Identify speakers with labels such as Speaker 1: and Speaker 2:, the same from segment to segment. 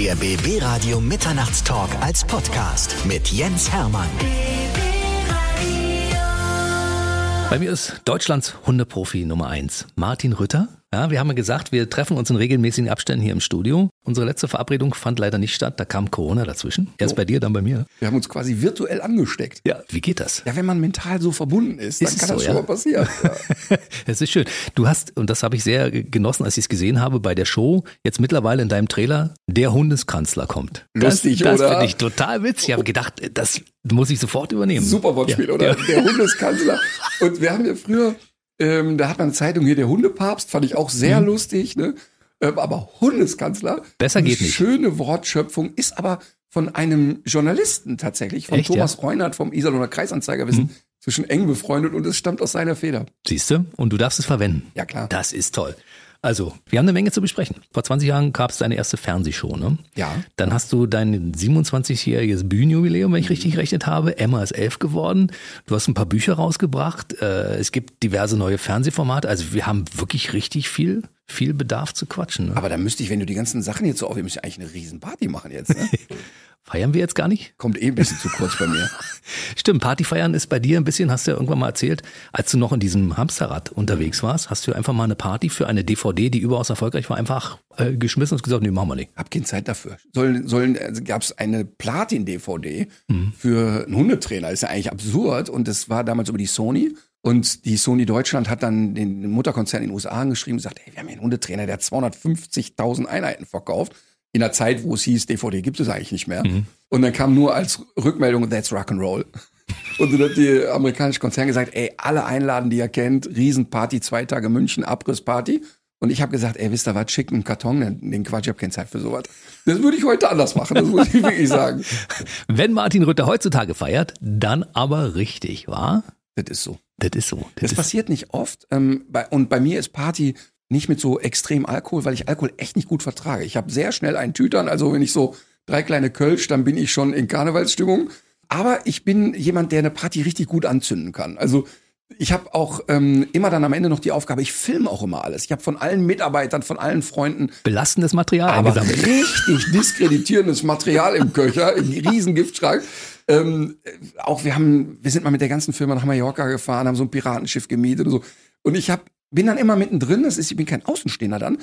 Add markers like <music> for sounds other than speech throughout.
Speaker 1: Der BB Radio Mitternachtstalk als Podcast mit Jens Hermann.
Speaker 2: Bei mir ist Deutschlands Hundeprofi Nummer eins, Martin Rütter. Ja, wir haben ja gesagt, wir treffen uns in regelmäßigen Abständen hier im Studio. Unsere letzte Verabredung fand leider nicht statt, da kam Corona dazwischen. Erst
Speaker 3: Oh.
Speaker 2: bei dir, dann bei mir.
Speaker 3: Wir haben uns quasi virtuell angesteckt.
Speaker 2: Ja, wie geht das?
Speaker 3: Ja, wenn man mental so verbunden ist, dann
Speaker 2: Ist es
Speaker 3: kann
Speaker 2: so,
Speaker 3: das schon
Speaker 2: ja?
Speaker 3: mal passieren. <laughs> Ja.
Speaker 2: Es ist schön. Du hast, und das habe ich sehr genossen, als ich es gesehen habe, bei der Show, jetzt mittlerweile in deinem Trailer, der Hundeskanzler kommt.
Speaker 3: Lustig,
Speaker 2: das, das
Speaker 3: oder?
Speaker 2: finde ich total witzig. Ich habe gedacht, das muss ich sofort übernehmen.
Speaker 3: Super Wortspiel,
Speaker 2: Ja,
Speaker 3: oder? Der Hundeskanzler. Und wir haben ja früher, ähm, da hat man eine Zeitung hier, der Hundepapst, fand ich auch sehr lustig, ne? Ähm, aber Hundeskanzler.
Speaker 2: Mhm. Besser
Speaker 3: eine
Speaker 2: geht nicht.
Speaker 3: Schöne Wortschöpfung, ist aber von einem Journalisten tatsächlich, von
Speaker 2: Echt,
Speaker 3: Thomas
Speaker 2: ja? Mhm.
Speaker 3: Reunert vom Iserlohner Kreisanzeiger. Wir sind zwischen eng befreundet und es stammt aus seiner Feder.
Speaker 2: Siehst du? Und du darfst es verwenden.
Speaker 3: Ja, klar.
Speaker 2: Das ist toll. Also, wir haben eine Menge zu besprechen. Vor 20 Jahren gab es deine erste Fernsehshow, ne?
Speaker 3: Ja.
Speaker 2: Dann hast du dein 27-jähriges Bühnenjubiläum, wenn ich richtig gerechnet habe. Emma ist elf geworden. Du hast ein paar Bücher rausgebracht. Äh, Es gibt diverse neue Fernsehformate. Also wir haben wirklich richtig viel, viel Bedarf zu quatschen. Ne?
Speaker 3: Aber da müsste ich, wenn du die ganzen Sachen jetzt so auf, wir müssen eigentlich eine Riesenparty machen jetzt. Ne? <laughs>
Speaker 2: Feiern wir jetzt gar nicht?
Speaker 3: Kommt eh ein bisschen zu kurz bei mir. <laughs>
Speaker 2: Stimmt, Partyfeiern ist bei dir ein bisschen, hast du ja irgendwann mal erzählt, als du noch in diesem Hamsterrad unterwegs warst, hast du einfach mal eine Party für eine DVD, die überaus erfolgreich war, einfach äh, geschmissen und gesagt, nee, machen wir nicht.
Speaker 3: Hab keine Zeit dafür. Sollen, sollen, also gab es eine Platin-DVD
Speaker 2: Mhm.
Speaker 3: für einen Hundetrainer. ist ja eigentlich absurd. Und das war damals über die Sony. Und die Sony Deutschland hat dann den Mutterkonzern in den USA angeschrieben und gesagt, hey, wir haben hier einen Hundetrainer, der hat 250.000 Einheiten verkauft. In der Zeit, wo es hieß, DVD gibt es eigentlich nicht mehr.
Speaker 2: Mhm.
Speaker 3: Und dann kam nur als Rückmeldung, that's Rock'n'Roll. Und dann hat die amerikanische Konzern gesagt, ey, alle einladen, die ihr kennt, Riesenparty, zwei Tage München, Abrissparty. Und ich habe gesagt, ey, wisst ihr was, schickt einen Karton, den, den Quatsch, ich habe keine Zeit für sowas. Das würde ich heute anders machen, das muss ich wirklich sagen. <laughs>
Speaker 2: Wenn Martin Rütter heutzutage feiert, dann aber richtig, wa?
Speaker 3: Das ist so.
Speaker 2: Das ist so.
Speaker 3: Das
Speaker 2: ist,
Speaker 3: passiert nicht oft. Ähm, bei, und bei mir ist Party nicht mit so extrem Alkohol, weil ich Alkohol echt nicht gut vertrage. Ich habe sehr schnell einen Tütern, also wenn ich so drei kleine Kölsch, dann bin ich schon in Karnevalsstimmung. Aber ich bin jemand, der eine Party richtig gut anzünden kann. Also ich habe auch ähm, immer dann am Ende noch die Aufgabe, ich filme auch immer alles. Ich habe von allen Mitarbeitern, von allen Freunden
Speaker 2: belastendes Material
Speaker 3: aber
Speaker 2: eingesammelt.
Speaker 3: richtig diskreditierendes Material im Köcher, im riesen Giftschrank. Ähm, äh, auch wir haben, wir sind mal mit der ganzen Firma nach Mallorca gefahren, haben so ein Piratenschiff gemietet und so. Und ich hab, bin dann immer mittendrin, das ist, ich bin kein Außenstehender dann.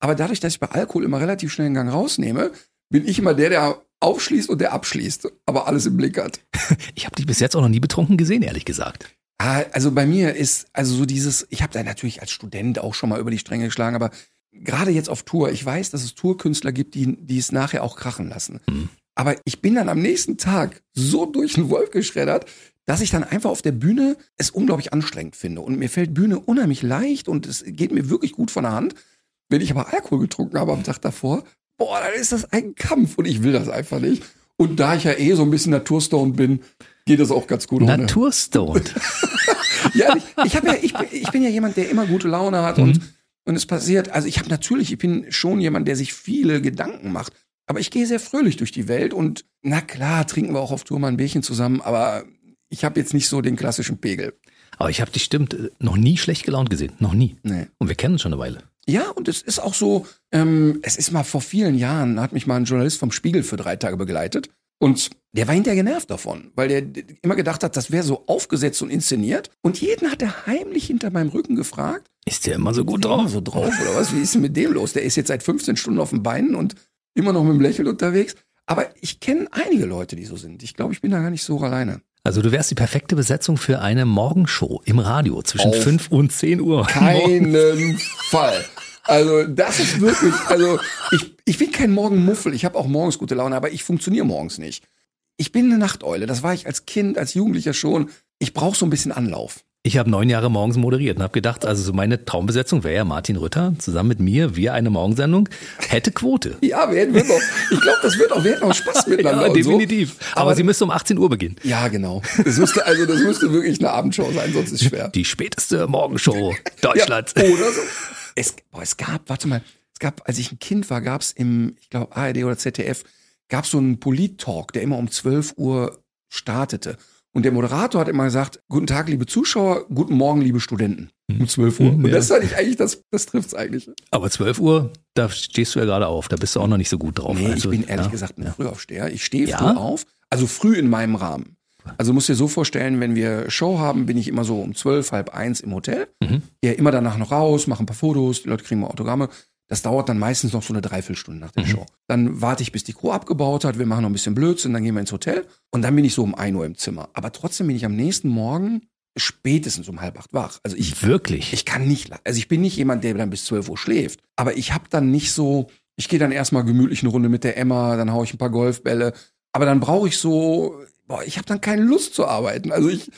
Speaker 3: Aber dadurch, dass ich bei Alkohol immer relativ schnell einen Gang rausnehme, bin ich immer der, der aufschließt und der abschließt, aber alles im Blick hat. <laughs>
Speaker 2: Ich habe dich bis jetzt auch noch nie betrunken gesehen, ehrlich gesagt.
Speaker 3: Ah, also bei mir ist, also so dieses, ich habe da natürlich als Student auch schon mal über die Stränge geschlagen, aber gerade jetzt auf Tour, ich weiß, dass es Tourkünstler gibt, die, die es nachher auch krachen lassen. Aber ich bin dann am nächsten Tag so durch den Wolf geschreddert, dass ich dann einfach auf der Bühne es unglaublich anstrengend finde. Und mir fällt Bühne unheimlich leicht und es geht mir wirklich gut von der Hand. Wenn ich aber Alkohol getrunken habe am Tag davor, boah, dann ist das ein Kampf und ich will das einfach nicht. Und da ich ja eh so ein bisschen naturstoned bin, geht das auch ganz gut.
Speaker 2: Naturstoned. <laughs>
Speaker 3: Ja, ich, ich, ja, ich, bin- ich bin ja jemand, der immer gute Laune hat und,
Speaker 2: Mhm.
Speaker 3: und es passiert. Also ich habe natürlich, ich bin schon jemand, der sich viele Gedanken macht. Aber ich gehe sehr fröhlich durch die Welt und na klar, trinken wir auch auf Tour mal ein Bierchen zusammen, aber ich habe jetzt nicht so den klassischen Pegel.
Speaker 2: Aber ich habe dich stimmt äh, noch nie schlecht gelaunt gesehen. Noch nie.
Speaker 3: Nee.
Speaker 2: Und wir kennen uns schon eine Weile.
Speaker 3: Ja, und es ist auch so, ähm, es ist mal vor vielen Jahren, hat mich mal ein Journalist vom Spiegel für drei Tage begleitet. Und der war hinterher genervt davon, weil der immer gedacht hat, das wäre so aufgesetzt und inszeniert. Und jeden hat er heimlich hinter meinem Rücken gefragt,
Speaker 2: Ist der immer so gut
Speaker 3: Immer
Speaker 2: drauf?
Speaker 3: so drauf oder was? Wie ist denn mit dem los? Der ist jetzt seit 15 Stunden auf den Beinen und immer noch mit dem Lächeln unterwegs. Aber ich kenne einige Leute, die so sind. Ich glaube, ich bin da gar nicht so alleine.
Speaker 2: Also du wärst die perfekte Besetzung für eine Morgenshow im Radio zwischen
Speaker 3: Auf
Speaker 2: 5 und 10 Uhr.
Speaker 3: Keinen Fall. Also das ist wirklich, also ich, ich bin kein Morgenmuffel. Ich habe auch morgens gute Laune, aber ich funktioniere morgens nicht. Ich bin eine Nachteule. Das war ich als Kind, als Jugendlicher schon. Ich brauche so ein bisschen Anlauf.
Speaker 2: Ich habe neun Jahre morgens moderiert und habe gedacht, also so meine Traumbesetzung wäre ja Martin Rütter zusammen mit mir, wir eine Morgensendung, hätte Quote. <laughs>
Speaker 3: Ja, wir hätten, wir auch, ich glaube, das wird auch, wir hätten auch Spaß <laughs> miteinander.
Speaker 2: Ja, definitiv.
Speaker 3: So.
Speaker 2: Aber, sie müsste um 18 Uhr beginnen.
Speaker 3: Ja, genau. Das müsste, also das müsste wirklich eine Abendshow sein, sonst ist es schwer.
Speaker 2: Die späteste Morgenshow Deutschlands.
Speaker 3: Ja, <laughs> oder so. Es, boah, es gab, warte mal, es gab, als ich ein Kind war, gab es im, ich glaube, ARD oder ZDF, gab so einen Polit-Talk, der immer um 12 Uhr startete. Und der Moderator hat immer gesagt, guten Tag, liebe Zuschauer, guten Morgen, liebe Studenten. Um 12 Uhr. Und
Speaker 2: Ja.
Speaker 3: das fand ich eigentlich, das, das trifft's eigentlich.
Speaker 2: Aber 12 Uhr, da stehst du ja gerade auf. Da bist du auch noch nicht so gut drauf.
Speaker 3: Nee,
Speaker 2: Also,
Speaker 3: ich bin ehrlich
Speaker 2: ja.
Speaker 3: gesagt ein Frühaufsteher. Ich stehe
Speaker 2: Ja?
Speaker 3: früh auf, also früh in meinem Rahmen. Also musst dir so vorstellen, wenn wir Show haben, bin ich immer so um zwölf, halb eins im Hotel.
Speaker 2: Mhm.
Speaker 3: Gehe immer danach noch raus, mache ein paar Fotos, die Leute kriegen mal Autogramme. Das dauert dann meistens noch so eine Dreiviertelstunde nach der
Speaker 2: Mhm.
Speaker 3: Show. Dann warte ich, bis die Crew abgebaut hat, wir machen noch ein bisschen Blödsinn, dann gehen wir ins Hotel und dann bin ich so um 1 Uhr im Zimmer. Aber trotzdem bin ich am nächsten Morgen spätestens um halb acht wach. Also ich
Speaker 2: Wirklich?
Speaker 3: ich kann nicht, also ich bin nicht jemand, der dann bis 12 Uhr schläft. Aber ich habe dann nicht so, ich gehe dann erstmal gemütlich eine Runde mit der Emma, dann hau ich ein paar Golfbälle. Aber dann brauche ich so, boah, ich habe dann keine Lust zu arbeiten. Also ich,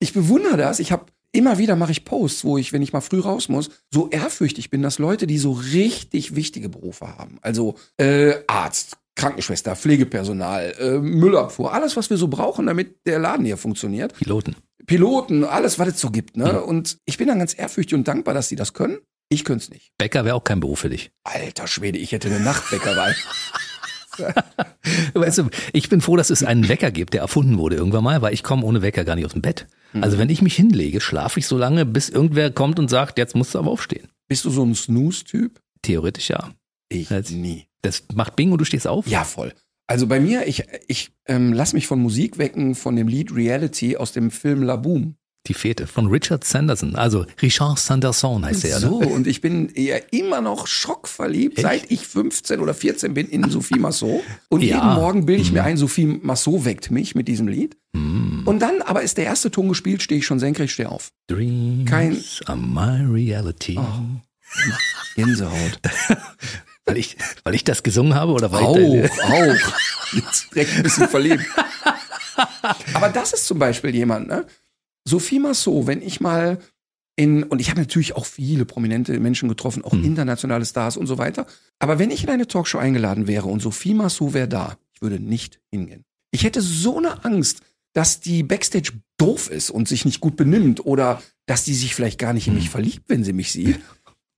Speaker 3: ich bewundere das. Ich habe immer wieder mache ich Posts, wo ich, wenn ich mal früh raus muss, so ehrfürchtig bin, dass Leute, die so richtig wichtige Berufe haben, also äh, Arzt, Krankenschwester, Pflegepersonal, äh, Müllabfuhr, alles, was wir so brauchen, damit der Laden hier funktioniert,
Speaker 2: Piloten.
Speaker 3: Piloten, alles, was es so gibt. Ne?
Speaker 2: Mhm.
Speaker 3: Und ich bin dann ganz ehrfürchtig und dankbar, dass sie das können. Ich könnte es nicht.
Speaker 2: Bäcker wäre auch kein Beruf für dich.
Speaker 3: Alter Schwede, ich hätte eine Nachtbäckerei. <laughs> <laughs>
Speaker 2: Weißt du, ich bin froh, dass es einen Wecker gibt, der erfunden wurde irgendwann mal, weil ich komme ohne Wecker gar nicht aus dem Bett.
Speaker 3: Mhm.
Speaker 2: Also wenn ich mich hinlege, schlafe ich so lange, bis irgendwer kommt und sagt, jetzt musst du aber aufstehen.
Speaker 3: Bist du so ein Snooze-Typ?
Speaker 2: Theoretisch ja.
Speaker 3: Ich
Speaker 2: Jetzt-
Speaker 3: nie.
Speaker 2: Das macht Bing und du stehst auf?
Speaker 3: Ja, voll. Also bei mir, ich, ich ähm, lass mich von Musik wecken, von dem Lied Reality aus dem Film La Boom.
Speaker 2: Die Fete von Richard Sanderson. Also Richard Sanderson heißt er.
Speaker 3: so,
Speaker 2: Ne?
Speaker 3: und ich bin ja immer noch schockverliebt,
Speaker 2: Echt?
Speaker 3: seit ich 15 oder 14 bin in Sophie Massot. Und
Speaker 2: Ja.
Speaker 3: jeden Morgen bilde ich mir
Speaker 2: Mhm.
Speaker 3: ein, Sophie Massot weckt mich mit diesem Lied.
Speaker 2: Hm.
Speaker 3: Und dann, aber ist der erste Ton gespielt, stehe ich schon senkrecht, stehe auf.
Speaker 2: Dreams
Speaker 3: Kein-
Speaker 2: are my reality.
Speaker 3: Oh. Gänsehaut. <laughs>
Speaker 2: Weil, ich, weil ich das gesungen habe oder weil
Speaker 3: Auch,
Speaker 2: ich
Speaker 3: auch. Jetzt direkt ein bisschen verliebt. Aber das ist zum Beispiel jemand, ne? Sophie Massot, wenn ich mal in, und ich habe natürlich auch viele prominente Menschen getroffen, auch
Speaker 2: Mhm.
Speaker 3: internationale Stars und so weiter. Aber wenn ich in eine Talkshow eingeladen wäre und Sophie Massot wäre da, ich würde nicht hingehen. Ich hätte so eine Angst, dass die Backstage doof ist und sich nicht gut benimmt oder dass die sich vielleicht gar nicht in mich verliebt, wenn sie mich sieht.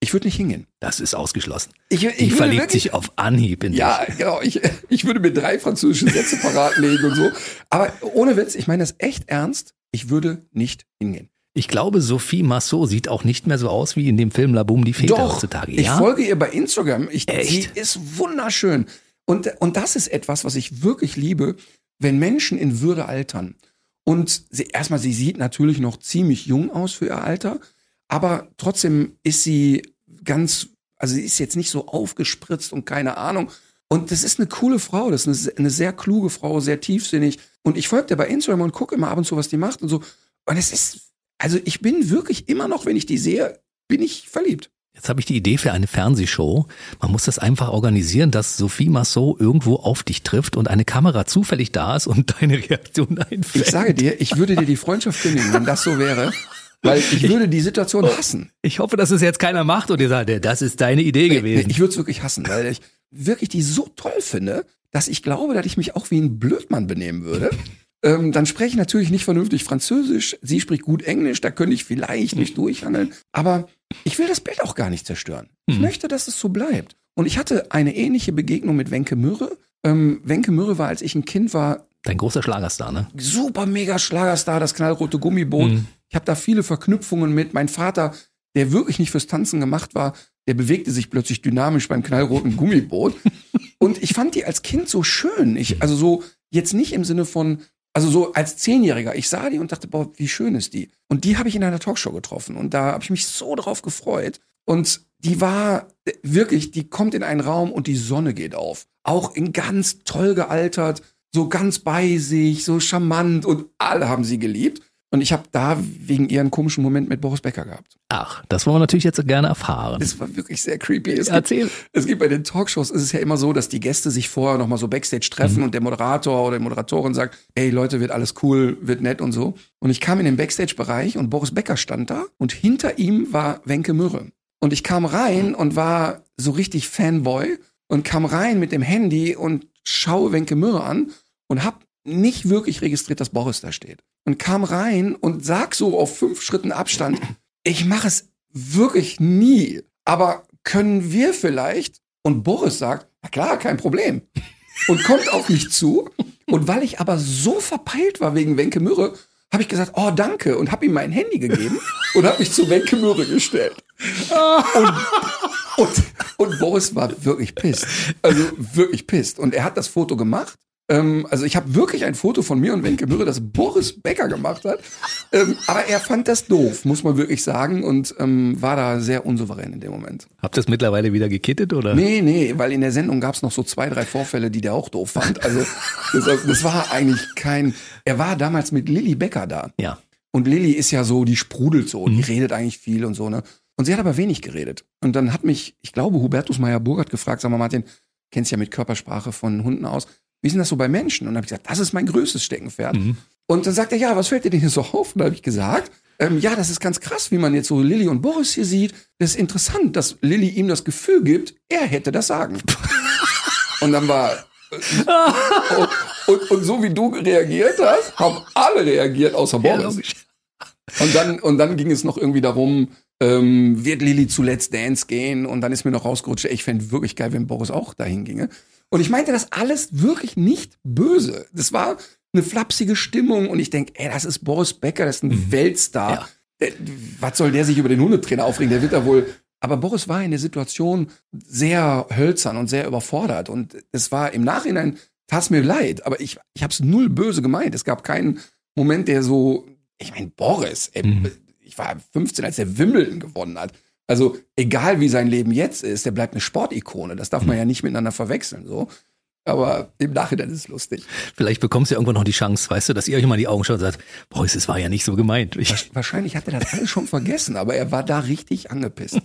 Speaker 3: Ich würde nicht hingehen.
Speaker 2: das ist ausgeschlossen.
Speaker 3: Ich, ich
Speaker 2: Die verliebt
Speaker 3: wirklich-
Speaker 2: sich auf Anhieb in
Speaker 3: ja,
Speaker 2: dich.
Speaker 3: genau. Ich, ich würde mir drei französische Sätze parat legen und so. Aber ohne Witz, ich meine das echt ernst. Ich würde nicht hingehen.
Speaker 2: Ich glaube, Sophie Massot sieht auch nicht mehr so aus wie in dem Film La Boom die Fete
Speaker 3: Doch,
Speaker 2: heutzutage.
Speaker 3: ich
Speaker 2: ja?
Speaker 3: folge ihr bei Instagram. Ich,
Speaker 2: Echt?
Speaker 3: sie ist wunderschön. Und, und das ist etwas, was ich wirklich liebe, wenn Menschen in Würde altern. Und sie, erstmal, sie sieht natürlich noch ziemlich jung aus für ihr Alter, aber trotzdem ist sie ganz, also sie ist jetzt nicht so aufgespritzt und keine Ahnung. Und das ist eine coole Frau, das ist eine, eine sehr kluge Frau, sehr tiefsinnig. Und ich folge der bei Instagram und gucke immer ab und zu, was die macht und so. Und es ist, also ich bin wirklich immer noch, wenn ich die sehe, bin ich verliebt.
Speaker 2: Jetzt habe ich die Idee für eine Fernsehshow. Man muss das einfach organisieren, dass Sophie Massot irgendwo auf dich trifft und eine Kamera zufällig da ist und deine Reaktion <laughs> einfällt.
Speaker 3: Ich sage dir, ich würde dir die Freundschaft kündigen, wenn das so wäre. Weil ich würde die Situation hassen.
Speaker 2: Ich hoffe, dass es jetzt keiner macht und ihr sagt, das ist deine Idee gewesen.
Speaker 3: Ich würde es wirklich hassen, weil ich wirklich die so toll finde, dass ich glaube, dass ich mich auch wie ein Blödmann benehmen würde. <laughs> Ähm, dann spreche ich natürlich nicht vernünftig Französisch. Sie spricht gut Englisch, da könnte ich vielleicht nicht durchhandeln. Aber ich will das Bild auch gar nicht zerstören. Ich
Speaker 2: Mhm.
Speaker 3: möchte, dass es so bleibt. Und ich hatte eine ähnliche Begegnung mit Wenke Mürre. Ähm, Wenke Mürre war, als ich ein Kind war,
Speaker 2: Dein großer Schlagerstar, ne?
Speaker 3: super mega Schlagerstar, das knallrote Gummiboot.
Speaker 2: Mhm.
Speaker 3: Ich habe da viele Verknüpfungen mit. Mein Vater, der wirklich nicht fürs Tanzen gemacht war, der bewegte sich plötzlich dynamisch beim knallroten <laughs> Gummiboot. Und ich fand die als Kind so schön. Ich, also so, jetzt nicht im Sinne von, also so als Zehnjähriger. Ich sah die und dachte, boah, wie schön ist die. Und die habe ich in einer Talkshow getroffen. Und da habe ich mich so drauf gefreut. Und die war äh, wirklich, die kommt in einen Raum und die Sonne geht auf. Auch in ganz toll gealtert, so ganz bei sich, so charmant und alle haben sie geliebt. Und ich habe da wegen ihren komischen Moment mit Boris Becker gehabt.
Speaker 2: Ach, das wollen wir natürlich jetzt gerne erfahren.
Speaker 3: Das war wirklich sehr creepy. Es gibt,
Speaker 2: Erzähl.
Speaker 3: es gibt bei den Talkshows ist es ja immer so, dass die Gäste sich vorher noch mal so Backstage treffen und der Moderator oder die Moderatorin sagt, ey Leute, wird alles cool, wird nett und so. Und ich kam in den Backstage-Bereich und Boris Becker stand da und hinter ihm war Wenke Mürre. Und ich kam rein und war so richtig Fanboy und kam rein mit dem Handy und schaue Wenke Mürre an und hab nicht wirklich registriert, dass Boris da steht. Und kam rein und sag so auf fünf Schritten Abstand, ich mache es wirklich nie. Aber können wir vielleicht? Und Boris sagt, na klar, kein Problem. Und kommt auf mich zu. Und weil ich aber so verpeilt war wegen Wenke Mürre, habe ich gesagt, oh danke und habe ihm mein Handy gegeben und habe mich zu Wenke Möhre gestellt. Und, und, und Boris war wirklich pisst. Also wirklich pisst. Und er hat das Foto gemacht ähm, also ich habe wirklich ein Foto von mir und Wenke Mürre, das Boris Becker gemacht hat. Ähm, aber er fand das doof, muss man wirklich sagen, und ähm, war da sehr unsouverän in dem Moment.
Speaker 2: Habt ihr das mittlerweile wieder gekittet oder?
Speaker 3: Nee, nee, weil in der Sendung gab es noch so zwei, drei Vorfälle, die der auch doof fand. Also das, das war eigentlich kein. Er war damals mit Lilly Becker da.
Speaker 2: Ja.
Speaker 3: Und Lilly ist ja so, die sprudelt so, die redet eigentlich viel und so, ne? Und sie hat aber wenig geredet. Und dann hat mich, ich glaube, Hubertus Meyer-Burgert gefragt, sag mal, Martin, kennst ja mit Körpersprache von Hunden aus wie ist denn das so bei Menschen? Und dann habe ich gesagt, das ist mein größtes Steckenpferd. Mhm. Und dann sagt er, ja, was fällt dir denn hier so auf? Und dann habe ich gesagt, ähm, ja, das ist ganz krass, wie man jetzt so Lilly und Boris hier sieht. Das ist interessant, dass Lilly ihm das Gefühl gibt, er hätte das Sagen. <laughs> und dann war äh, und, und, und, so wie du reagiert hast, haben alle reagiert, außer Boris. Ja, und dann und dann ging es noch irgendwie darum, ähm, wird Lilly zu Let's Dance gehen? Und dann ist mir noch rausgerutscht, ich fände wirklich geil, wenn Boris auch dahin ginge. Und ich meinte das alles wirklich nicht böse. Das war eine flapsige Stimmung und ich denke, ey, das ist Boris Becker, das ist ein mhm. Weltstar. Ja. Der, was soll der sich über den Hundetrainer aufregen? Der wird da wohl. Aber Boris war in der Situation sehr hölzern und sehr überfordert. Und es war im Nachhinein, tat mir leid, aber ich, ich habe es null böse gemeint. Es gab keinen Moment, der so, ich meine, Boris, ey, mhm. ich war 15, als er Wimbledon gewonnen hat. Also egal wie sein Leben jetzt ist, der bleibt eine Sportikone. Das darf man ja nicht miteinander verwechseln. So. Aber im Nachhinein ist es lustig.
Speaker 2: Vielleicht bekommst du irgendwann noch die Chance, weißt du, dass ihr euch mal in die Augen schaut und sagt, boah, es war ja nicht so gemeint.
Speaker 3: Ich Wahrscheinlich hat er das alles schon vergessen, aber er war da richtig angepisst.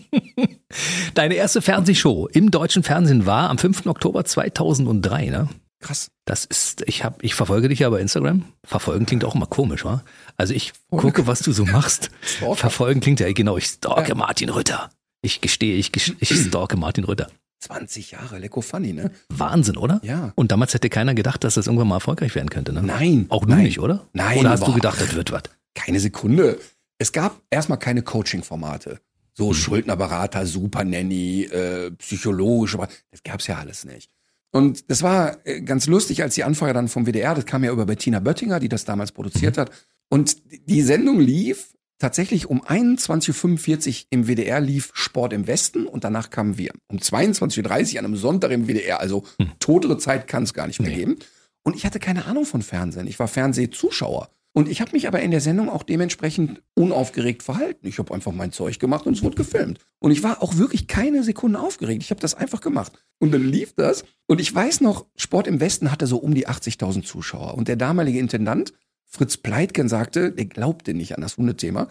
Speaker 3: <laughs>
Speaker 2: Deine erste Fernsehshow im deutschen Fernsehen war am 5. Oktober 2003, ne?
Speaker 3: Krass.
Speaker 2: Das ist, ich hab, ich verfolge dich ja bei Instagram. Verfolgen klingt auch immer komisch, wa? Also ich gucke, was du so machst. <laughs> Verfolgen klingt ja genau, ich stalke ja. Martin Rütter. Ich gestehe, ich, ich stalke Martin Rütter.
Speaker 3: 20 Jahre, lecko funny, ne?
Speaker 2: Wahnsinn, oder?
Speaker 3: Ja.
Speaker 2: Und damals hätte keiner gedacht, dass das irgendwann mal erfolgreich werden könnte, ne?
Speaker 3: Nein.
Speaker 2: Auch du
Speaker 3: nein.
Speaker 2: nicht, oder?
Speaker 3: Nein.
Speaker 2: Oder hast boah. du gedacht, das wird was?
Speaker 3: Keine Sekunde. Es gab erstmal keine Coaching-Formate. So hm. Schuldnerberater, Super Nanny, äh, psychologisch, aber das gab's ja alles nicht. Und das war äh, ganz lustig, als die Anfrage dann vom WDR, das kam ja über Bettina Böttinger, die das damals produziert hat. Und die Sendung lief tatsächlich um 21.45 Uhr im WDR lief Sport im Westen und danach kamen wir. Um 22.30 Uhr an einem Sonntag im WDR, also hm. totere Zeit kann es gar nicht mehr nee. geben. Und ich hatte keine Ahnung von Fernsehen. Ich war Fernsehzuschauer. Und ich habe mich aber in der Sendung auch dementsprechend unaufgeregt verhalten. Ich habe einfach mein Zeug gemacht und es wurde gefilmt. Und ich war auch wirklich keine Sekunde aufgeregt. Ich habe das einfach gemacht. Und dann lief das. Und ich weiß noch, Sport im Westen hatte so um die 80.000 Zuschauer. Und der damalige Intendant, Fritz Pleitgen, sagte, der glaubte nicht an das Hundethema.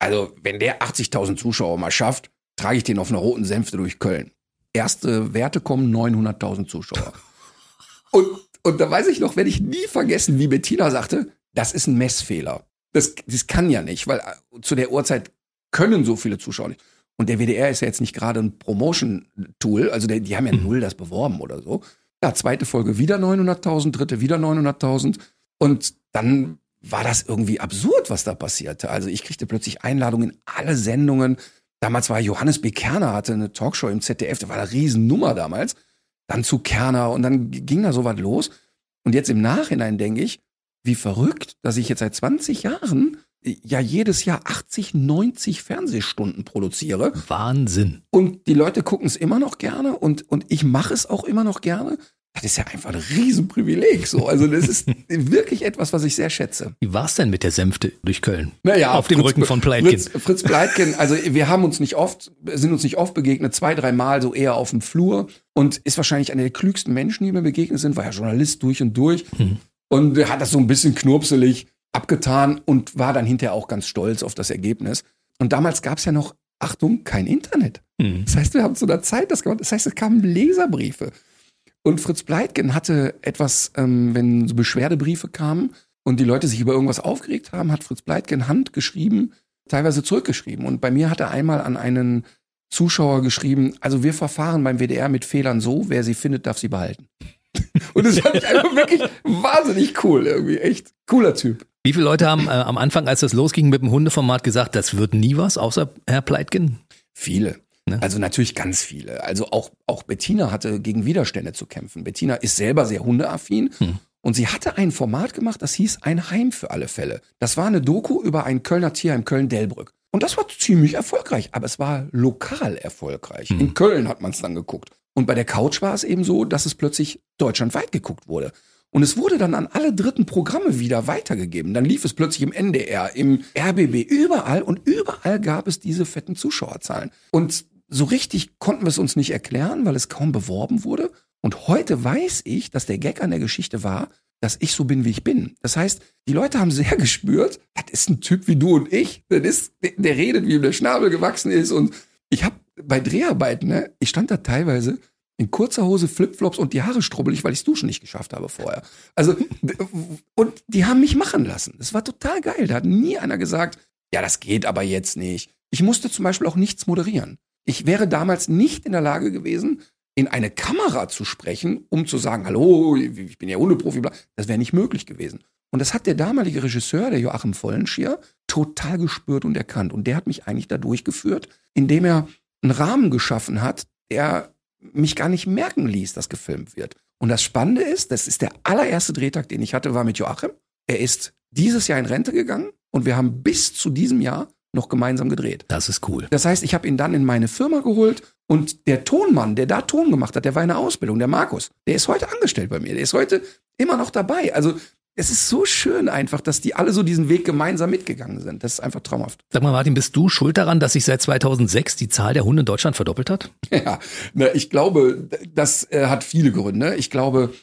Speaker 3: Also, wenn der 80.000 Zuschauer mal schafft, trage ich den auf einer roten Sänfte durch Köln. Erste Werte kommen 900.000 Zuschauer. <laughs> Und, und da weiß ich noch, werde ich nie vergessen, wie Bettina sagte, das ist ein Messfehler. Das, das kann ja nicht, weil äh, zu der Uhrzeit können so viele Zuschauer nicht. Und der WDR ist ja jetzt nicht gerade ein Promotion-Tool, also der, die haben ja mhm. null das beworben oder so. Ja, zweite Folge wieder 900.000, dritte wieder 900.000. Und dann war das irgendwie absurd, was da passierte. Also ich kriegte plötzlich Einladungen in alle Sendungen. Damals war Johannes B. Kerner, hatte eine Talkshow im ZDF, das war eine Riesennummer damals. Dann zu Kerner und dann ging da so was los. Und jetzt im Nachhinein denke ich, wie verrückt, dass ich jetzt seit 20 Jahren ja jedes Jahr 80, 90 Fernsehstunden produziere.
Speaker 2: Wahnsinn.
Speaker 3: Und die Leute gucken es immer noch gerne und, und ich mache es auch immer noch gerne. Das ist ja einfach ein Riesenprivileg. So. Also das ist <laughs> wirklich etwas, was ich sehr schätze.
Speaker 2: Wie war es denn mit der Sänfte durch Köln?
Speaker 3: Naja,
Speaker 2: auf dem Rücken von Pleitgen.
Speaker 3: Fritz, Fritz Pleitgen, also wir haben uns nicht oft, sind uns nicht oft begegnet, zwei, drei Mal so eher auf dem Flur und ist wahrscheinlich einer der klügsten Menschen, die mir begegnet sind, war ja Journalist durch und durch. Mhm und hat das so ein bisschen knurpselig abgetan und war dann hinterher auch ganz stolz auf das Ergebnis. Und damals gab es ja noch, Achtung, kein Internet. Mhm. Das heißt, wir haben zu einer Zeit das gemacht. Das heißt, es kamen Leserbriefe. Und Fritz Pleitgen hatte etwas, ähm, wenn so Beschwerdebriefe kamen und die Leute sich über irgendwas aufgeregt haben, hat Fritz Pleitgen handgeschrieben, teilweise zurückgeschrieben. Und bei mir hat er einmal an einen Zuschauer geschrieben, also wir verfahren beim WDR mit Fehlern so, wer sie findet, darf sie behalten. Und das fand ich einfach wirklich wahnsinnig cool, irgendwie. Echt cooler Typ.
Speaker 2: Wie viele Leute haben äh, am Anfang, als das losging mit dem Hundeformat, gesagt, das wird nie was, außer Herr Pleitgen?
Speaker 3: Viele. Ne? Also natürlich ganz viele. Also auch, auch Bettina hatte gegen Widerstände zu kämpfen. Bettina ist selber sehr hundeaffin hm. Und sie hatte ein Format gemacht, das hieß Ein Heim für alle Fälle. Das war eine Doku über ein Kölner Tierheim Köln-Delbrück. Und das war ziemlich erfolgreich, aber es war lokal erfolgreich.
Speaker 2: Mhm.
Speaker 3: In Köln hat man es dann geguckt. Und bei der Couch war es eben so, dass es plötzlich deutschlandweit geguckt wurde. Und es wurde dann an alle dritten Programme wieder weitergegeben. Dann lief es plötzlich im NDR, im RBB, überall und überall gab es diese fetten Zuschauerzahlen. Und so richtig konnten wir es uns nicht erklären, weil es kaum beworben wurde. Und heute weiß ich, dass der Gag an der Geschichte war, dass ich so bin, wie ich bin. Das heißt, die Leute haben sehr <laughs> gespürt, das ist ein Typ wie du und ich. Das ist, der, redet, wie ihm der Schnabel gewachsen ist. Und ich habe bei Dreharbeiten, ne, ich stand da teilweise in kurzer Hose, Flipflops und die Haare strubbelig, weil ich Duschen nicht geschafft habe vorher. Also, und die haben mich machen lassen. Das war total geil. Da hat nie einer gesagt, ja, das geht aber jetzt nicht. Ich musste zum Beispiel auch nichts moderieren. Ich wäre damals nicht in der Lage gewesen, in eine Kamera zu sprechen, um zu sagen, hallo, ich bin ja Hundeprofi, bla. das wäre nicht möglich gewesen. Und das hat der damalige Regisseur, der Joachim Vollenschier, total gespürt und erkannt. Und der hat mich eigentlich da durchgeführt, indem er einen Rahmen geschaffen hat, der mich gar nicht merken ließ, dass gefilmt wird. Und das Spannende ist, das ist der allererste Drehtag, den ich hatte, war mit Joachim. Er ist dieses Jahr in Rente gegangen und wir haben bis zu diesem Jahr noch gemeinsam gedreht.
Speaker 2: Das ist cool.
Speaker 3: Das heißt, ich habe ihn dann in meine Firma geholt und der Tonmann, der da Ton gemacht hat, der war in der Ausbildung, der Markus, der ist heute angestellt bei mir, der ist heute immer noch dabei. Also es ist so schön einfach, dass die alle so diesen Weg gemeinsam mitgegangen sind. Das ist einfach traumhaft.
Speaker 2: Sag mal, Martin, bist du schuld daran, dass sich seit 2006 die Zahl der Hunde in Deutschland verdoppelt hat? <laughs>
Speaker 3: Ja, ne, ich glaube, das äh, hat viele Gründe. Ich glaube,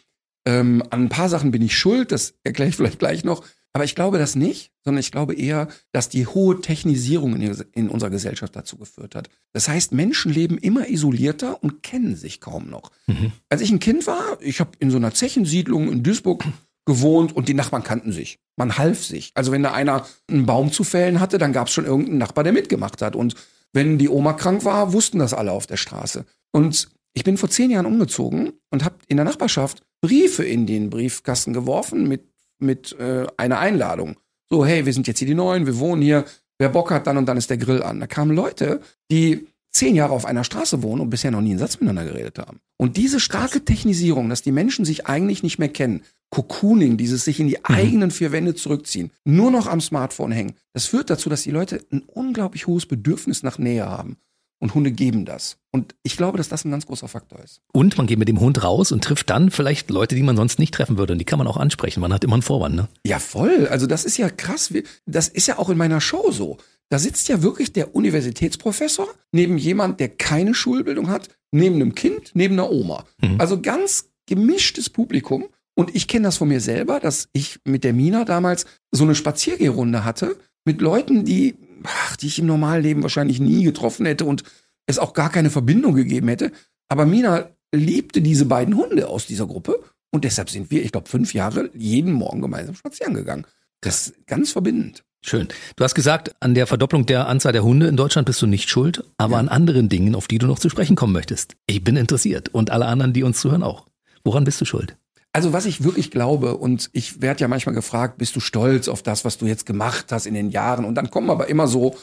Speaker 3: ähm, an ein paar Sachen bin ich schuld, das erkläre ich vielleicht gleich noch. Aber ich glaube das nicht, sondern ich glaube eher, dass die hohe Technisierung in, in unserer Gesellschaft dazu geführt hat. Das heißt, Menschen leben immer isolierter und kennen sich kaum noch.
Speaker 2: Mhm.
Speaker 3: Als ich ein Kind war, ich habe in so einer Zechensiedlung in Duisburg gewohnt und die Nachbarn kannten sich. Man half sich. Also wenn da einer einen Baum zu fällen hatte, dann gab es schon irgendeinen Nachbar, der mitgemacht hat. Und wenn die Oma krank war, wussten das alle auf der Straße. Und ich bin vor zehn Jahren umgezogen und habe in der Nachbarschaft Briefe in den Briefkasten geworfen mit, mit äh, einer Einladung. So, hey, wir sind jetzt hier die Neuen, wir wohnen hier. Wer Bock hat, dann und dann ist der Grill an. Da kamen Leute, die zehn Jahre auf einer Straße wohnen und bisher noch nie einen Satz miteinander geredet haben. Und diese starke Technisierung, dass die Menschen sich eigentlich nicht mehr kennen, Cocooning, dieses sich in die eigenen vier Wände zurückziehen, nur noch am Smartphone hängen, das führt dazu, dass die Leute ein unglaublich hohes Bedürfnis nach Nähe haben. Und Hunde geben das. Und ich glaube, dass das ein ganz großer Faktor ist.
Speaker 2: Und man geht mit dem Hund raus und trifft dann vielleicht Leute, die man sonst nicht treffen würde. Und die kann man auch ansprechen. Man hat immer einen Vorwand, ne?
Speaker 3: Ja, voll. Also das ist ja krass. Das ist ja auch in meiner Show so. Da sitzt ja wirklich der Universitätsprofessor neben jemand, der keine Schulbildung hat, neben einem Kind, neben einer Oma.
Speaker 2: Mhm.
Speaker 3: Also ganz gemischtes Publikum. Und ich kenne das von mir selber, dass ich mit der Mina damals so eine Spaziergehrunde hatte mit Leuten, die, ach, die ich im normalen Leben wahrscheinlich nie getroffen hätte und es auch gar keine Verbindung gegeben hätte. Aber Mina liebte diese beiden Hunde aus dieser Gruppe und deshalb sind wir, ich glaube, fünf Jahre jeden Morgen gemeinsam spazieren gegangen. Das ist ganz verbindend.
Speaker 2: Schön. Du hast gesagt, an der Verdopplung der Anzahl der Hunde in Deutschland bist du nicht schuld, aber an anderen Dingen, auf die du noch zu sprechen kommen möchtest. Ich bin interessiert und alle anderen, die uns zuhören, auch. Woran bist du schuld?
Speaker 3: Also was ich wirklich glaube, und ich werde ja manchmal gefragt, bist du stolz auf das, was du jetzt gemacht hast in den Jahren? Und dann kommen aber immer so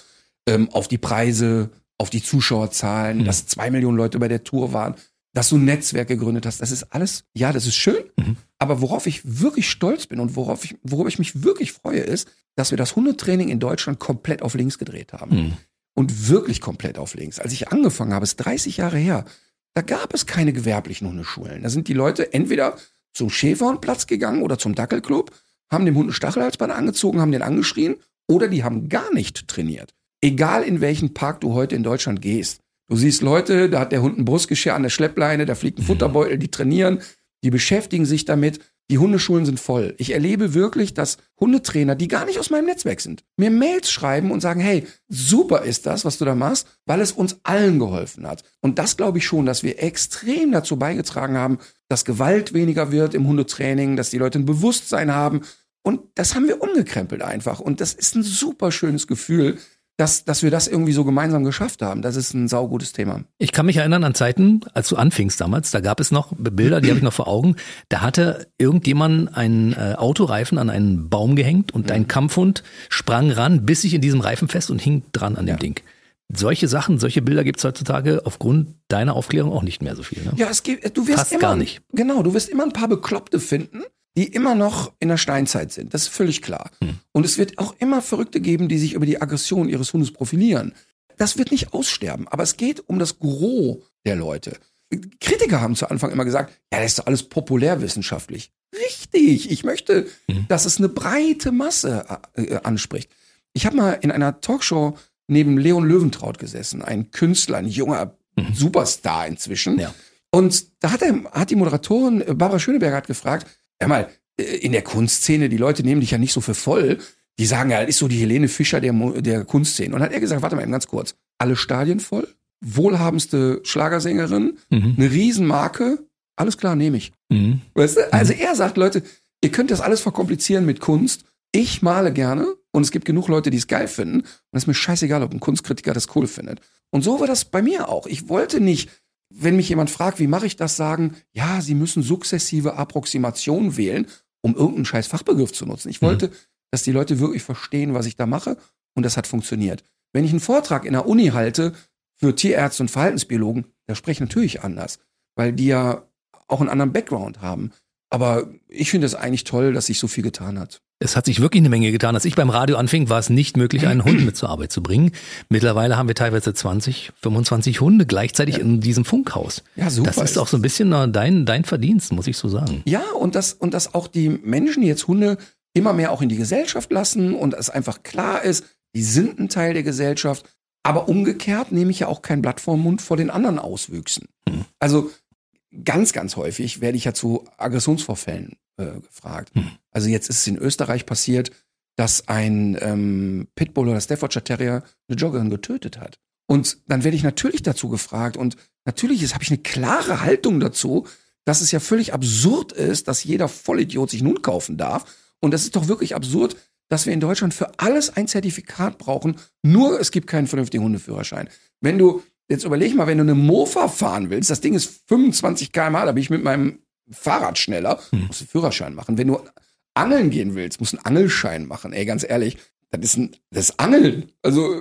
Speaker 3: ähm, auf die Preise, auf die Zuschauerzahlen,
Speaker 2: Mhm.
Speaker 3: dass zwei Millionen Leute bei der Tour waren, dass du ein Netzwerk gegründet hast. Das ist alles, ja, das ist schön.
Speaker 2: Mhm.
Speaker 3: Aber worauf ich wirklich stolz bin und worauf ich, worüber ich mich wirklich freue, ist, dass wir das Hundetraining in Deutschland komplett auf links gedreht haben.
Speaker 2: Hm.
Speaker 3: Und wirklich komplett auf links. Als ich angefangen habe, ist 30 Jahre her, da gab es keine gewerblichen Hundeschulen. Da sind die Leute entweder zum Schäferhundplatz gegangen oder zum Dackelclub, haben dem Hund ein Stachelhalsband angezogen, haben den angeschrien oder die haben gar nicht trainiert. Egal in welchen Park du heute in Deutschland gehst. Du siehst Leute, da hat der Hund ein Brustgeschirr an der Schleppleine, da fliegt ein Futterbeutel, die trainieren, die beschäftigen sich damit. Die Hundeschulen sind voll. Ich erlebe wirklich, dass Hundetrainer, die gar nicht aus meinem Netzwerk sind, mir Mails schreiben und sagen, hey, super ist das, was du da machst, weil es uns allen geholfen hat. Und das glaube ich schon, dass wir extrem dazu beigetragen haben, dass Gewalt weniger wird im Hundetraining, dass die Leute ein Bewusstsein haben. Und das haben wir umgekrempelt einfach. Und das ist ein super schönes Gefühl, dass, dass wir das irgendwie so gemeinsam geschafft haben. Das ist ein saugutes Thema.
Speaker 2: Ich kann mich erinnern an Zeiten, als du anfingst damals, da gab es noch Bilder, die habe ich noch vor Augen. Da hatte irgendjemand einen äh, Autoreifen an einen Baum gehängt und dein Kampfhund sprang ran, biss sich in diesem Reifen fest und hing dran an dem
Speaker 3: Ja.
Speaker 2: Ding. Solche Sachen, solche Bilder gibt es heutzutage aufgrund deiner Aufklärung auch nicht mehr so viel. Ne?
Speaker 3: Ja, es gibt, du wirst
Speaker 2: Fast
Speaker 3: immer,
Speaker 2: gar nicht.
Speaker 3: Genau, du wirst immer ein paar Bekloppte finden, die immer noch in der Steinzeit sind. Das ist völlig klar. Und es wird auch immer Verrückte geben, die sich über die Aggression ihres Hundes profilieren. Das wird nicht aussterben, aber es geht um das Gros der Leute. Kritiker haben zu Anfang immer gesagt, ja, das ist doch alles populärwissenschaftlich. Richtig, ich möchte, dass es eine breite Masse äh, anspricht. Ich habe mal in einer Talkshow neben Leon Löwentraut gesessen, ein Künstler, ein junger Superstar inzwischen.
Speaker 2: Ja.
Speaker 3: Und da hat, er, hat die Moderatorin äh, Barbara Schöneberger hat gefragt, hör mal, äh, in der Kunstszene, die Leute nehmen dich ja nicht so für voll. Die sagen ja, ist so die Helene Fischer der, der Kunstszene. Und hat er gesagt, warte mal eben ganz kurz. Alle Stadien voll, wohlhabendste Schlagersängerin,
Speaker 2: Mhm.
Speaker 3: eine Riesenmarke, alles klar, nehme ich.
Speaker 2: Mhm.
Speaker 3: Weißt du? Also er sagt, Leute, ihr könnt das alles verkomplizieren mit Kunst. Ich male gerne und es gibt genug Leute, die es geil finden. Und es ist mir scheißegal, ob ein Kunstkritiker das cool findet. Und so war das bei mir auch. Ich wollte nicht, wenn mich jemand fragt, wie mache ich das, sagen, ja, Sie müssen sukzessive Approximation wählen, um irgendeinen scheiß Fachbegriff zu nutzen. Ich wollte, dass die Leute wirklich verstehen, was ich da mache. Und das hat funktioniert. Wenn ich einen Vortrag in der Uni halte für Tierärzte und Verhaltensbiologen, da spreche ich natürlich anders, weil die ja auch einen anderen Background haben. Aber ich finde es eigentlich toll, dass sich so viel getan hat.
Speaker 2: Es hat sich wirklich eine Menge getan. Als ich beim Radio anfing, war es nicht möglich, einen Hund mit zur Arbeit zu bringen. Mittlerweile haben wir teilweise 20, 25 Hunde gleichzeitig in diesem Funkhaus.
Speaker 3: Ja, super.
Speaker 2: Das ist auch so ein bisschen äh, dein, dein Verdienst, muss ich so sagen.
Speaker 3: Ja, und das, und dass auch die Menschen jetzt Hunde immer mehr auch in die Gesellschaft lassen und es einfach klar ist, die sind ein Teil der Gesellschaft. Aber umgekehrt nehme ich ja auch kein Blatt vor den Mund vor den anderen Auswüchsen. Also ganz, ganz häufig werde ich ja zu Aggressionsvorfällen äh, gefragt. Also jetzt ist es in Österreich passiert, dass ein ähm, Pitbull oder Staffordshire Terrier eine Joggerin getötet hat. Und dann werde ich natürlich dazu gefragt und natürlich habe ich eine klare Haltung dazu, dass es ja völlig absurd ist, dass jeder Vollidiot sich Hund kaufen darf. Und das ist doch wirklich absurd, dass wir in Deutschland für alles ein Zertifikat brauchen, nur es gibt keinen vernünftigen Hundeführerschein. Wenn du, jetzt überleg mal, wenn du eine Mofa fahren willst, das Ding ist 25 km/h, da bin ich mit meinem Fahrrad schneller, musst du einen Führerschein machen. Wenn du angeln gehen willst, musst du einen Angelschein machen. Ey, ganz ehrlich, das ist ein, das ist Angeln. Also,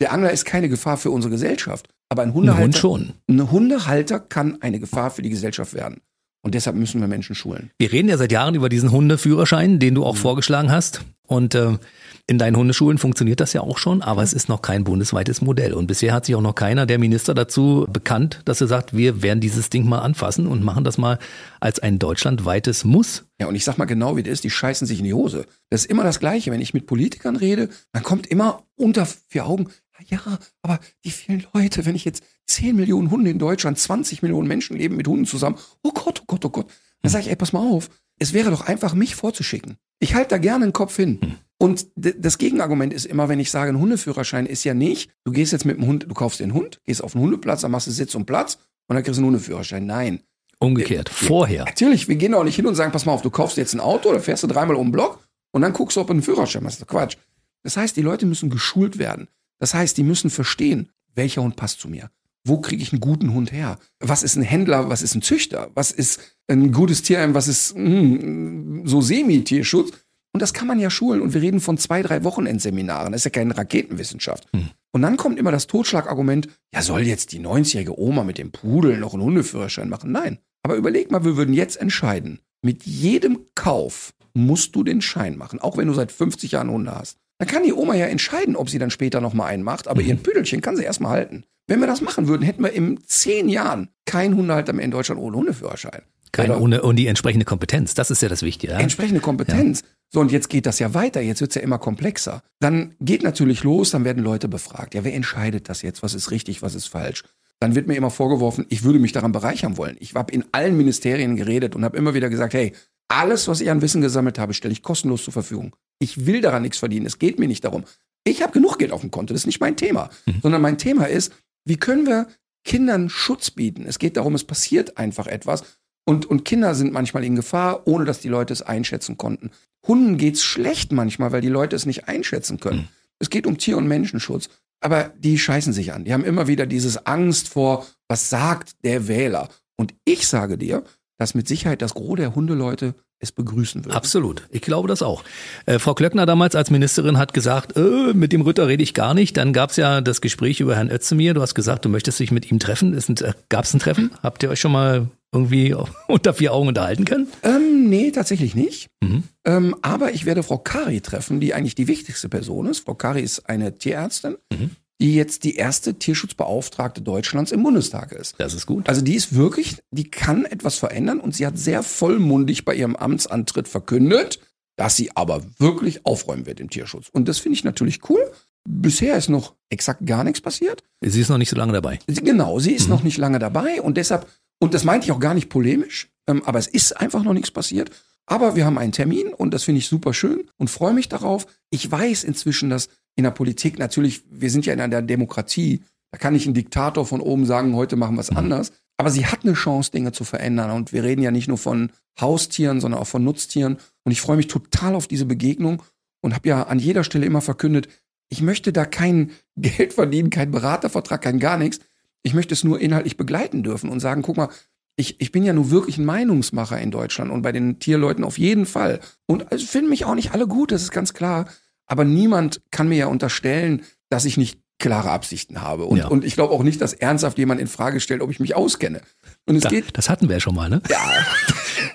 Speaker 3: der Angler ist keine Gefahr für unsere Gesellschaft. Aber ein
Speaker 2: Ein
Speaker 3: Hundehalter,
Speaker 2: Hund schon.
Speaker 3: ein Hundehalter kann eine Gefahr für die Gesellschaft werden. Und deshalb müssen wir Menschen schulen.
Speaker 2: Wir reden ja seit Jahren über diesen Hundeführerschein, den
Speaker 3: Mhm.
Speaker 2: du auch vorgeschlagen hast. Und äh, in deinen Hundeschulen funktioniert das ja auch schon, aber es ist noch kein bundesweites Modell. Und bisher hat sich auch noch keiner der Minister dazu bekannt, dass er sagt, wir werden dieses Ding mal anfassen und machen das mal als ein deutschlandweites Muss.
Speaker 3: Ja, und ich sag mal genau, wie das ist, die scheißen sich in die Hose. Das ist immer das Gleiche. Wenn ich mit Politikern rede, dann kommt immer unter vier Augen, ja, aber die vielen Leute, wenn ich jetzt 10 Millionen Hunde in Deutschland, 20 Millionen Menschen leben mit Hunden zusammen, oh Gott, oh Gott, oh Gott. Dann sage ich, ey, pass mal auf, es wäre doch einfach, mich vorzuschicken. Ich halte da gerne den Kopf hin. Und d- das Gegenargument ist immer, wenn ich sage, ein Hundeführerschein ist ja nicht, du gehst jetzt mit dem Hund, du kaufst den Hund, gehst auf den Hundeplatz, dann machst du Sitz und Platz und dann kriegst du einen Hundeführerschein. Nein.
Speaker 2: Umgekehrt, vorher.
Speaker 3: Natürlich, wir gehen auch nicht hin und sagen, pass mal auf, du kaufst jetzt ein Auto, da fährst du dreimal um den Block und dann guckst du, ob du einen Führerschein hast. Doch Quatsch. Das heißt, die Leute müssen geschult werden. Das heißt, die müssen verstehen, welcher Hund passt zu mir. Wo kriege ich einen guten Hund her? Was ist ein Händler? Was ist ein Züchter? Was ist ein gutes Tierheim? Was ist hm, so Semi-Tierschutz? Und das kann man ja schulen. Und wir reden von zwei, drei Wochenendseminaren. Das ist ja keine Raketenwissenschaft. Und dann kommt immer das Totschlagargument, ja, soll jetzt die 90-jährige Oma mit dem Pudel noch einen Hundeführerschein machen? Nein. Aber überleg mal, wir würden jetzt entscheiden, mit jedem Kauf musst du den Schein machen, auch wenn du seit 50 Jahren Hunde hast. Dann kann die Oma ja entscheiden, ob sie dann später noch mal einen macht, aber ihren Püdelchen kann sie erstmal halten. Wenn wir das machen würden, hätten wir in zehn Jahren keinen Hundehalter mehr in Deutschland ohne Hundeführerschein.
Speaker 2: Keine
Speaker 3: Oder
Speaker 2: ohne und die entsprechende Kompetenz. Das ist ja das Wichtige. Ja?
Speaker 3: entsprechende Kompetenz. So, und jetzt geht das ja weiter, jetzt wird's ja immer komplexer. Dann geht natürlich los, dann werden Leute befragt. Ja, wer entscheidet das jetzt? Was ist richtig, was ist falsch? Dann wird mir immer vorgeworfen, ich würde mich daran bereichern wollen. Ich habe in allen Ministerien geredet und habe immer wieder gesagt, hey, alles, was ich an Wissen gesammelt habe, stelle ich kostenlos zur Verfügung. Ich will daran nichts verdienen. Es geht mir nicht darum. Ich habe genug Geld auf dem Konto, das ist nicht mein Thema. Sondern mein Thema ist, wie können wir Kindern Schutz bieten? Es geht darum, es passiert einfach etwas. Und, und Kinder sind manchmal in Gefahr, ohne dass die Leute es einschätzen konnten. Hunden geht's schlecht manchmal, weil die Leute es nicht einschätzen können. Es geht um Tier- und Menschenschutz. Aber die scheißen sich an. Die haben immer wieder dieses Angst vor, was sagt der Wähler? Und ich sage dir, dass mit Sicherheit das Gros der Hundeleute es begrüßen würden.
Speaker 2: Absolut. Ich glaube das auch. Äh, Frau Klöckner damals als Ministerin hat gesagt, äh, mit dem Ritter rede ich gar nicht. Dann gab es ja das Gespräch über Herrn Özdemir. Du hast gesagt, du möchtest dich mit ihm treffen. Äh, Gab es ein Treffen? Habt ihr euch schon mal irgendwie <laughs> unter vier Augen unterhalten können?
Speaker 3: Ähm, nee, tatsächlich nicht.
Speaker 2: Mhm.
Speaker 3: Ähm, aber ich werde Frau Kari treffen, die eigentlich die wichtigste Person ist. Frau Kari ist eine Tierärztin,
Speaker 2: Mhm.
Speaker 3: Die jetzt die erste Tierschutzbeauftragte Deutschlands im Bundestag ist.
Speaker 2: Das ist gut.
Speaker 3: Also die ist wirklich, die kann etwas verändern und sie hat sehr vollmundig bei ihrem Amtsantritt verkündet, dass sie aber wirklich aufräumen wird im Tierschutz. Und das finde ich natürlich cool. Bisher ist noch exakt gar nichts passiert.
Speaker 2: Sie ist noch nicht so lange dabei.
Speaker 3: Genau, sie ist noch nicht lange dabei und deshalb, und das meinte ich auch gar nicht polemisch, ähm, aber es ist einfach noch nichts passiert. Aber wir haben einen Termin und das finde ich super schön und freue mich darauf. Ich weiß inzwischen, dass in der Politik natürlich, wir sind ja in einer Demokratie, da kann nicht ein Diktator von oben sagen, heute machen wir es anders. Aber sie hat eine Chance, Dinge zu verändern. Und wir reden ja nicht nur von Haustieren, sondern auch von Nutztieren. Und ich freue mich total auf diese Begegnung und habe ja an jeder Stelle immer verkündet, ich möchte da kein <laughs> Geld verdienen, kein Beratervertrag, kein gar nichts. Ich möchte es nur inhaltlich begleiten dürfen und sagen, guck mal, ich, ich bin ja nur wirklich ein Meinungsmacher in Deutschland und bei den Tierleuten auf jeden Fall. Und also finden mich auch nicht alle gut, das ist ganz klar. Aber niemand kann mir ja unterstellen, dass ich nicht klare Absichten habe. Und,
Speaker 2: Ja.
Speaker 3: und ich glaube auch nicht, dass ernsthaft jemand in Frage stellt, ob ich mich auskenne. Und es
Speaker 2: Da,
Speaker 3: geht.
Speaker 2: das hatten wir ja schon mal, ne?
Speaker 3: Ja,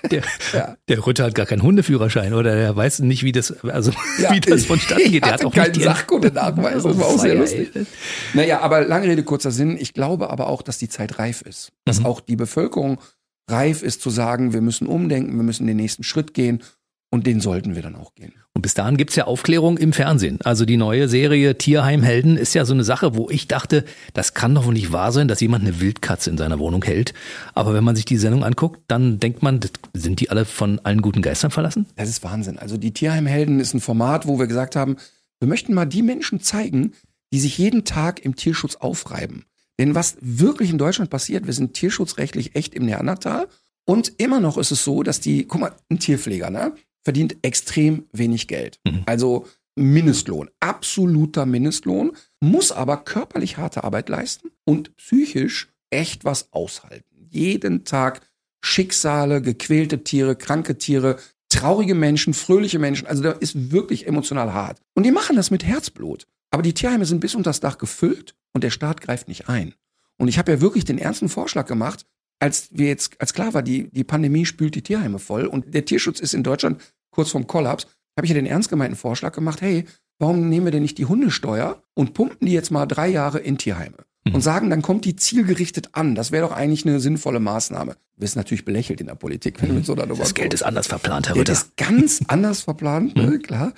Speaker 3: <laughs>
Speaker 2: Der, <laughs>
Speaker 3: Ja.
Speaker 2: der Rütter hat gar keinen Hundeführerschein oder der weiß nicht, wie das, also
Speaker 3: ja.
Speaker 2: wie das vonstatten <laughs> geht. Der hat auch
Speaker 3: keinen Sachkundenachweis. Das war auch sehr
Speaker 2: Feier,
Speaker 3: lustig.
Speaker 2: ey.
Speaker 3: Naja, aber lange Rede, kurzer Sinn. Ich glaube aber auch, dass die Zeit reif ist. Dass
Speaker 2: Mhm.
Speaker 3: auch die Bevölkerung reif ist zu sagen, wir müssen umdenken, wir müssen den nächsten Schritt gehen. Und den sollten wir dann auch gehen.
Speaker 2: Und bis dahin gibt's ja Aufklärung im Fernsehen. Also die neue Serie Tierheimhelden ist ja so eine Sache, wo ich dachte, das kann doch wohl nicht wahr sein, dass jemand eine Wildkatze in seiner Wohnung hält. Aber wenn man sich die Sendung anguckt, dann denkt man, sind die alle von allen guten Geistern verlassen?
Speaker 3: Das ist Wahnsinn. Also die Tierheimhelden ist ein Format, wo wir gesagt haben, wir möchten mal die Menschen zeigen, die sich jeden Tag im Tierschutz aufreiben. Denn was wirklich in Deutschland passiert, wir sind tierschutzrechtlich echt im Neandertal. Und immer noch ist es so, dass die, guck mal, ein Tierpfleger, ne, verdient extrem wenig Geld.
Speaker 2: Mhm.
Speaker 3: Also Mindestlohn, absoluter Mindestlohn, muss aber körperlich harte Arbeit leisten und psychisch echt was aushalten. Jeden Tag Schicksale, gequälte Tiere, kranke Tiere, traurige Menschen, fröhliche Menschen. Also da ist wirklich emotional hart. Und die machen das mit Herzblut. Aber die Tierheime sind bis unter das Dach gefüllt und der Staat greift nicht ein. Und ich habe ja wirklich den ernsten Vorschlag gemacht, als wir jetzt, als klar war, die, die Pandemie spült die Tierheime voll und der Tierschutz ist in Deutschland kurz vorm Kollaps, habe ich ja den ernst gemeinten Vorschlag gemacht, hey, warum nehmen wir denn nicht die Hundesteuer und pumpen die jetzt mal drei Jahre in Tierheime?
Speaker 2: Mhm.
Speaker 3: Und sagen, dann kommt die zielgerichtet an. Das wäre doch eigentlich eine sinnvolle Maßnahme. Du wirst natürlich belächelt in der Politik, wenn du mit so einer Nummer
Speaker 2: Das Geld ist anders verplant, Herr Rütter.
Speaker 3: das ist ganz <laughs> anders verplant, ne, klar.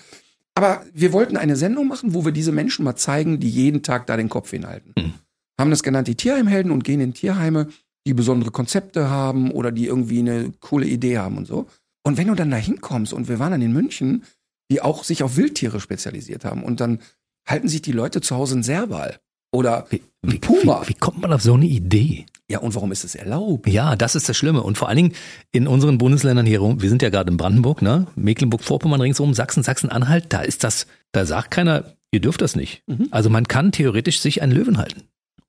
Speaker 3: Aber wir wollten eine Sendung machen, wo wir diese Menschen mal zeigen, die jeden Tag da den Kopf hinhalten.
Speaker 2: Mhm.
Speaker 3: Haben das genannt die Tierheimhelden und gehen in Tierheime, die besondere Konzepte haben oder die irgendwie eine coole Idee haben und so. Und wenn du dann da hinkommst und wir waren dann in München, die auch sich auf Wildtiere spezialisiert haben und dann halten sich die Leute zu Hause ein Serval oder
Speaker 2: Wie,
Speaker 3: ein Puma.
Speaker 2: wie, wie kommt man auf so eine Idee?
Speaker 3: Ja, und warum ist es erlaubt?
Speaker 2: Ja, das ist das Schlimme. Und vor allen Dingen in unseren Bundesländern hier rum, wir sind ja gerade in Brandenburg, ne? Mecklenburg-Vorpommern ringsum, Sachsen, Sachsen-Anhalt, da ist das, da sagt keiner, ihr dürft das nicht.
Speaker 3: Mhm.
Speaker 2: Also man kann theoretisch sich einen Löwen halten.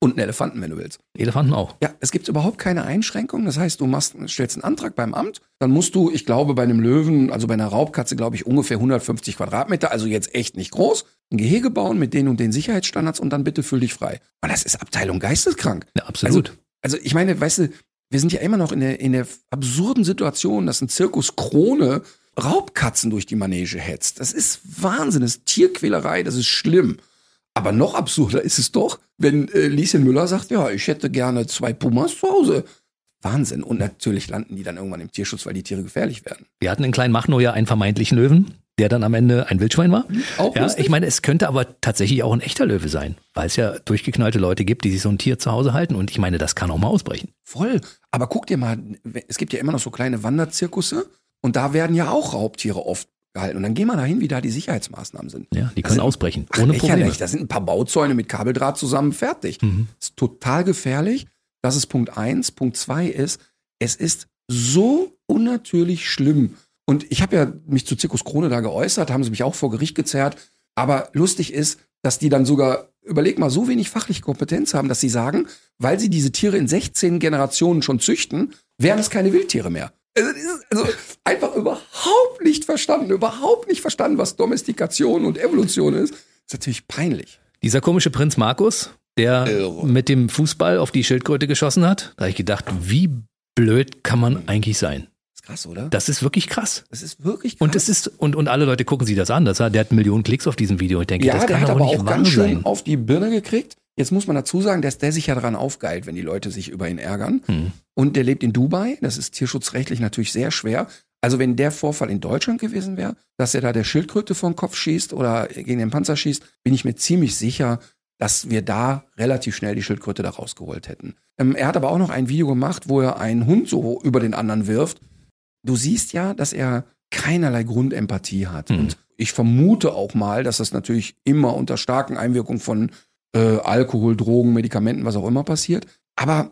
Speaker 3: Und einen Elefanten, wenn du willst.
Speaker 2: Elefanten auch.
Speaker 3: Ja, es gibt überhaupt keine Einschränkung. Das heißt, du machst, stellst einen Antrag beim Amt, dann musst du, ich glaube, bei einem Löwen, also bei einer Raubkatze, glaube ich, ungefähr 150 Quadratmeter, also jetzt echt nicht groß, ein Gehege bauen mit den und den Sicherheitsstandards und dann bitte fühl dich frei. Und das ist Abteilung geisteskrank.
Speaker 2: Ja, absolut.
Speaker 3: Also ich meine, weißt du, wir sind ja immer noch in der, in der absurden Situation, dass ein Zirkus Krone Raubkatzen durch die Manege hetzt. Das ist Wahnsinn, das ist Tierquälerei, das ist schlimm. Aber noch absurder ist es doch, wenn äh, Lieschen Müller sagt, ja, ich hätte gerne zwei Pumas zu Hause. Wahnsinn. Und natürlich landen die dann irgendwann im Tierschutz, weil die Tiere gefährlich werden.
Speaker 2: Wir hatten in Kleinmachnow ja einen vermeintlichen Löwen, der dann am Ende ein Wildschwein war.
Speaker 3: Auch
Speaker 2: Ja,
Speaker 3: lustig.
Speaker 2: ich meine, es könnte aber tatsächlich auch ein echter Löwe sein, weil es ja durchgeknallte Leute gibt, die sich so ein Tier zu Hause halten. Und ich meine, das kann auch mal ausbrechen.
Speaker 3: Voll. Aber guck dir mal, es gibt ja immer noch so kleine Wanderzirkusse und da werden ja auch Raubtiere oft gehalten. Und dann geh mal dahin, wie da die Sicherheitsmaßnahmen sind.
Speaker 2: Ja, die können
Speaker 3: sind-
Speaker 2: ausbrechen, ohne. Probleme.
Speaker 3: Da sind ein paar Bauzäune mit Kabeldraht zusammen fertig.
Speaker 2: Mhm.
Speaker 3: Das ist total gefährlich. Das ist Punkt eins. Punkt zwei ist, es ist so unnatürlich schlimm. Und ich habe ja mich zu Zirkus Krone da geäußert, haben sie mich auch vor Gericht gezerrt. Aber lustig ist, dass die dann sogar, überleg mal, so wenig fachliche Kompetenz haben, dass sie sagen, weil sie diese Tiere in 16 Generationen schon züchten, wären es keine Wildtiere mehr. Also, also einfach überhaupt nicht verstanden, überhaupt nicht verstanden, was Domestikation und Evolution ist. Das ist natürlich peinlich.
Speaker 2: Dieser komische Prinz Markus, der
Speaker 3: Irre.
Speaker 2: mit dem Fußball auf die Schildkröte geschossen hat, da habe ich gedacht, wie blöd kann man eigentlich sein?
Speaker 3: ist krass, oder?
Speaker 2: Das ist wirklich krass.
Speaker 3: Das ist wirklich krass.
Speaker 2: Und es ist, und, und alle Leute gucken sich das an. Das, der hat Millionen Klicks auf diesem Video. Ich denke,
Speaker 3: ja,
Speaker 2: das
Speaker 3: der
Speaker 2: kann
Speaker 3: hat
Speaker 2: doch
Speaker 3: aber
Speaker 2: nicht
Speaker 3: auch ganz schön
Speaker 2: sein.
Speaker 3: auf die Birne gekriegt. Jetzt muss man dazu sagen, dass der sich ja daran aufgeilt, wenn die Leute sich über ihn ärgern.
Speaker 2: Hm.
Speaker 3: Und der lebt in Dubai. Das ist tierschutzrechtlich natürlich sehr schwer. Also wenn der Vorfall in Deutschland gewesen wäre, dass er da der Schildkröte vor den Kopf schießt oder gegen den Panzer schießt, bin ich mir ziemlich sicher, dass wir da relativ schnell die Schildkröte da rausgeholt hätten. Ähm, er hat aber auch noch ein Video gemacht, wo er einen Hund so über den anderen wirft. Du siehst ja, dass er keinerlei Grundempathie hat.
Speaker 2: Mhm.
Speaker 3: Und ich vermute auch mal, dass das natürlich immer unter starken Einwirkungen von äh, Alkohol, Drogen, Medikamenten, was auch immer passiert. Aber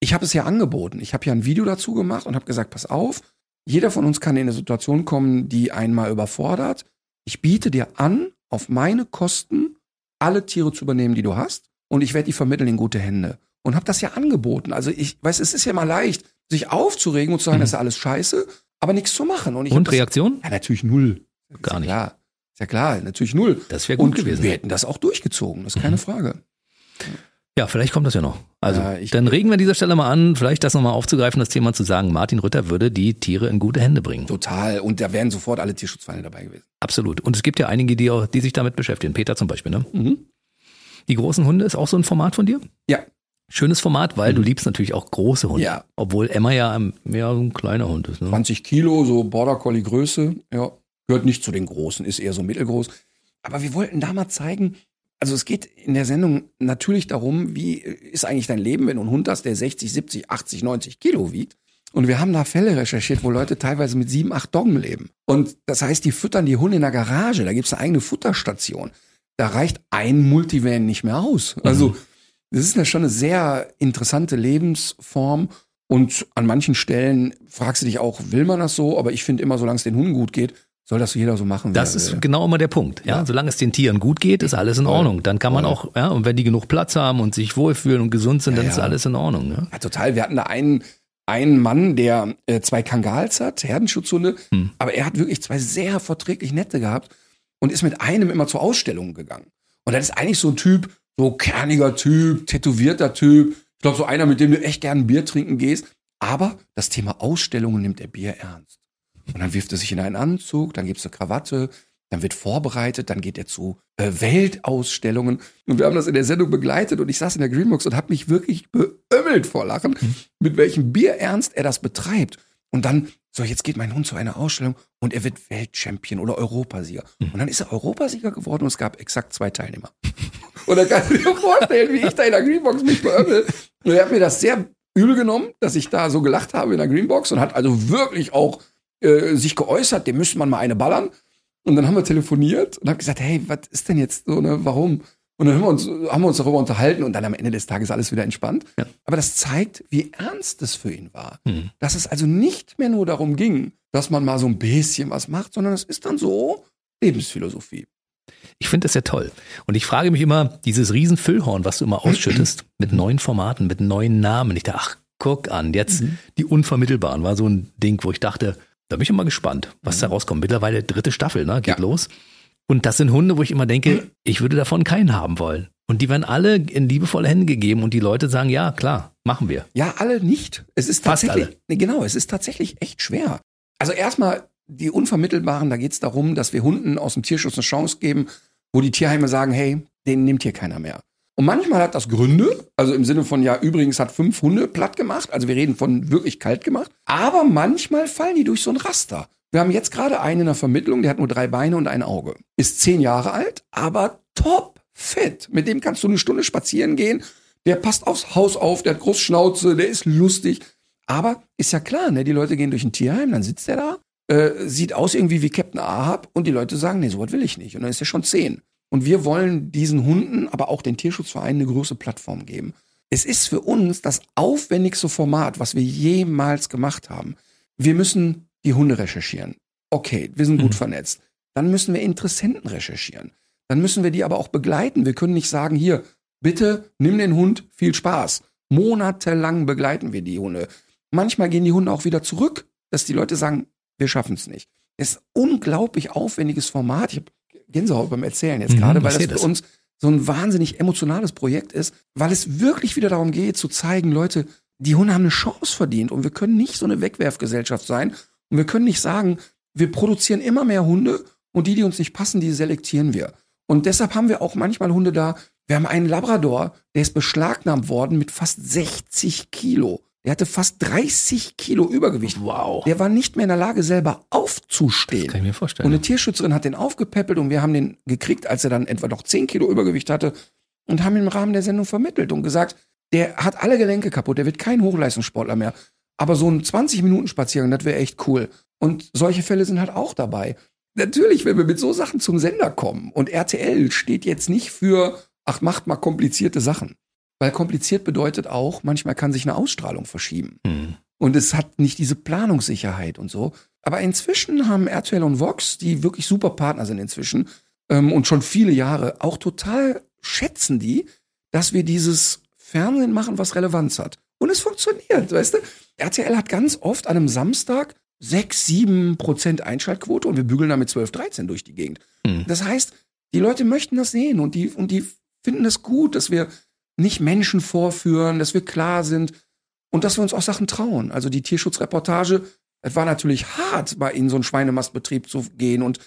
Speaker 3: ich habe es ja angeboten. Ich habe ja ein Video dazu gemacht und habe gesagt, pass auf, jeder von uns kann in eine Situation kommen, die einmal überfordert. Ich biete dir an, auf meine Kosten alle Tiere zu übernehmen, die du hast, und ich werde die vermitteln in gute Hände. Und habe das ja angeboten. Also ich weiß, es ist ja mal leicht, sich aufzuregen und zu sagen,
Speaker 2: Mhm.
Speaker 3: das ist ja alles scheiße, aber nichts zu machen. Und,
Speaker 2: Und
Speaker 3: das,
Speaker 2: Reaktion?
Speaker 3: Ja, natürlich null.
Speaker 2: Gar
Speaker 3: ja
Speaker 2: nicht.
Speaker 3: Klar. Ja klar, natürlich null.
Speaker 2: Das wäre gut
Speaker 3: Und
Speaker 2: gewesen.
Speaker 3: wir hätten das auch durchgezogen, das ist keine
Speaker 2: Mhm.
Speaker 3: Frage.
Speaker 2: Ja, vielleicht kommt das ja noch. Also,
Speaker 3: Ja,
Speaker 2: dann regen wir an dieser Stelle mal an, vielleicht das nochmal aufzugreifen, das Thema zu sagen, Martin Rütter würde die Tiere in gute Hände bringen.
Speaker 3: Total. Und da wären sofort alle Tierschutzvereine dabei gewesen.
Speaker 2: Absolut. Und es gibt ja einige, die, auch, die sich damit beschäftigen. Peter zum Beispiel, ne?
Speaker 3: Mhm.
Speaker 2: Die großen Hunde ist auch so ein Format von dir?
Speaker 3: Ja.
Speaker 2: Schönes Format, weil
Speaker 3: Mhm.
Speaker 2: du liebst natürlich auch große Hunde.
Speaker 3: Ja.
Speaker 2: Obwohl Emma ja ein- mehr so ein kleiner Hund ist. Ne?
Speaker 3: 20 Kilo, so Border Collie Größe, ja. Gehört nicht zu den Großen, ist eher so mittelgroß. Aber wir wollten da mal zeigen, also es geht in der Sendung natürlich darum, wie ist eigentlich dein Leben, wenn du einen Hund hast, der 60, 70, 80, 90 Kilo wiegt. Und wir haben da Fälle recherchiert, wo Leute teilweise mit sieben, acht Doggen leben. Und das heißt, die füttern die Hunde in der Garage, da gibt's eine eigene Futterstation. Da reicht ein Multivan nicht mehr aus. Also das ist ja schon eine sehr interessante Lebensform. Und an manchen Stellen fragst du dich auch, will man das so? Aber ich finde immer, solange es den Hunden gut geht, soll das jeder so machen.
Speaker 2: Das ist
Speaker 3: will.
Speaker 2: genau immer der Punkt. Ja?
Speaker 3: Ja.
Speaker 2: Solange es den Tieren gut geht, ist alles in. Ordnung. Dann kann man auch, ja, und wenn die genug Platz haben und sich wohlfühlen und gesund sind,
Speaker 3: Ja,
Speaker 2: dann ist
Speaker 3: ja.
Speaker 2: alles in Ordnung. Ne?
Speaker 3: Ja, total. Wir hatten da einen, einen Mann, der äh, zwei Kangals hat, Herdenschutzhunde,
Speaker 2: Hm.
Speaker 3: aber er hat wirklich zwei sehr verträglich nette gehabt und ist mit einem immer zur Ausstellung gegangen. Und das ist eigentlich so ein Typ, so kerniger Typ, tätowierter Typ. Ich glaube, so einer, mit dem du echt gern ein Bier trinken gehst. Aber das Thema Ausstellungen nimmt er Bier ernst. Und dann wirft er sich in einen Anzug, dann gibt's eine Krawatte, dann wird vorbereitet, dann geht er zu äh, Weltausstellungen. Und wir haben das in der Sendung begleitet und ich saß in der Greenbox und habe mich wirklich beömmelt vor Lachen, mit welchem Bierernst er das betreibt. Und dann, so, jetzt geht mein Hund zu einer Ausstellung und er wird Weltchampion oder Europasieger. Und dann ist er Europasieger geworden und es gab exakt zwei Teilnehmer. <laughs> Und dann kannst du dir vorstellen, wie ich da in der Greenbox mich beömmel. Und er hat mir das sehr übel genommen, dass ich da so gelacht habe in der Greenbox und hat also wirklich auch äh, sich geäußert, dem müsste man mal eine ballern. Und dann haben wir telefoniert und haben gesagt, hey, was ist denn jetzt so, ne, warum? Und dann haben wir, uns, haben wir uns darüber unterhalten und dann am Ende des Tages alles wieder entspannt.
Speaker 2: Ja.
Speaker 3: Aber das zeigt, wie ernst es für ihn war.
Speaker 2: Hm.
Speaker 3: Dass es also nicht mehr nur darum ging, dass man mal so ein bisschen was macht, sondern es ist dann so Lebensphilosophie.
Speaker 2: Ich finde das ja toll. Und ich frage mich immer, dieses riesen Füllhorn, was du immer ausschüttest, <clears throat> mit neuen Formaten, mit neuen Namen. Ich dachte, ach, guck an, jetzt die Unvermittelbaren war so ein Ding, wo ich dachte, da bin ich immer gespannt, was da rauskommt. Mittlerweile dritte Staffel, ne? Geht
Speaker 3: Ja.
Speaker 2: los. Und das sind Hunde, wo ich immer denke, ich würde davon keinen haben wollen. Und die werden alle in liebevolle Hände gegeben und die Leute sagen, ja, klar, machen wir.
Speaker 3: Ja, alle nicht. Es ist
Speaker 2: Fast
Speaker 3: tatsächlich,
Speaker 2: alle.
Speaker 3: Nee, genau, es ist tatsächlich echt schwer. Also erstmal die Unvermittelbaren, da geht es darum, dass wir Hunden aus dem Tierschutz eine Chance geben, wo die Tierheime sagen, hey, den nimmt hier keiner mehr. Und manchmal hat das Gründe, also im Sinne von, ja, übrigens hat fünf Hunde platt gemacht, also wir reden von wirklich kalt gemacht, aber manchmal fallen die durch so ein Raster. Wir haben jetzt gerade einen in der Vermittlung, der hat nur drei Beine und ein Auge. Ist zehn Jahre alt, aber top fit. Mit dem kannst du eine Stunde spazieren gehen. Der passt aufs Haus auf, der hat Großschnauze, der ist lustig. Aber ist ja klar, ne? Die Leute gehen durch ein Tierheim, dann sitzt der da, äh, sieht aus irgendwie wie Captain Ahab und die Leute sagen, nee, sowas will ich nicht. Und dann ist er schon zehn. Und wir wollen diesen Hunden, aber auch den Tierschutzvereinen eine große Plattform geben. Es ist für uns das aufwendigste Format, was wir jemals gemacht haben. Wir müssen die Hunde recherchieren. Okay, wir sind gut
Speaker 2: Mhm.
Speaker 3: vernetzt. Dann müssen wir Interessenten recherchieren. Dann müssen wir die aber auch begleiten. Wir können nicht sagen, hier, bitte nimm den Hund, viel Spaß. Monatelang begleiten wir die Hunde. Manchmal gehen die Hunde auch wieder zurück, dass die Leute sagen, wir schaffen es nicht. Es ist ein unglaublich aufwendiges Format. Ich habe Gänsehaut beim Erzählen jetzt
Speaker 2: Mhm,
Speaker 3: gerade,
Speaker 2: ich
Speaker 3: weil das für
Speaker 2: das.
Speaker 3: uns so ein wahnsinnig emotionales Projekt ist, weil es wirklich wieder darum geht zu zeigen, Leute, die Hunde haben eine Chance verdient und wir können nicht so eine Wegwerfgesellschaft sein und wir können nicht sagen, wir produzieren immer mehr Hunde und die, die uns nicht passen, die selektieren wir. Und deshalb haben wir auch manchmal Hunde da. Wir haben einen Labrador, der ist beschlagnahmt worden mit fast 60 Kilo. Der hatte fast 30 Kilo Übergewicht.
Speaker 2: Wow.
Speaker 3: Der war nicht mehr in der Lage, selber aufzustehen.
Speaker 2: Kann ich mir vorstellen.
Speaker 3: Und eine Tierschützerin hat den aufgepäppelt und wir haben den gekriegt, als er dann etwa noch 10 Kilo Übergewicht hatte und haben ihn im Rahmen der Sendung vermittelt und gesagt, der hat alle Gelenke kaputt, der wird kein Hochleistungssportler mehr. Aber so ein 20-Minuten-Spaziergang, das wäre echt cool. Und solche Fälle sind halt auch dabei. Natürlich, wenn wir mit so Sachen zum Sender kommen und RTL steht jetzt nicht für, ach, macht mal komplizierte Sachen. Weil kompliziert bedeutet auch, manchmal kann sich eine Ausstrahlung verschieben.
Speaker 2: Hm.
Speaker 3: Und es hat nicht diese Planungssicherheit und so. Aber inzwischen haben RTL und Vox, die wirklich super Partner sind inzwischen ähm, und schon viele Jahre, auch total schätzen die, dass wir dieses Fernsehen machen, was Relevanz hat. Und es funktioniert, weißt du? RTL hat ganz oft an einem Samstag 6, 7 Prozent Einschaltquote und wir bügeln damit 12, 13 durch die Gegend.
Speaker 2: Hm.
Speaker 3: Das heißt, die Leute möchten das sehen und die, und die finden es gut, dass wir nicht Menschen vorführen, dass wir klar sind und dass wir uns auch Sachen trauen. Also die Tierschutzreportage, es war natürlich hart, mal in so einen Schweinemastbetrieb zu gehen und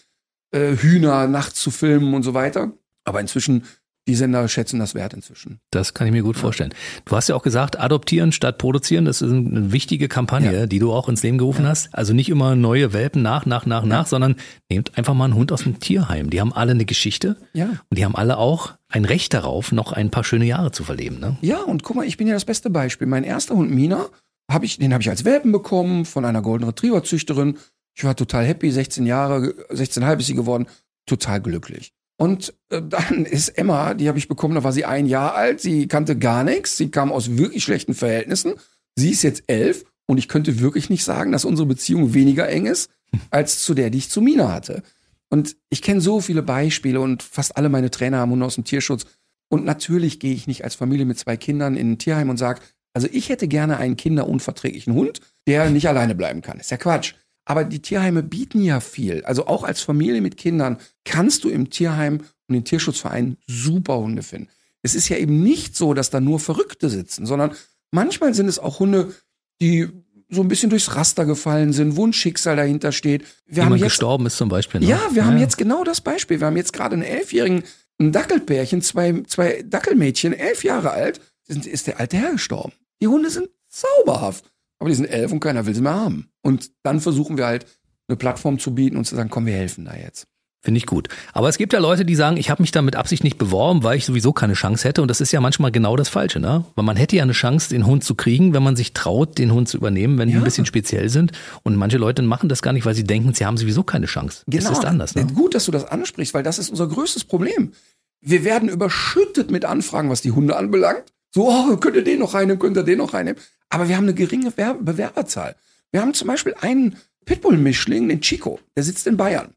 Speaker 3: äh, Hühner nachts zu filmen und so weiter. Aber inzwischen die Sender schätzen das wert inzwischen.
Speaker 2: Das kann ich mir gut vorstellen. Du hast ja auch gesagt, adoptieren statt produzieren, das ist eine wichtige Kampagne,
Speaker 3: Ja.
Speaker 2: die du auch ins Leben gerufen hast. Also nicht immer neue Welpen nach, nach, nach, nach, sondern nehmt einfach mal einen Hund aus dem Tierheim. Die haben alle eine Geschichte
Speaker 3: Ja.
Speaker 2: und die haben alle auch ein Recht darauf, noch ein paar schöne Jahre zu verleben. Ne?
Speaker 3: Ja, und guck mal, ich bin ja das beste Beispiel. Mein erster Hund Mina, hab ich, den habe ich als Welpen bekommen von einer Golden Retriever Züchterin. Ich war total happy, 16 Jahre, 16,5 ist sie geworden, total glücklich. Und äh, dann ist Emma, die habe ich bekommen, da war sie ein Jahr alt, sie kannte gar nichts, sie kam aus wirklich schlechten Verhältnissen. Sie ist jetzt elf und ich könnte wirklich nicht sagen, dass unsere Beziehung weniger eng ist, <laughs> als zu der, die ich zu Mina hatte. Und ich kenne so viele Beispiele und fast alle meine Trainer haben Hunde aus dem Tierschutz. Und natürlich gehe ich nicht als Familie mit zwei Kindern in ein Tierheim und sage, also ich hätte gerne einen kinderunverträglichen Hund, der nicht alleine bleiben kann. Ist ja Quatsch. Aber die Tierheime bieten ja viel. Also auch als Familie mit Kindern kannst du im Tierheim und in Tierschutzvereinen super Hunde finden. Es ist ja eben nicht so, dass da nur Verrückte sitzen, sondern manchmal sind es auch Hunde, die so ein bisschen durchs Raster gefallen sind, wo ein Schicksal dahinter steht. Wir haben
Speaker 2: Jemand
Speaker 3: jetzt
Speaker 2: gestorben ist zum Beispiel. Ne?
Speaker 3: ja, wir haben jetzt genau das Beispiel. Wir haben jetzt gerade einen elfjährigen, ein Dackelpärchen, zwei, zwei Dackelmädchen, elf Jahre alt, sind, ist der alte Herr gestorben. Die Hunde sind zauberhaft. Aber die sind elf und keiner will sie mehr haben. Und dann versuchen wir halt, eine Plattform zu bieten und zu sagen, komm, wir helfen da jetzt.
Speaker 2: Finde ich gut. Aber es gibt ja Leute, die sagen, ich habe mich da mit Absicht nicht beworben, weil ich sowieso keine Chance hätte. Und das ist ja manchmal genau das Falsche, ne? Weil man hätte ja eine Chance, den Hund zu kriegen, wenn man sich traut, den Hund zu übernehmen, wenn die
Speaker 3: Ja.
Speaker 2: ein bisschen speziell sind. Und manche Leute machen das gar nicht, weil sie denken, sie haben sowieso keine Chance. Es ist anders, ne?
Speaker 3: Gut, dass du das ansprichst, weil das ist unser größtes Problem. Wir werden überschüttet mit Anfragen, was die Hunde anbelangt. So, oh, könnt ihr den noch reinnehmen, könnt ihr den noch reinnehmen. Aber wir haben eine geringe Wer- Bewerberzahl. Wir haben zum Beispiel einen Pitbull-Mischling, den Chico, der sitzt in Bayern.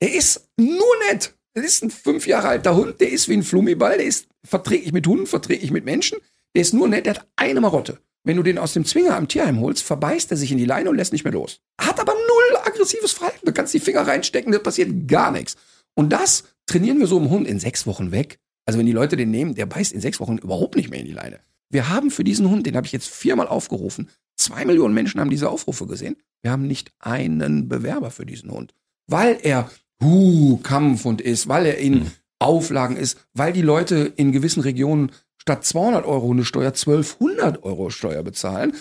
Speaker 3: Der ist nur nett. Das ist ein fünf Jahre alter Hund, der ist wie ein Flummiball, der ist verträglich mit Hunden, verträglich mit Menschen. Der ist nur nett, der hat eine Marotte. Wenn du den aus dem Zwinger am Tierheim holst, verbeißt er sich in die Leine und lässt nicht mehr los. Hat aber null aggressives Verhalten. Du kannst die Finger reinstecken, da passiert gar nichts. Und das trainieren wir so im Hund in sechs Wochen weg. Also wenn die Leute den nehmen, der beißt in sechs Wochen überhaupt nicht mehr in die Leine. Wir haben für diesen Hund, den habe ich jetzt viermal aufgerufen, zwei Millionen Menschen haben diese Aufrufe gesehen. Wir haben nicht einen Bewerber für diesen Hund. Weil er huh, Kampfhund ist, weil er in Auflagen ist, weil die Leute in gewissen Regionen statt 200 Euro Hundesteuer 1200 Euro Steuer bezahlen.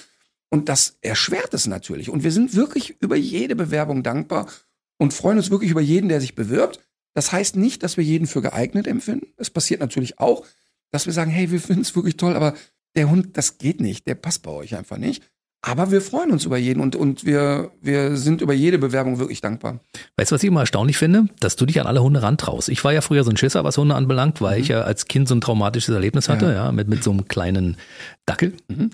Speaker 3: Und das erschwert es natürlich. Und wir sind wirklich über jede Bewerbung dankbar und freuen uns wirklich über jeden, der sich bewirbt. Das heißt nicht, dass wir jeden für geeignet empfinden. Es passiert natürlich auch, dass wir sagen, hey, wir finden es wirklich toll, aber der Hund, das geht nicht, der passt bei euch einfach nicht. Aber wir freuen uns über jeden und, und wir, wir sind über jede Bewerbung wirklich dankbar.
Speaker 2: Weißt du, was ich immer erstaunlich finde? Dass du dich an alle Hunde rantraust. Ich war ja früher so ein Schisser, was Hunde anbelangt, weil ich ja als Kind so ein traumatisches Erlebnis hatte, ja,
Speaker 3: Ja.
Speaker 2: mit, mit so einem kleinen Dackel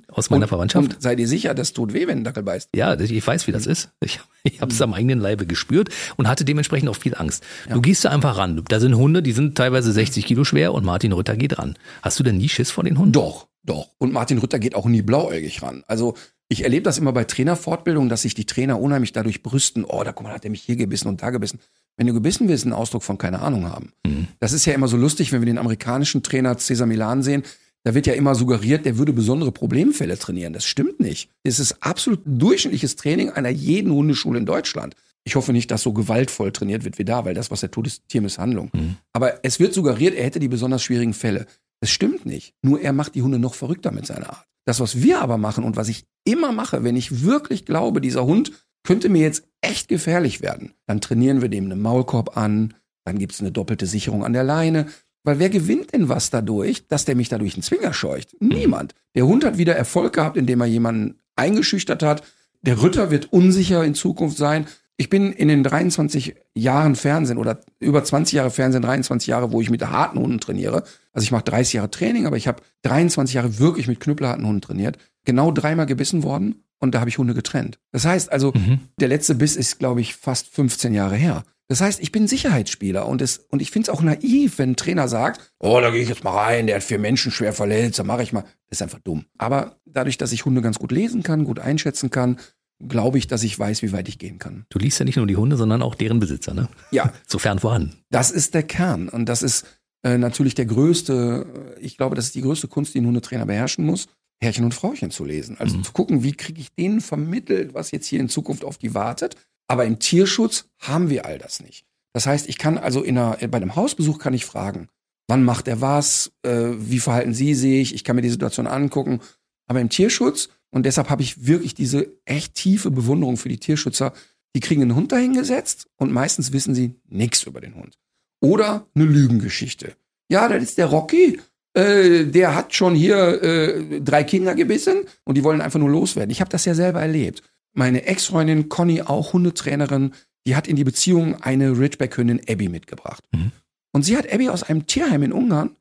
Speaker 2: aus meiner
Speaker 3: und,
Speaker 2: Verwandtschaft.
Speaker 3: Und sei dir sicher, das tut weh, wenn ein Dackel beißt.
Speaker 2: Ja, ich weiß, wie das ist. Ich, ich habe es am eigenen Leibe gespürt und hatte dementsprechend auch viel Angst. Du gehst da einfach ran. Da sind Hunde, die sind teilweise 60 Kilo schwer und Martin Rütter geht ran. Hast du denn nie Schiss vor den Hunden?
Speaker 3: Doch, doch. Und Martin Rütter geht auch nie blauäugig ran. Also ich erlebe das immer bei Trainerfortbildungen, dass sich die Trainer unheimlich dadurch brüsten, oh, da guck mal, hat er mich hier gebissen und da gebissen. Wenn du gebissen wirst, ein Ausdruck von keine Ahnung haben. Das ist ja immer so lustig, wenn wir den amerikanischen Trainer Cesar Milan sehen, Da wird ja immer suggeriert, der würde besondere Problemfälle trainieren. Das stimmt nicht. Es ist absolut durchschnittliches Training einer jeden Hundeschule in Deutschland. Ich hoffe nicht, dass so gewaltvoll trainiert wird wie da, weil das, was er tut, ist Tiermisshandlung. Mhm. Aber es wird suggeriert, er hätte die besonders schwierigen Fälle. Das stimmt nicht. Nur er macht die Hunde noch verrückter mit seiner Art. Das, was wir aber machen und was ich immer mache, wenn ich wirklich glaube, dieser Hund könnte mir jetzt echt gefährlich werden, dann trainieren wir dem einen Maulkorb an, dann gibt's eine doppelte Sicherung an der Leine. Weil wer gewinnt denn was dadurch, dass der mich dadurch einen Zwinger scheucht? Niemand. Der Hund hat wieder Erfolg gehabt, indem er jemanden eingeschüchtert hat. Der Ritter wird unsicher in Zukunft sein. Ich bin in den 23 Jahren Fernsehen oder über 20 Jahre Fernsehen, 23 Jahre, wo ich mit harten Hunden trainiere. Also ich mache 30 Jahre Training, aber ich habe 23 Jahre wirklich mit knüppelharten Hunden trainiert. Genau dreimal gebissen worden und da habe ich Hunde getrennt. Das heißt also, mhm. der letzte Biss ist, glaube ich, fast 15 Jahre her. Das heißt, ich bin Sicherheitsspieler und, es, und ich finde es auch naiv, wenn ein Trainer sagt, oh, da gehe ich jetzt mal rein, der hat vier Menschen schwer verletzt, da mache ich mal. Das ist einfach dumm. Aber dadurch, dass ich Hunde ganz gut lesen kann, gut einschätzen kann, glaube ich, dass ich weiß, wie weit ich gehen kann.
Speaker 2: Du liest ja nicht nur die Hunde, sondern auch deren Besitzer, ne?
Speaker 3: Ja. <laughs>
Speaker 2: Sofern vorhanden.
Speaker 3: Das ist der Kern. Und das ist äh, natürlich der größte, ich glaube, das ist die größte Kunst, die ein Hundetrainer beherrschen muss, Herrchen und Frauchen zu lesen. Also mhm. zu gucken, wie kriege ich denen vermittelt, was jetzt hier in Zukunft auf die wartet. Aber im Tierschutz haben wir all das nicht. Das heißt, ich kann also in einer, bei einem Hausbesuch kann ich fragen, wann macht er was, äh, wie verhalten Sie sich, ich kann mir die Situation angucken. Aber im Tierschutz und deshalb habe ich wirklich diese echt tiefe Bewunderung für die Tierschützer. Die kriegen einen Hund dahingesetzt und meistens wissen sie nichts über den Hund. Oder eine Lügengeschichte. Ja, das ist der Rocky. Äh, der hat schon hier äh, drei Kinder gebissen und die wollen einfach nur loswerden. Ich habe das ja selber erlebt. Meine Ex-Freundin Conny, auch Hundetrainerin, die hat in die Beziehung eine Ridgeback-Hündin Abby mitgebracht. Mhm. Und sie hat Abby aus einem Tierheim in Ungarn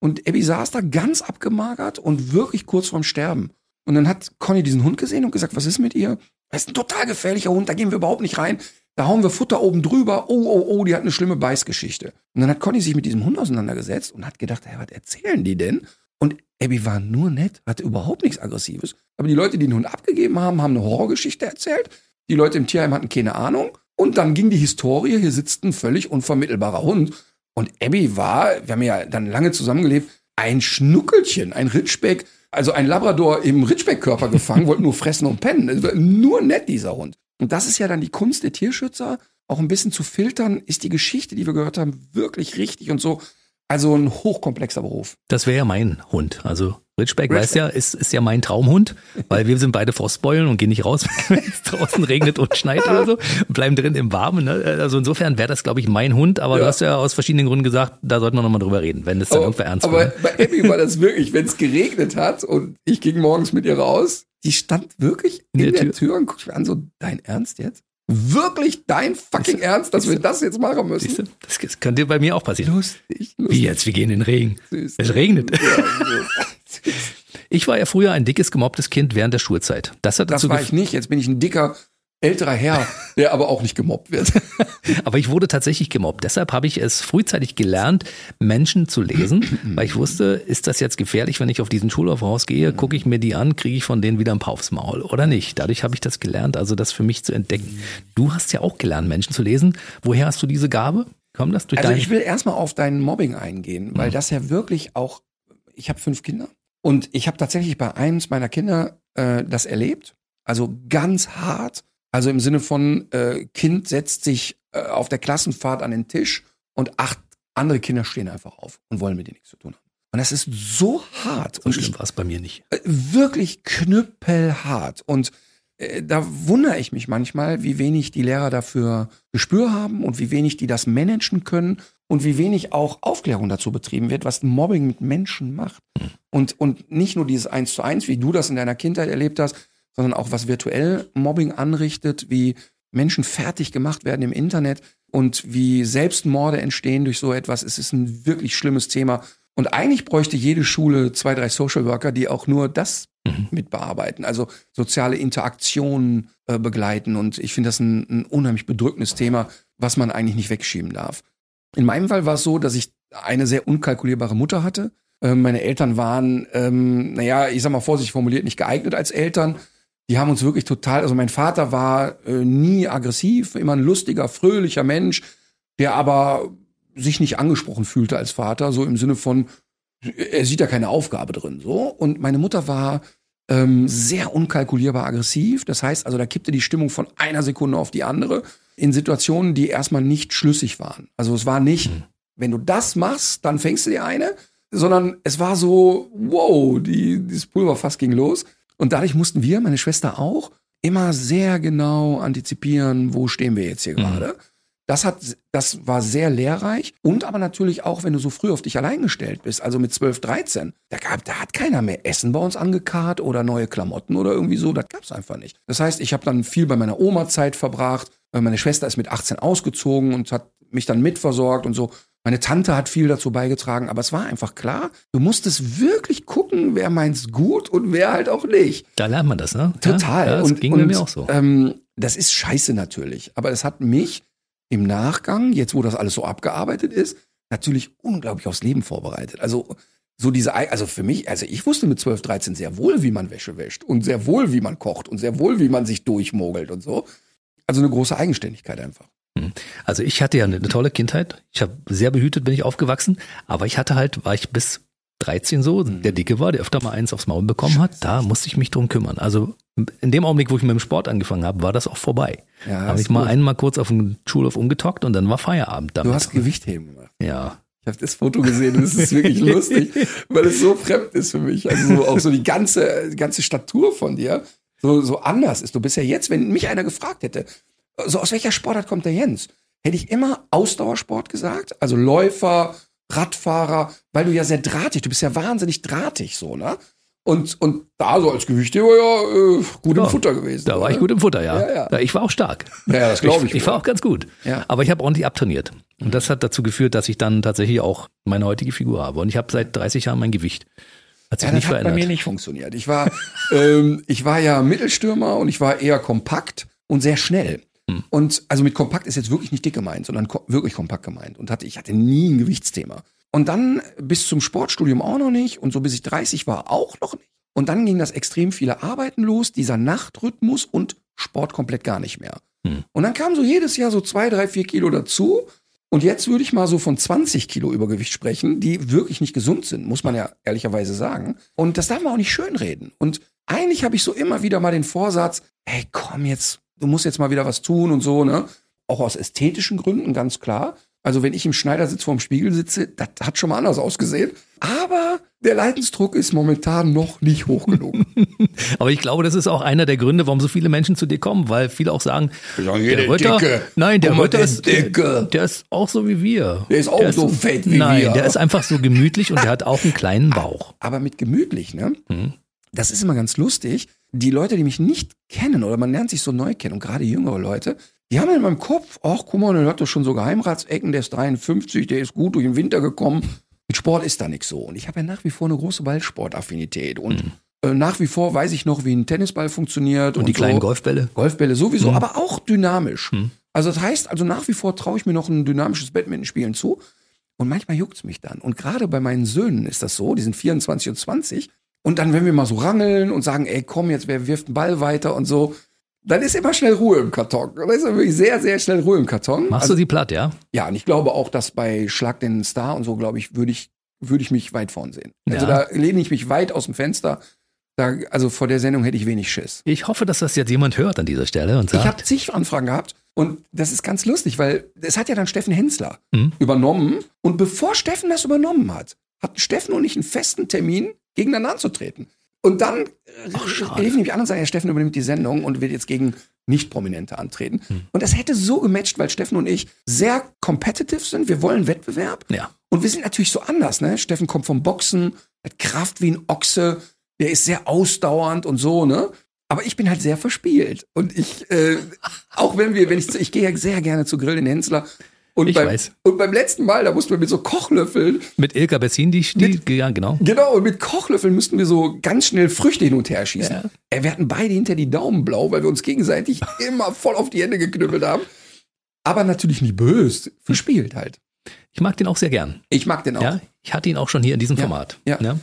Speaker 3: und Abby saß da ganz abgemagert und wirklich kurz vorm Sterben. Und dann hat Conny diesen Hund gesehen und gesagt, was ist mit ihr? Das ist ein total gefährlicher Hund, da gehen wir überhaupt nicht rein. Da hauen wir Futter oben drüber. Oh, oh, oh, die hat eine schlimme Beißgeschichte. Und dann hat Conny sich mit diesem Hund auseinandergesetzt und hat gedacht, hey, was erzählen die denn? Und Abby war nur nett, hatte überhaupt nichts Aggressives. Aber die Leute, die den Hund abgegeben haben, haben eine Horrorgeschichte erzählt. Die Leute im Tierheim hatten keine Ahnung. Und dann ging die Historie, hier sitzt ein völlig unvermittelbarer Hund. Und Abby war, wir haben ja dann lange zusammengelebt, ein Schnuckelchen, ein Ritschbeck, also ein Labrador im Ritschbeck-Körper gefangen, <laughs> wollte nur fressen und pennen. Nur nett, dieser Hund. Und das ist ja dann die Kunst der Tierschützer, auch ein bisschen zu filtern, ist die Geschichte, die wir gehört haben, wirklich richtig und so. Also ein hochkomplexer Beruf.
Speaker 2: Das wäre ja mein Hund. Also Ridgeback, Ridgeback. weiß ja, ist, ist ja mein Traumhund, weil wir sind beide Frostbeulen und gehen nicht raus, <laughs> wenn es draußen regnet und schneit oder so und bleiben drin im Warmen. Ne? Also insofern wäre das, glaube ich, mein Hund, aber ja. du hast ja aus verschiedenen Gründen gesagt, da sollten wir nochmal drüber reden, wenn es dann irgendwer ernst
Speaker 3: wird. Aber ne? bei Abby war das wirklich, wenn es geregnet hat und ich ging morgens mit ihr raus, die stand wirklich in, in der, Tür. Tür und guckte mich an, so, dein Ernst jetzt? wirklich dein fucking ist, Ernst, dass wir das jetzt machen müssen?
Speaker 2: Du, das könnte bei mir auch passieren. Lustig, lustig. Wie jetzt? Wir gehen in den Regen. Süß. Es regnet. Ja, <laughs> ich war ja früher ein dickes, gemobbtes Kind während der Schulzeit.
Speaker 3: Das, hat dazu das war ich nicht. Jetzt bin ich ein dicker, älterer Herr, <laughs> der aber auch nicht gemobbt wird. <laughs>
Speaker 2: aber ich wurde tatsächlich gemobbt. Deshalb habe ich es frühzeitig gelernt, Menschen zu lesen, <clears throat> weil ich wusste, ist das jetzt gefährlich, wenn ich auf diesen Schulhof rausgehe, gucke ich mir die an, kriege ich von denen wieder ein paar aufs Maul oder nicht. Dadurch habe ich das gelernt, also das für mich zu entdecken. Du hast ja auch gelernt, Menschen zu lesen. Woher hast du diese Gabe? Kommt das durch
Speaker 3: Also ich will erstmal auf dein Mobbing eingehen, weil mhm. das ja wirklich auch, ich habe fünf Kinder und ich habe tatsächlich bei eins meiner Kinder äh, das erlebt. Also ganz hart also im Sinne von, äh, Kind setzt sich äh, auf der Klassenfahrt an den Tisch und acht andere Kinder stehen einfach auf und wollen mit dir nichts zu tun haben. Und das ist so hart.
Speaker 2: So und schlimm war es bei mir nicht.
Speaker 3: Äh, wirklich knüppelhart. Und äh, da wundere ich mich manchmal, wie wenig die Lehrer dafür Gespür haben und wie wenig die das managen können und wie wenig auch Aufklärung dazu betrieben wird, was Mobbing mit Menschen macht. Hm. Und, und nicht nur dieses Eins zu eins, wie du das in deiner Kindheit erlebt hast, sondern auch was virtuell Mobbing anrichtet, wie Menschen fertig gemacht werden im Internet und wie Selbstmorde entstehen durch so etwas. Es ist ein wirklich schlimmes Thema. Und eigentlich bräuchte jede Schule zwei, drei Social Worker, die auch nur das mhm. mit bearbeiten, also soziale Interaktionen äh, begleiten. Und ich finde das ein, ein unheimlich bedrückendes Thema, was man eigentlich nicht wegschieben darf. In meinem Fall war es so, dass ich eine sehr unkalkulierbare Mutter hatte. Ähm, meine Eltern waren, ähm, naja, ich sag mal vorsichtig formuliert, nicht geeignet als Eltern die haben uns wirklich total, also mein Vater war äh, nie aggressiv, immer ein lustiger, fröhlicher Mensch, der aber sich nicht angesprochen fühlte als Vater, so im Sinne von, er sieht da keine Aufgabe drin. So. Und meine Mutter war ähm, sehr unkalkulierbar aggressiv. Das heißt also, da kippte die Stimmung von einer Sekunde auf die andere in Situationen, die erstmal nicht schlüssig waren. Also es war nicht,
Speaker 2: Mhm.
Speaker 3: wenn du das machst, dann fängst du dir eine, sondern es war so, wow, die, dieses Pulverfass ging los. Und dadurch mussten wir, meine Schwester auch, immer sehr genau antizipieren, wo stehen wir jetzt hier
Speaker 2: Mhm.
Speaker 3: gerade. Das hat, das war sehr lehrreich und aber natürlich auch, wenn du so früh auf dich allein gestellt bist, also mit 12, 13, da gab, da hat keiner mehr Essen bei uns angekarrt oder neue Klamotten oder irgendwie so, das gab's einfach nicht. Das heißt, ich habe dann viel bei meiner Oma Zeit verbracht, weil meine Schwester ist mit 18 ausgezogen und hat mich dann mitversorgt und so. Meine Tante hat viel dazu beigetragen, aber es war einfach klar, du musstest wirklich gucken, wer meint's gut und wer halt auch nicht.
Speaker 2: Da lernt man das, ne?
Speaker 3: Total.
Speaker 2: Ja, das
Speaker 3: und,
Speaker 2: ging
Speaker 3: und,
Speaker 2: mir auch so.
Speaker 3: Ähm, das ist scheiße natürlich. Aber es hat mich im Nachgang, jetzt wo das alles so abgearbeitet ist, natürlich unglaublich aufs Leben vorbereitet. Also so diese, also für mich, also ich wusste mit 12, 13 sehr wohl, wie man Wäsche wäscht und sehr wohl, wie man kocht und sehr wohl, wie man sich durchmogelt und so. Also eine große Eigenständigkeit einfach.
Speaker 2: Also ich hatte ja eine, eine tolle Kindheit. Ich habe sehr behütet bin ich aufgewachsen, aber ich hatte halt, war ich bis 13 so,
Speaker 3: Mhm.
Speaker 2: der Dicke war, der öfter mal eins aufs Maul bekommen hat, da musste ich mich drum kümmern. Also in dem Augenblick, wo ich mit dem Sport angefangen habe, war das auch vorbei.
Speaker 3: Ja,
Speaker 2: habe ich mal
Speaker 3: gut.
Speaker 2: einmal kurz auf dem Schulhof umgetockt und dann war Feierabend damit.
Speaker 3: Du hast Gewichtheben gemacht.
Speaker 2: ja.
Speaker 3: Ich habe das Foto gesehen und es ist wirklich <laughs> lustig, weil es so fremd ist für mich. Also so, auch so die ganze, ganze Statur von dir so, so anders ist. Du bist ja jetzt, wenn mich einer gefragt hätte, so aus welcher Sportart kommt der Jens? Hätte ich immer Ausdauersport gesagt, also Läufer, Radfahrer, weil du ja sehr drahtig, du bist ja wahnsinnig drahtig so, ne? Und, und da so als Gewichtheber ja äh, gut im
Speaker 2: Ja,
Speaker 3: Futter gewesen.
Speaker 2: Da war
Speaker 3: oder?
Speaker 2: ich gut im Futter, ja.
Speaker 3: Ja, ja.
Speaker 2: Ich war auch stark.
Speaker 3: Ja, das glaube ich.
Speaker 2: Ich war
Speaker 3: wohl.
Speaker 2: auch ganz gut.
Speaker 3: Ja.
Speaker 2: Aber ich habe ordentlich abtrainiert. Und das hat dazu geführt, dass ich dann tatsächlich auch meine heutige Figur habe. Und ich habe seit 30 Jahren mein Gewicht. Hat sich
Speaker 3: Ja, das
Speaker 2: nicht
Speaker 3: hat bei mir nicht funktioniert. Ich war, <laughs> ähm, ich war ja Mittelstürmer und ich war eher kompakt und sehr schnell.
Speaker 2: Hm.
Speaker 3: Und also mit kompakt ist jetzt wirklich nicht dick gemeint, sondern ko wirklich kompakt gemeint. Und hatte, ich hatte nie ein Gewichtsthema. Und dann bis zum Sportstudium auch noch nicht und so bis ich 30 war auch noch nicht. Und dann ging das extrem viele Arbeiten los, dieser Nachtrhythmus und Sport komplett gar nicht mehr.
Speaker 2: Hm.
Speaker 3: Und dann kam so jedes Jahr so zwei, drei, vier Kilo dazu. Und jetzt würde ich mal so von 20 Kilo Übergewicht sprechen, die wirklich nicht gesund sind, muss man ja ehrlicherweise sagen. Und das darf man auch nicht schönreden. Und eigentlich habe ich so immer wieder mal den Vorsatz, hey, komm jetzt, du musst jetzt mal wieder was tun und so, ne? Auch aus ästhetischen Gründen, ganz klar. Also wenn ich im Schneidersitz vorm Spiegel sitze, das hat schon mal anders ausgesehen. Aber der Leidensdruck ist momentan noch nicht hoch genug. <laughs>
Speaker 2: Aber ich glaube, das ist auch einer der Gründe, warum so viele Menschen zu dir kommen, weil viele auch sagen, der
Speaker 3: der
Speaker 2: Ritter,
Speaker 3: Dicke.
Speaker 2: nein, der
Speaker 3: Guck der
Speaker 2: ist,
Speaker 3: Dicke.
Speaker 2: der ist auch so wie wir.
Speaker 3: Der ist auch so fett wie
Speaker 2: nein,
Speaker 3: wir.
Speaker 2: der ist einfach so gemütlich und der hat auch einen kleinen Bauch.
Speaker 3: aber mit gemütlich, ne?
Speaker 2: Mhm.
Speaker 3: Das ist immer ganz lustig. Die Leute, die mich nicht kennen oder man lernt sich so neu kennen und gerade jüngere Leute, die haben in meinem Kopf, ach guck mal, der hat doch schon so Geheimratsecken, der ist 53, der ist gut durch den Winter gekommen. Mit Sport ist da nichts so. Und ich habe ja nach wie vor eine große Ballsportaffinität und äh, nach wie vor weiß ich noch, wie ein Tennisball funktioniert.
Speaker 2: Mhm. Und die
Speaker 3: so.
Speaker 2: kleinen Golfbälle.
Speaker 3: Golfbälle sowieso,
Speaker 2: Mhm.
Speaker 3: aber auch dynamisch.
Speaker 2: Mhm.
Speaker 3: Also das heißt, also nach wie vor traue ich mir noch ein dynamisches Badminton-Spielen zu. Und manchmal juckt's mich dann. Und gerade bei meinen Söhnen ist das so, die sind 24 und 20. Und dann, wenn wir mal so rangeln und sagen, ey, komm, jetzt, wer wirft einen Ball weiter und so, dann ist immer schnell Ruhe im Karton. Dann ist wirklich sehr, sehr schnell Ruhe im Karton.
Speaker 2: Machst
Speaker 3: also,
Speaker 2: du sie platt, ja?
Speaker 3: ja, und ich glaube auch, dass bei Schlag den Star und so, glaube ich, würde ich, würde ich mich weit vorn sehen. Also
Speaker 2: Ja.
Speaker 3: da lehne ich mich weit aus dem Fenster. Da, also vor der Sendung hätte ich wenig Schiss.
Speaker 2: Ich hoffe, dass das jetzt jemand hört an dieser Stelle und
Speaker 3: Ich habe
Speaker 2: sagt,
Speaker 3: zig Anfragen gehabt und das ist ganz lustig, weil es hat ja dann Steffen Hensler
Speaker 2: Mhm.
Speaker 3: übernommen und bevor Steffen das übernommen hat, hatten Steffen und ich einen festen Termin, gegeneinander anzutreten. Und dann
Speaker 2: Ach,
Speaker 3: äh,
Speaker 2: schade.
Speaker 3: rief mich an und sagte, ja, Steffen übernimmt die Sendung und wird jetzt gegen Nicht-Prominente antreten.
Speaker 2: Hm.
Speaker 3: Und das hätte so gematcht, weil Steffen und ich sehr competitive sind. Wir wollen Wettbewerb.
Speaker 2: ja,
Speaker 3: Und wir sind natürlich so anders, ne? Steffen kommt vom Boxen, hat Kraft wie ein Ochse, der ist sehr ausdauernd und so, ne? Aber ich bin halt sehr verspielt. Und ich, äh, <laughs> auch wenn wir, wenn ich, ich gehe ja sehr gerne zu Grill in Hensler. Und,
Speaker 2: Ich
Speaker 3: beim,
Speaker 2: weiß.
Speaker 3: und beim letzten Mal, da mussten wir mit so Kochlöffeln,
Speaker 2: mit Ilka Bessin, die, die ja, genau.
Speaker 3: genau, und mit Kochlöffeln mussten wir so ganz schnell Früchte hin und her schießen.
Speaker 2: Ja.
Speaker 3: Ey, wir hatten beide hinter die Daumen blau, weil wir uns gegenseitig <laughs> immer voll auf die Hände geknüppelt haben. Aber natürlich nie böse, verspielt halt.
Speaker 2: Ich mag den auch sehr gern.
Speaker 3: Ich mag den auch.
Speaker 2: Ja, ich hatte ihn auch schon hier in diesem
Speaker 3: Ja,
Speaker 2: Format.
Speaker 3: ja.
Speaker 2: Ja.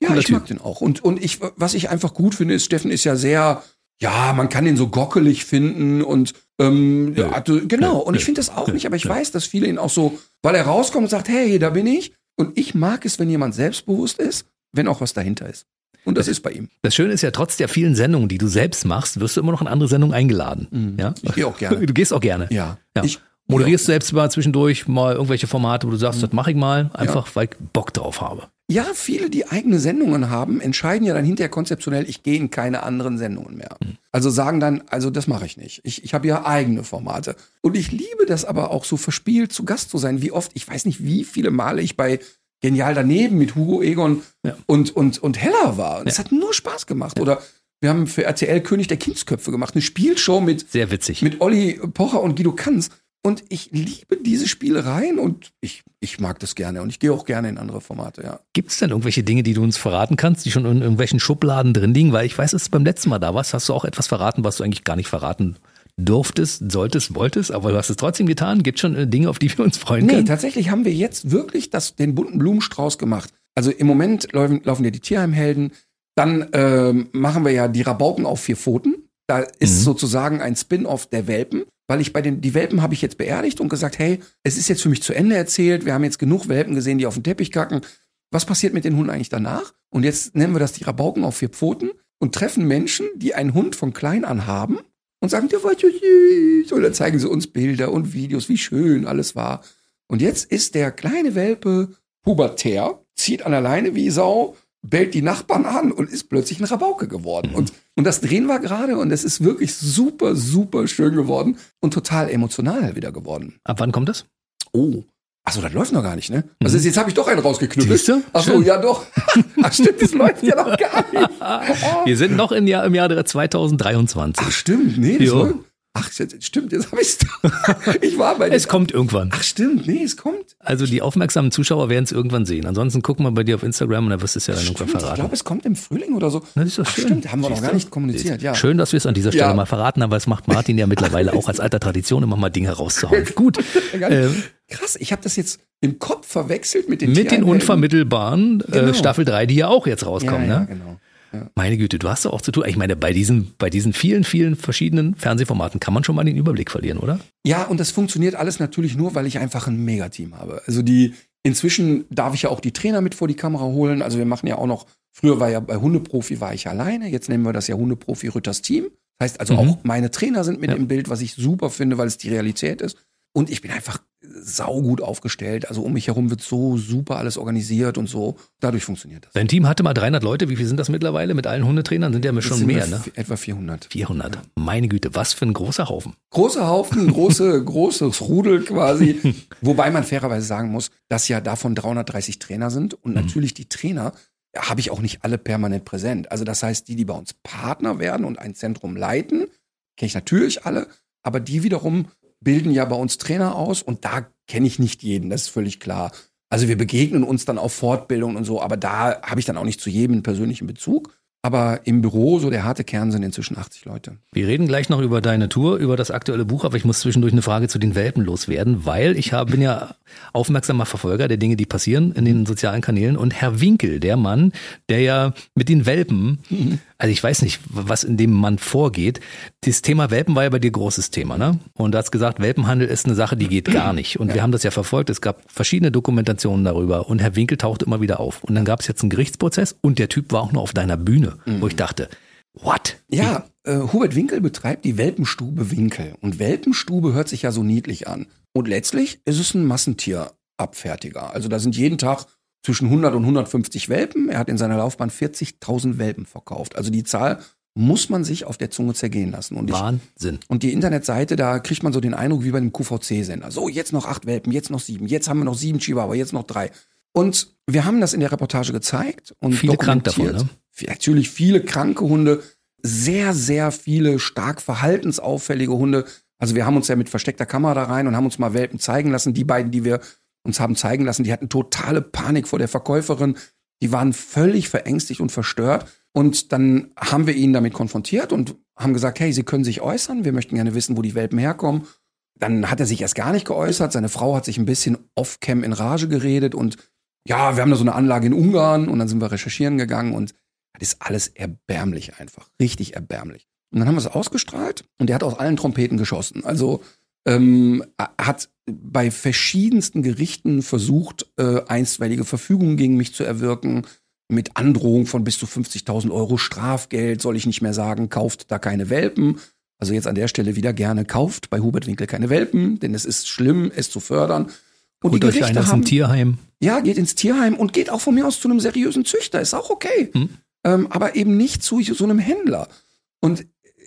Speaker 3: Ja,
Speaker 2: Cooler
Speaker 3: ich
Speaker 2: Typ.
Speaker 3: mag den auch. Und, und ich, was ich einfach gut finde, ist, Steffen ist ja sehr, ja, man kann den so gockelig finden und ähm, ja, du, genau.
Speaker 2: Nö.
Speaker 3: Und ich finde das auch nicht, aber ich weiß, dass viele ihn auch so, weil er rauskommt und sagt, hey, da bin ich, Und ich mag es, wenn jemand selbstbewusst ist, wenn auch was dahinter ist. Und das ist bei ihm.
Speaker 2: Das Schöne ist ja, trotz der vielen Sendungen, die du selbst machst, wirst du immer noch in andere Sendungen eingeladen.
Speaker 3: Mhm.
Speaker 2: Ja?
Speaker 3: Ich gehe auch gerne. <laughs>
Speaker 2: Du gehst auch gerne.
Speaker 3: Ja.
Speaker 2: Ja.
Speaker 3: Ich,
Speaker 2: Moderierst selbst mal zwischendurch mal irgendwelche Formate, wo du sagst, das mache ich mal, einfach weil ich Bock drauf habe.
Speaker 3: Ja, viele, die eigene Sendungen haben, entscheiden ja dann hinterher konzeptionell, ich gehe in keine anderen Sendungen mehr. Also sagen dann, also das mache ich nicht. Ich, ich habe ja eigene Formate. Und ich liebe das aber auch so verspielt zu Gast zu sein. Wie oft, ich weiß nicht, wie viele Male ich bei Genial daneben mit Hugo Egon
Speaker 2: Ja.
Speaker 3: und, und, und Hella war. Und es hat nur Spaß gemacht. Oder wir haben für RTL König der Kindsköpfe gemacht, eine Spielshow mit,
Speaker 2: Sehr witzig.
Speaker 3: mit Olli Pocher und Guido Kanz. Und ich liebe diese Spielereien und ich, ich mag das gerne. Und ich gehe auch gerne in andere Formate, ja.
Speaker 2: Gibt es denn irgendwelche Dinge, die du uns verraten kannst, die schon in irgendwelchen Schubladen drin liegen? Weil ich weiß, dass du beim letzten Mal da warst, hast du auch etwas verraten, was du eigentlich gar nicht verraten durftest, solltest, wolltest, aber du hast es trotzdem getan. Gibt schon äh, Dinge, auf die wir uns freuen
Speaker 3: Nee,
Speaker 2: können?
Speaker 3: tatsächlich haben wir jetzt wirklich das, den bunten Blumenstrauß gemacht. Also im Moment laufen, laufen ja die Tierheimhelden. Dann ähm, machen wir ja die Rabauken auf vier Pfoten. Da ist
Speaker 2: Mhm.
Speaker 3: sozusagen ein Spin-off der Welpen, weil ich bei den die Welpen habe ich jetzt beerdigt und gesagt, hey, es ist jetzt für mich zu Ende erzählt. Wir haben jetzt genug Welpen gesehen, die auf den Teppich kacken. Was passiert mit den Hunden eigentlich danach? Und jetzt nennen wir das die Rabauken auf vier Pfoten und treffen Menschen, die einen Hund von klein an haben und sagen, der war so süß. Und dann zeigen sie uns Bilder und Videos, wie schön alles war. Und jetzt ist der kleine Welpe pubertär, zieht an der Leine wie Sau, bellt die Nachbarn an und ist plötzlich ein Rabauke geworden.
Speaker 2: Mhm.
Speaker 3: Und, und das drehen wir gerade und es ist wirklich super, super schön geworden und total emotional wieder geworden.
Speaker 2: Ab wann kommt das?
Speaker 3: Oh. Achso, das läuft noch gar nicht, ne? Also jetzt habe ich doch einen rausgeknüppelt. Achso, ja doch. <laughs> Ach stimmt, das läuft ja noch gar nicht.
Speaker 2: Wir sind noch im Jahr, im Jahre 2023.
Speaker 3: Ach stimmt, nee, das läuft. Ach, stimmt, jetzt habe ich's. <laughs> Ich war bei
Speaker 2: Es
Speaker 3: den-
Speaker 2: kommt irgendwann.
Speaker 3: Ach stimmt, nee, es kommt.
Speaker 2: Also die aufmerksamen Zuschauer werden es irgendwann sehen. Ansonsten gucken wir bei dir auf Instagram und dann wirst du es ja dann irgendwann
Speaker 3: Stimmt, ich
Speaker 2: verraten.
Speaker 3: glaube, es kommt im Frühling oder so.
Speaker 2: Na, das ist doch
Speaker 3: Ach,
Speaker 2: schön.
Speaker 3: stimmt, haben wir noch
Speaker 2: Siehst
Speaker 3: gar
Speaker 2: du?
Speaker 3: nicht kommuniziert, ja.
Speaker 2: Schön, dass wir es an dieser Stelle
Speaker 3: Ja.
Speaker 2: mal verraten haben, weil es macht Martin ja mittlerweile auch als alter Tradition immer mal Dinge rauszuhauen. <laughs> Gut. Ähm,
Speaker 3: Krass, ich habe das jetzt im Kopf verwechselt mit den
Speaker 2: mit den unvermittelbaren äh,
Speaker 3: Genau.
Speaker 2: Staffel 3, die ja auch jetzt rauskommen.
Speaker 3: ja, ja,
Speaker 2: ne?
Speaker 3: genau.
Speaker 2: Meine Güte, du hast doch auch zu tun. Ich meine, bei diesen, bei diesen vielen, vielen verschiedenen Fernsehformaten kann man schon mal den Überblick verlieren, oder?
Speaker 3: Ja, und das funktioniert alles natürlich nur, weil ich einfach ein Megateam habe. Also die, inzwischen darf ich ja auch die Trainer mit vor die Kamera holen. Also wir machen ja auch noch, früher war ja bei Hundeprofi war ich alleine, jetzt nennen wir das ja Hundeprofi Rütters Team. Das heißt also
Speaker 2: Mhm.
Speaker 3: auch meine Trainer sind mit
Speaker 2: Ja.
Speaker 3: im Bild, was ich super finde, weil es die Realität ist. Und ich bin einfach saugut aufgestellt. Also um mich herum wird so super alles organisiert und so. Dadurch funktioniert das.
Speaker 2: Dein Team hatte mal 300 Leute. Wie viel sind das mittlerweile? Mit allen Hundetrainern sind ja schon
Speaker 3: sind
Speaker 2: mehr, ne?
Speaker 3: Etwa 400.
Speaker 2: 400. Meine Güte, was für ein großer Haufen.
Speaker 3: Großer Haufen, <laughs> große, großes Rudel quasi. Wobei man fairerweise sagen muss, dass ja davon 330 Trainer sind. Und natürlich die Trainer ja, habe ich auch nicht alle permanent präsent. Also das heißt, die, die bei uns Partner werden und ein Zentrum leiten, kenne ich natürlich alle. Aber die wiederum bilden ja bei uns Trainer aus und da kenne ich nicht jeden, das ist völlig klar. Also wir begegnen uns dann auf Fortbildung und so, aber da habe ich dann auch nicht zu jedem einen persönlichen Bezug. Aber im Büro, so der harte Kern, sind inzwischen 80 Leute.
Speaker 2: Wir reden gleich noch über deine Tour, über das aktuelle Buch, aber ich muss zwischendurch eine Frage zu den Welpen loswerden, weil ich hab, bin ja aufmerksamer Verfolger der Dinge, die passieren in den sozialen Kanälen. Und Herr Winkel, der Mann, der ja mit den Welpen, <laughs> also ich weiß nicht, was in dem Mann vorgeht. Das Thema Welpen war ja bei dir großes Thema, ne? Und du hast gesagt, Welpenhandel ist eine Sache, die geht gar nicht. Und wir haben das ja verfolgt. Es gab verschiedene Dokumentationen darüber und Herr Winkel tauchte immer wieder auf. Und dann gab es jetzt einen Gerichtsprozess und der Typ war auch nur auf deiner Bühne, wo ich dachte, what?
Speaker 3: Ja, äh, Hubert Winkel betreibt die Welpenstube Winkel. Und Welpenstube hört sich ja so niedlich an. Und letztlich ist es ein Massentierabfertiger. Also da sind jeden Tag zwischen 100 und 150 Welpen. Er hat in seiner Laufbahn 40.000 Welpen verkauft. Also die Zahl muss man sich auf der Zunge zergehen lassen. Und ich,
Speaker 2: Wahnsinn.
Speaker 3: und die Internetseite, da kriegt man so den Eindruck wie bei einem QVC-Sender. So, jetzt noch acht Welpen, jetzt noch sieben, jetzt haben wir noch sieben Chihuahua, jetzt noch drei. Und wir haben das in der Reportage gezeigt und
Speaker 2: Viele krank davon,
Speaker 3: dokumentiert.
Speaker 2: ne?
Speaker 3: Natürlich viele kranke Hunde, sehr, sehr viele stark verhaltensauffällige Hunde. Also wir haben uns ja mit versteckter Kamera da rein und haben uns mal Welpen zeigen lassen. Die beiden, die wir uns haben zeigen lassen, die hatten totale Panik vor der Verkäuferin. Die waren völlig verängstigt und verstört. Und dann haben wir ihn damit konfrontiert und haben gesagt, hey, Sie können sich äußern. Wir möchten gerne wissen, wo die Welpen herkommen. Dann hat er sich erst gar nicht geäußert. Seine Frau hat sich ein bisschen off-cam in Rage geredet und ja, wir haben da so eine Anlage in Ungarn und dann sind wir recherchieren gegangen und das ist alles erbärmlich einfach. Richtig erbärmlich. Und dann haben wir es ausgestrahlt und der hat aus allen Trompeten geschossen. Also ähm, hat bei verschiedensten Gerichten versucht, äh, einstweilige Verfügungen gegen mich zu erwirken, mit Androhung von bis zu 50.000 Euro Strafgeld, soll ich nicht mehr sagen, kauft da keine Welpen. Also jetzt an der Stelle wieder gerne kauft bei Hubert Winkel keine Welpen, denn es ist schlimm, es zu fördern.
Speaker 2: Und Holt die Gerichte euch ein haben, Tierheim.
Speaker 3: Ja, geht ins Tierheim und geht auch von mir aus zu einem seriösen Züchter, ist auch okay. Hm. Ähm, aber eben nicht zu so einem Händler. Und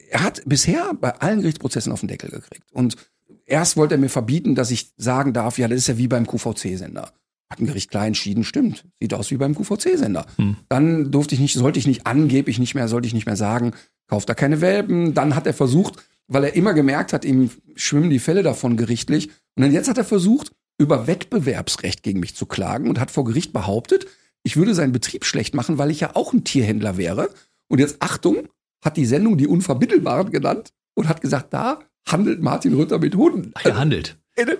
Speaker 3: er hat bisher bei allen Gerichtsprozessen auf den Deckel gekriegt. Und erst wollte er mir verbieten, dass ich sagen darf, ja, das ist ja wie beim QVC-Sender. Hat ein Gericht klar entschieden, stimmt. Sieht aus wie beim QVC-Sender. Hm. Dann durfte ich nicht, sollte ich nicht angeblich nicht mehr, sollte ich nicht mehr sagen, kauft da keine Welpen. Dann hat er versucht, weil er immer gemerkt hat, ihm schwimmen die Fälle davon gerichtlich. Und dann jetzt hat er versucht, über Wettbewerbsrecht gegen mich zu klagen und hat vor Gericht behauptet, ich würde seinen Betrieb schlecht machen, weil ich ja auch ein Tierhändler wäre. Und jetzt Achtung, hat die Sendung die Unvermittelbaren genannt und hat gesagt, da handelt Martin Rütter mit Hunden.
Speaker 2: Ach, er handelt.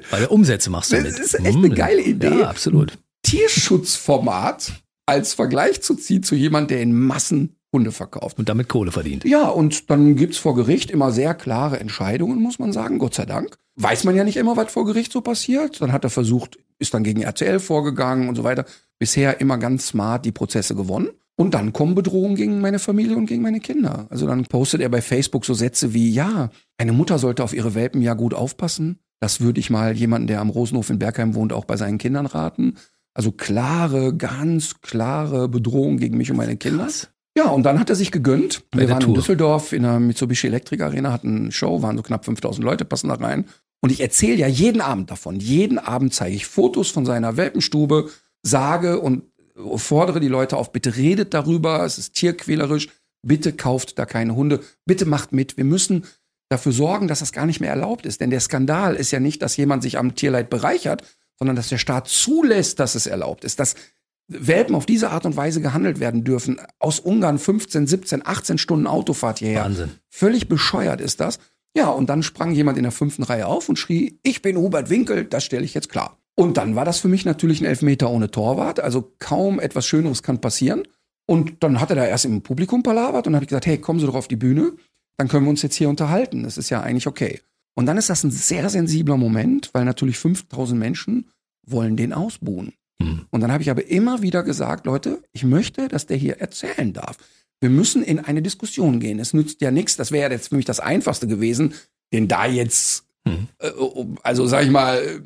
Speaker 2: Weil er Umsätze machst
Speaker 3: damit. Das ist echt eine hm. geile Idee.
Speaker 2: Ja, absolut.
Speaker 3: Tierschutzformat als Vergleich zu ziehen zu jemand, der in Massen Hunde verkauft.
Speaker 2: Und damit Kohle verdient.
Speaker 3: Ja, und dann gibt's vor Gericht immer sehr klare Entscheidungen, muss man sagen, Gott sei Dank. Weiß man ja nicht immer, was vor Gericht so passiert. Dann hat er versucht, ist dann gegen RTL vorgegangen und so weiter. Bisher immer ganz smart die Prozesse gewonnen. Und dann kommen Bedrohungen gegen meine Familie und gegen meine Kinder. Also dann postet er bei Facebook so Sätze wie, ja, eine Mutter sollte auf ihre Welpen ja gut aufpassen. Das würde ich mal jemanden, der am Rosenhof in Bergheim wohnt, auch bei seinen Kindern raten. Also klare, ganz klare Bedrohung gegen mich und meine Kinder. Krass. Ja, und dann hat er sich gegönnt. Bei Wir waren Tour. in Düsseldorf in der Mitsubishi Electric Arena, hatten eine Show, waren so knapp 5000 Leute, passen da rein. Und ich erzähle ja jeden Abend davon. Jeden Abend zeige ich Fotos von seiner Welpenstube, sage und fordere die Leute auf, bitte redet darüber, es ist tierquälerisch, bitte kauft da keine Hunde, bitte macht mit. Wir müssen dafür sorgen, dass das gar nicht mehr erlaubt ist. Denn der Skandal ist ja nicht, dass jemand sich am Tierleid bereichert, sondern dass der Staat zulässt, dass es erlaubt ist, dass Welpen auf diese Art und Weise gehandelt werden dürfen. Aus Ungarn 15, 17, 18 Stunden Autofahrt hierher.
Speaker 2: Wahnsinn.
Speaker 3: Völlig bescheuert ist das. Ja, und dann sprang jemand in der fünften Reihe auf und schrie, ich bin Hubert Winkel, das stelle ich jetzt klar. Und dann war das für mich natürlich ein Elfmeter ohne Torwart. Also kaum etwas Schöneres kann passieren. Und dann hat er da erst im Publikum palabert und habe ich gesagt, hey, kommen Sie doch auf die Bühne, dann können wir uns jetzt hier unterhalten. Das ist ja eigentlich okay. Und dann ist das ein sehr sensibler Moment, weil natürlich 5000 Menschen wollen den ausbuhen. Mhm. Und dann habe ich aber immer wieder gesagt, Leute, ich möchte, dass der hier erzählen darf. Wir müssen in eine Diskussion gehen. Es nützt ja nichts. Das wäre jetzt für mich das Einfachste gewesen, den da jetzt, mhm. äh, also sag ich mal,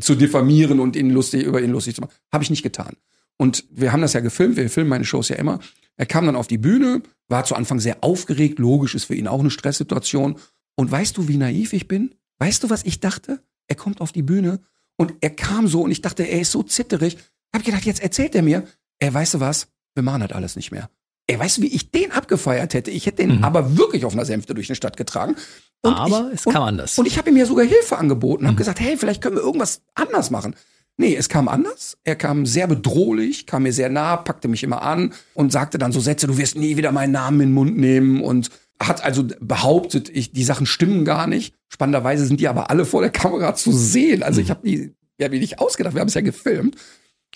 Speaker 3: zu diffamieren und ihn lustig, über ihn lustig zu machen. Habe ich nicht getan. Und wir haben das ja gefilmt, wir filmen meine Shows ja immer. Er kam dann auf die Bühne, war zu Anfang sehr aufgeregt, logisch ist für ihn auch eine Stresssituation. Und weißt du, wie naiv ich bin? Weißt du, was ich dachte? Er kommt auf die Bühne und er kam so und ich dachte, er ist so zitterig. Hab ich gedacht, jetzt erzählt er mir. Er, weißt du was? Wir machen das alles nicht mehr. Ey, weißt du, wie ich den abgefeiert hätte? Ich hätte den mhm. aber wirklich auf einer Sänfte durch eine Stadt getragen.
Speaker 2: Und aber ich, es kam und, anders.
Speaker 3: Und ich habe ihm ja sogar Hilfe angeboten, habe mhm. gesagt, hey, vielleicht können wir irgendwas anders machen. Nee, es kam anders. Er kam sehr bedrohlich, kam mir sehr nah, packte mich immer an und sagte dann so Sätze, du wirst nie wieder meinen Namen in den Mund nehmen und hat also behauptet, ich, die Sachen stimmen gar nicht. Spannenderweise sind die aber alle vor der Kamera zu sehen. Also ich habe die, ja, mir nicht ausgedacht, wir haben es ja gefilmt.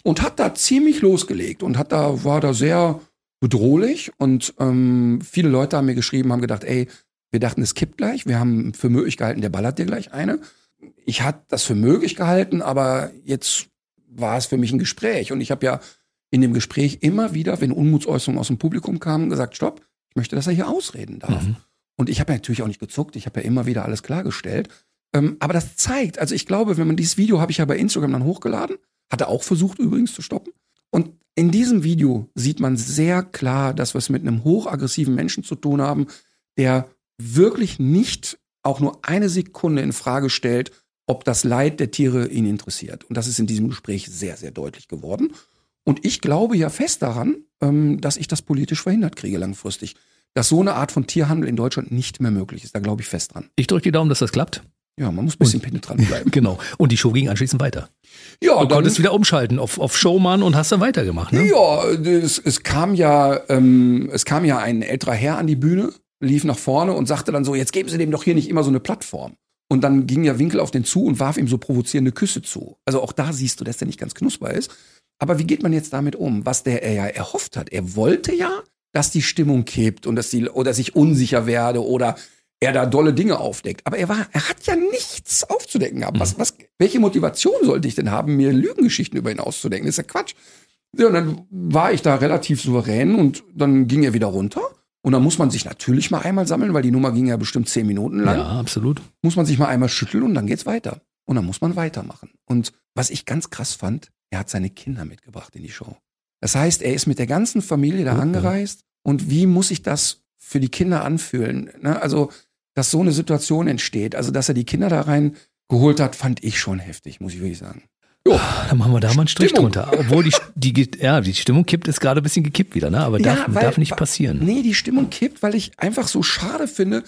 Speaker 3: Und hat da ziemlich losgelegt und hat da, war da sehr bedrohlich und ähm, viele Leute haben mir geschrieben, haben gedacht, ey, wir dachten, es kippt gleich. Wir haben für möglich gehalten, der ballert dir gleich eine. Ich hatte das für möglich gehalten, aber jetzt war es für mich ein Gespräch. Und ich habe ja in dem Gespräch immer wieder, wenn Unmutsäußerungen aus dem Publikum kamen, gesagt, stopp, ich möchte, dass er hier ausreden darf. Mhm. Und ich habe ja natürlich auch nicht gezuckt, ich habe ja immer wieder alles klargestellt. Ähm, aber das zeigt, also ich glaube, wenn man dieses Video habe ich ja bei Instagram dann hochgeladen, hat er auch versucht übrigens zu stoppen. Und in diesem Video sieht man sehr klar, dass wir es mit einem hochaggressiven Menschen zu tun haben, der wirklich nicht auch nur eine Sekunde in Frage stellt, ob das Leid der Tiere ihn interessiert. Und das ist in diesem Gespräch sehr, sehr deutlich geworden. Und ich glaube ja fest daran, ähm, dass ich das politisch verhindert kriege langfristig. Dass so eine Art von Tierhandel in Deutschland nicht mehr möglich ist. Da glaube ich fest dran.
Speaker 2: Ich drücke die Daumen, dass das klappt.
Speaker 3: Ja, man muss ein bisschen penetrant bleiben. <laughs>
Speaker 2: genau. Und die Show ging anschließend weiter. Ja, du konntest wieder umschalten auf, auf Showman und hast dann weitergemacht, ne?
Speaker 3: Ja, es, es kam ja, ähm, es kam ja ein älterer Herr an die Bühne, lief nach vorne und sagte dann so, jetzt geben Sie dem doch hier nicht immer so eine Plattform. Und dann ging ja Winkel auf den zu und warf ihm so provozierende Küsse zu. Also auch da siehst du, dass der nicht ganz knusper ist. Aber wie geht man jetzt damit um? Was der er ja erhofft hat. Er wollte ja, dass die Stimmung kippt und dass die, oder dass ich unsicher werde oder er da dolle Dinge aufdeckt. Aber er war, er hat ja nichts aufzudecken gehabt. Was, was, welche Motivation sollte ich denn haben, mir Lügengeschichten über ihn auszudenken? Das ist ja Quatsch. Ja, und dann war ich da relativ souverän und dann ging er wieder runter. Und dann muss man sich natürlich mal einmal sammeln, weil die Nummer ging ja bestimmt zehn Minuten lang.
Speaker 2: Ja, absolut.
Speaker 3: Muss man sich mal einmal schütteln und dann geht's weiter. Und dann muss man weitermachen. Und was ich ganz krass fand, er hat seine Kinder mitgebracht in die Show. Das heißt, er ist mit der ganzen Familie da
Speaker 2: Okay.
Speaker 3: angereist. Und wie muss sich das für die Kinder anfühlen? Ne? Also, dass so eine Situation entsteht, also dass er die Kinder da rein geholt hat, fand ich schon heftig, muss ich wirklich sagen.
Speaker 2: Dann machen wir da mal einen Strich
Speaker 3: Stimmung.
Speaker 2: drunter. Obwohl die, die, ja, die Stimmung kippt, ist gerade ein bisschen gekippt wieder, ne? Aber darf,
Speaker 3: weil-
Speaker 2: darf nicht passieren.
Speaker 3: Nee, die Stimmung kippt, weil ich einfach so schade finde.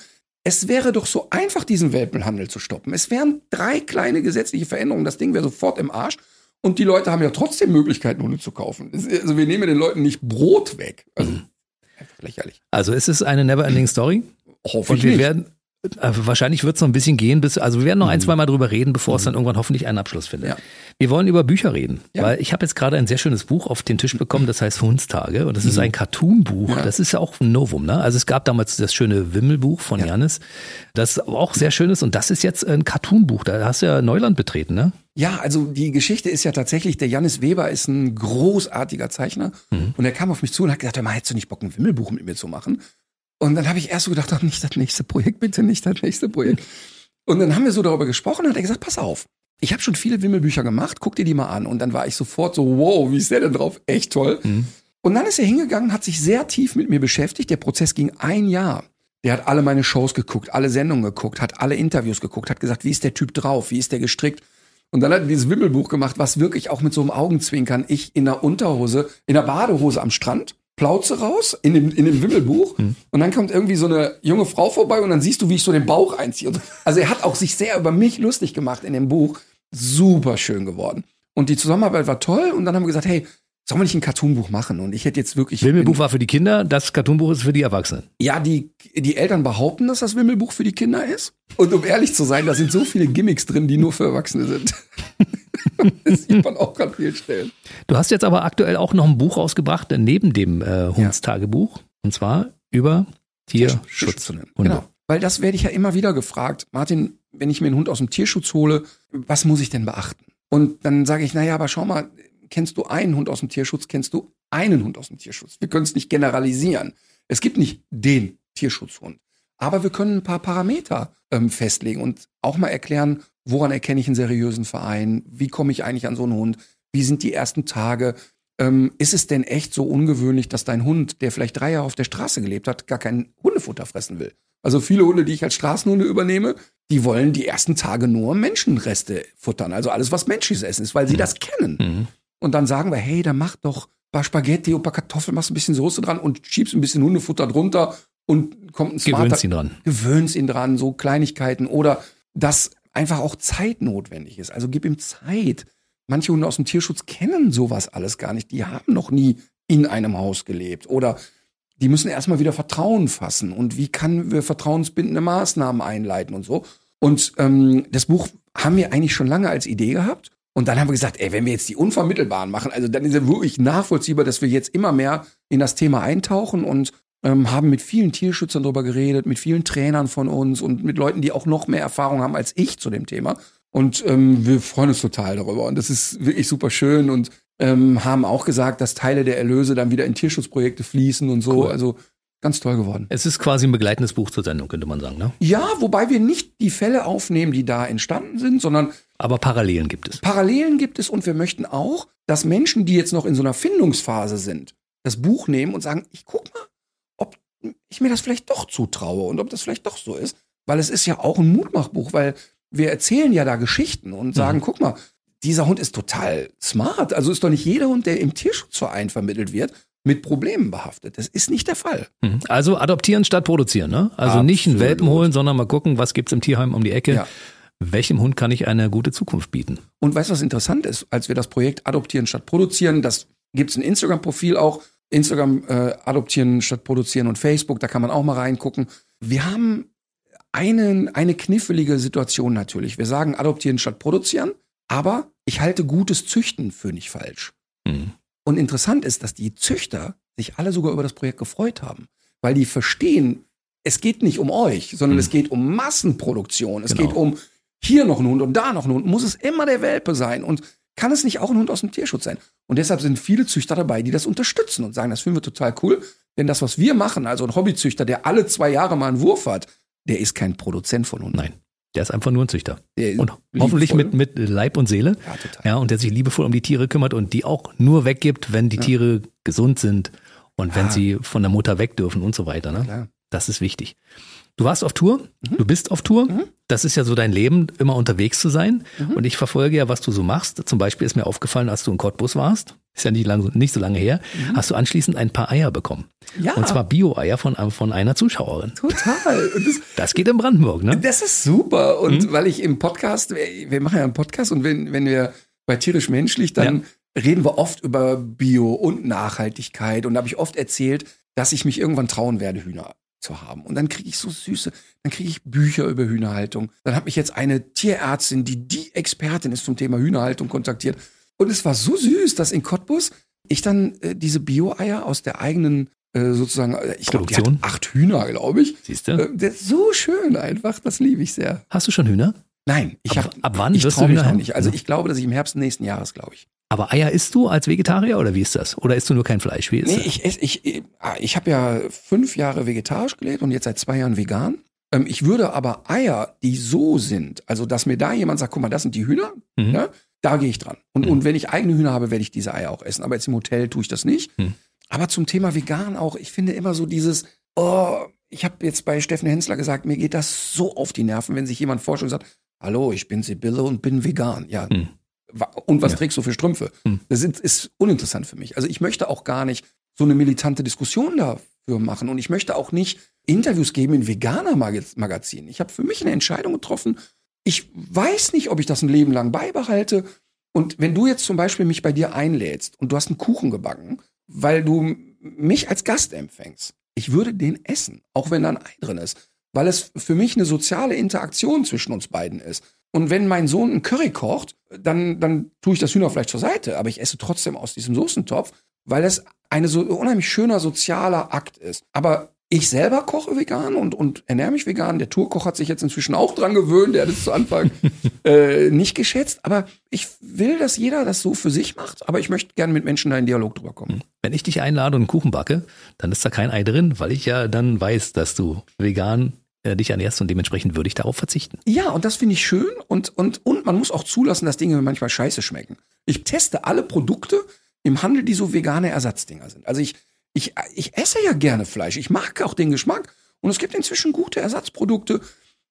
Speaker 3: Es wäre doch so einfach, diesen Welpenhandel zu stoppen. Es wären drei kleine gesetzliche Veränderungen. Das Ding wäre sofort im Arsch. Und die Leute haben ja trotzdem Möglichkeiten, Hunde zu kaufen. Also wir nehmen den Leuten nicht Brot weg. Also
Speaker 2: Mhm.
Speaker 3: einfach lächerlich.
Speaker 2: Also es ist eine never-ending Story.
Speaker 3: Hoffe
Speaker 2: Und wir
Speaker 3: nicht.
Speaker 2: werden, wahrscheinlich wird es noch ein bisschen gehen, bis, also wir werden noch ein, zwei Mal drüber reden, bevor es dann irgendwann hoffentlich einen Abschluss findet.
Speaker 3: Ja.
Speaker 2: Wir wollen über Bücher reden,
Speaker 3: Ja.
Speaker 2: weil ich habe jetzt gerade ein sehr schönes Buch auf den Tisch bekommen, das heißt Hundstage und das ist ein Cartoon-Buch.
Speaker 3: Ja.
Speaker 2: Das ist ja auch ein Novum, ne? Also es gab damals das schöne Wimmelbuch von
Speaker 3: Ja.
Speaker 2: Janis, das auch sehr schön ist und das ist jetzt ein Cartoon-Buch. Da hast du ja Neuland betreten, ne?
Speaker 3: Ja, also die Geschichte ist ja tatsächlich, der Janis Weber ist ein großartiger Zeichner
Speaker 2: Mhm.
Speaker 3: und er kam auf mich zu und hat gesagt, hör mal, hättest du nicht Bock, ein Wimmelbuch mit mir zu machen? Und dann habe ich erst so gedacht, ach, nicht das nächste Projekt, bitte nicht das nächste Projekt. Und dann haben wir so darüber gesprochen und hat er gesagt, pass auf, ich habe schon viele Wimmelbücher gemacht, guck dir die mal an. Und dann war ich sofort so, wow, wie ist der denn drauf? Echt toll.
Speaker 2: Mhm.
Speaker 3: Und dann ist er hingegangen, hat sich sehr tief mit mir beschäftigt. Der Prozess ging ein Jahr. Der hat alle meine Shows geguckt, alle Sendungen geguckt, hat alle Interviews geguckt, hat gesagt, wie ist der Typ drauf, wie ist der gestrickt. Und dann hat er dieses Wimmelbuch gemacht, was wirklich auch mit so einem Augenzwinkern, ich in der Unterhose, in der Badehose am Strand, Plauze raus, in dem, in dem Wimmelbuch. Und dann kommt irgendwie so eine junge Frau vorbei und dann siehst du, wie ich so den Bauch einziehe. <laughs> Also er hat auch sich sehr über mich lustig gemacht in dem Buch. Super schön geworden. Und die Zusammenarbeit war toll. Und dann haben wir gesagt, hey, sollen wir nicht ein Cartoonbuch machen? Und ich hätte jetzt wirklich.
Speaker 2: Wimmelbuch war für die Kinder, das Cartoonbuch ist für die Erwachsenen.
Speaker 3: Ja, die, die Eltern behaupten, dass das Wimmelbuch für die Kinder ist. Und um ehrlich zu sein, da sind so viele Gimmicks drin, die nur für Erwachsene sind. <laughs> das sieht man auch an vielen Stellen.
Speaker 2: Du hast jetzt aber aktuell auch noch ein Buch rausgebracht, neben dem äh, Hundstagebuch. Und zwar über Tierschutz.
Speaker 3: Genau. Weil das werde ich ja immer wieder gefragt. Martin, wenn ich mir einen Hund aus dem Tierschutz hole, was muss ich denn beachten? Und dann sage ich, naja, aber schau mal, kennst du einen Hund aus dem Tierschutz, kennst du einen Hund aus dem Tierschutz. Wir können es nicht generalisieren. Es gibt nicht den Tierschutzhund. Aber wir können ein paar Parameter ähm, festlegen und auch mal erklären, woran erkenne ich einen seriösen Verein? Wie komme ich eigentlich an so einen Hund? Wie sind die ersten Tage? Ähm, ist es denn echt so ungewöhnlich, dass dein Hund, der vielleicht drei Jahre auf der Straße gelebt hat, gar kein Hundefutter fressen will? Also viele Hunde, die ich als Straßenhunde übernehme, die wollen die ersten Tage nur Menschenreste futtern, also alles, was menschliches Essen ist, weil sie das kennen.
Speaker 2: Mhm.
Speaker 3: Und dann sagen wir, hey, dann mach doch ein paar Spaghetti ein paar Kartoffeln, machst ein bisschen Soße dran und schiebst ein bisschen Hundefutter drunter und kommt ein smarter,
Speaker 2: Gewöhnst ihn dran.
Speaker 3: gewöhnst ihn dran, so Kleinigkeiten oder dass einfach auch Zeit notwendig ist. Also gib ihm Zeit. Manche Hunde aus dem Tierschutz kennen sowas alles gar nicht. Die haben noch nie in einem Haus gelebt oder die müssen erstmal wieder Vertrauen fassen und wie können wir vertrauensbindende Maßnahmen einleiten und so. Und ähm, das Buch haben wir eigentlich schon lange als Idee gehabt. Und dann haben wir gesagt, ey, wenn wir jetzt die unvermittelbaren machen, also dann ist ja wirklich nachvollziehbar, dass wir jetzt immer mehr in das Thema eintauchen und ähm, haben mit vielen Tierschützern darüber geredet, mit vielen Trainern von uns und mit Leuten, die auch noch mehr Erfahrung haben als ich zu dem Thema. Und ähm, wir freuen uns total darüber. Und das ist wirklich super schön und ähm, haben auch gesagt, dass Teile der Erlöse dann wieder in Tierschutzprojekte fließen und so.
Speaker 2: Cool.
Speaker 3: Also ganz toll geworden.
Speaker 2: Es ist quasi ein begleitendes Buch zur Sendung, könnte man sagen. Ne?
Speaker 3: Ja, wobei wir nicht die Fälle aufnehmen, die da entstanden sind, sondern
Speaker 2: Aber Parallelen gibt es.
Speaker 3: Parallelen gibt es und wir möchten auch, dass Menschen, die jetzt noch in so einer Findungsphase sind, das Buch nehmen und sagen, ich guck mal, ob ich mir das vielleicht doch zutraue und ob das vielleicht doch so ist. Weil es ist ja auch ein Mutmachbuch, weil wir erzählen ja da Geschichten und sagen, guck mal, dieser Hund ist total smart. Also ist doch nicht jeder Hund, der im Tierschutzverein vermittelt wird, mit Problemen behaftet. Das ist nicht der Fall.
Speaker 2: Mhm. Also adoptieren statt produzieren. Ne? Also nicht einen
Speaker 3: Absolut.
Speaker 2: Welpen holen, sondern mal gucken, was gibt's im Tierheim um die Ecke.
Speaker 3: Ja.
Speaker 2: Welchem Hund kann ich eine gute Zukunft bieten?
Speaker 3: Und weißt du, was interessant ist? Als wir das Projekt Adoptieren statt Produzieren, das gibt's ein Instagram-Profil auch, Instagram äh, Adoptieren statt Produzieren und Facebook, da kann man auch mal reingucken. Wir haben einen, eine knifflige Situation natürlich. Wir sagen Adoptieren statt Produzieren, aber ich halte gutes Züchten für nicht falsch.
Speaker 2: Mhm.
Speaker 3: Und interessant ist, dass die Züchter sich alle sogar über das Projekt gefreut haben, weil die verstehen, es geht nicht um euch, sondern
Speaker 2: Mhm.
Speaker 3: es geht um Massenproduktion. Es
Speaker 2: Genau.
Speaker 3: geht um hier noch ein Hund und da noch ein Hund. Muss es immer der Welpe sein? Und kann es nicht auch ein Hund aus dem Tierschutz sein? Und deshalb sind viele Züchter dabei, die das unterstützen und sagen, das finden wir total cool. Denn das, was wir machen, also ein Hobbyzüchter, der alle zwei Jahre mal einen Wurf hat, der ist kein Produzent von Hunden.
Speaker 2: Nein, der ist einfach nur ein Züchter. Und hoffentlich mit, mit Leib und Seele.
Speaker 3: Ja, total.
Speaker 2: Ja, und der sich liebevoll um die Tiere kümmert und die auch nur weggibt, wenn die Tiere gesund sind und wenn
Speaker 3: Ja.
Speaker 2: sie von der Mutter weg dürfen und so weiter. Ne?
Speaker 3: Klar.
Speaker 2: Das ist wichtig. Du warst auf Tour,
Speaker 3: Mhm.
Speaker 2: du bist auf Tour. Das ist ja so dein Leben, immer unterwegs zu sein.
Speaker 3: Mhm.
Speaker 2: Und ich verfolge ja, was du so machst. Zum Beispiel ist mir aufgefallen, als du in Cottbus warst, ist ja nicht, lang, nicht so lange her, hast du anschließend ein paar Eier bekommen.
Speaker 3: Mhm. Ja.
Speaker 2: Und zwar Bio-Eier von, von einer Zuschauerin.
Speaker 3: Total. Das, <laughs>
Speaker 2: Das geht in Brandenburg, ne?
Speaker 3: Das ist super. Und
Speaker 2: Mhm.
Speaker 3: weil ich im Podcast, wir wir machen ja einen Podcast und wenn, wenn wir bei tierisch menschlich, dann reden wir oft über Bio und Nachhaltigkeit. Und da habe ich oft erzählt, dass ich mich irgendwann trauen werde, Hühner zu haben. Und dann kriege ich so süße, dann kriege ich Bücher über Hühnerhaltung. Dann hat mich jetzt eine Tierärztin, die die Expertin ist zum Thema Hühnerhaltung, kontaktiert. Und es war so süß, dass in Cottbus ich dann äh, diese Bio-Eier aus der eigenen äh, sozusagen, äh, ich glaube, die hat acht Hühner, glaube ich.
Speaker 2: Siehst du?
Speaker 3: Äh, so schön einfach, das liebe ich sehr.
Speaker 2: Hast du schon Hühner?
Speaker 3: Nein, ich
Speaker 2: Ab-
Speaker 3: habe
Speaker 2: ab wann
Speaker 3: ich
Speaker 2: wirst du Hühner
Speaker 3: noch nicht. Also
Speaker 2: Ja.
Speaker 3: ich glaube, dass ich im Herbst nächsten Jahres, glaube ich.
Speaker 2: Aber Eier isst du als Vegetarier oder wie ist das? Oder isst du nur kein Fleisch? Wie ist
Speaker 3: Nee,
Speaker 2: das?
Speaker 3: ich esse, ich, ich, ah, ich habe ja fünf Jahre vegetarisch gelebt und jetzt seit zwei Jahren vegan. Ähm, ich würde aber Eier, die so sind, also dass mir da jemand sagt, guck mal, das sind die Hühner,
Speaker 2: Mhm.
Speaker 3: ja, da gehe ich dran. Und,
Speaker 2: Mhm.
Speaker 3: und wenn ich eigene Hühner habe, werde ich diese Eier auch essen. Aber jetzt im Hotel tue ich das nicht.
Speaker 2: Mhm.
Speaker 3: Aber zum Thema vegan auch, ich finde immer so dieses, oh, ich habe jetzt bei Steffen Hensler gesagt, mir geht das so auf die Nerven, wenn sich jemand vorstellt und sagt, hallo, ich bin Sibylle und bin vegan. Ja,
Speaker 2: Mhm.
Speaker 3: Und was
Speaker 2: Ja.
Speaker 3: trägst du für Strümpfe?
Speaker 2: Hm.
Speaker 3: Das ist, ist uninteressant für mich. Also ich möchte auch gar nicht so eine militante Diskussion dafür machen. Und ich möchte auch nicht Interviews geben in veganer Mag- Magazinen. Ich habe für mich eine Entscheidung getroffen. Ich weiß nicht, ob ich das ein Leben lang beibehalte. Und wenn du jetzt zum Beispiel mich bei dir einlädst und du hast einen Kuchen gebacken, weil du mich als Gast empfängst, ich würde den essen, auch wenn da ein Ei drin ist. Weil es für mich eine soziale Interaktion zwischen uns beiden ist. Und wenn mein Sohn einen Curry kocht, dann, dann tue ich das Hühnerfleisch zur Seite, aber ich esse trotzdem aus diesem Soßentopf, weil es eine so unheimlich schöner sozialer Akt ist. Aber ich selber koche vegan und, und ernähre mich vegan. Der Tourkoch hat sich jetzt inzwischen auch dran gewöhnt, der hat es zu Anfang <laughs> äh, nicht geschätzt. Aber ich will, dass jeder das so für sich macht, aber ich möchte gerne mit Menschen da in Dialog drüber kommen.
Speaker 2: Wenn ich dich einlade und einen Kuchen backe, dann ist da kein Ei drin, weil ich ja dann weiß, dass du vegan äh, dich ernährst und dementsprechend würde ich darauf verzichten.
Speaker 3: Ja, und das finde ich schön und, und, und man muss auch zulassen, dass Dinge manchmal scheiße schmecken. Ich teste alle Produkte im Handel, die so vegane Ersatzdinger sind. Also ich, ich, ich esse ja gerne Fleisch. Ich mag auch den Geschmack. Und es gibt inzwischen gute Ersatzprodukte.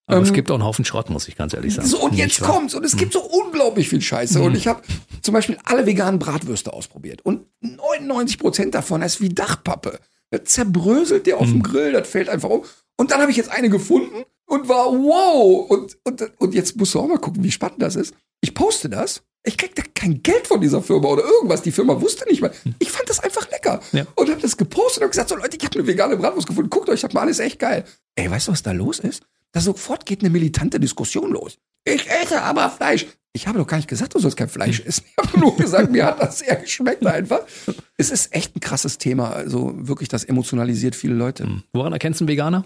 Speaker 2: Aber es
Speaker 3: Ähm,
Speaker 2: gibt auch einen Haufen Schrott, muss ich ganz ehrlich sagen.
Speaker 3: So, und
Speaker 2: Nicht
Speaker 3: jetzt
Speaker 2: wahr?
Speaker 3: kommt's. Und es gibt so unglaublich viel Scheiße. Und ich habe zum Beispiel alle veganen Bratwürste ausprobiert. Und 99 Prozent davon ist wie Dachpappe. Das zerbröselt der auf dem Grill, das fällt einfach um. Und dann habe ich jetzt eine gefunden und war wow. Und, und, und jetzt musst du auch mal gucken, wie spannend das ist. Ich poste das. Ich krieg da kein Geld von dieser Firma oder irgendwas. Die Firma wusste nicht mal. Ich fand das einfach lecker.
Speaker 2: Ja.
Speaker 3: Und habe das gepostet und gesagt, so Leute, ich habe eine vegane Bratwurst gefunden. Guckt euch das mal an, ist echt geil. Ey, weißt du, was da los ist? Da sofort geht eine militante Diskussion los. Ich esse aber Fleisch. Ich habe doch gar nicht gesagt, du sollst kein Fleisch essen. Ich habe nur gesagt, mir hat das sehr geschmeckt einfach. Es ist echt ein krasses Thema. Also wirklich, das emotionalisiert viele Leute.
Speaker 2: Hm. Woran erkennst du einen Veganer?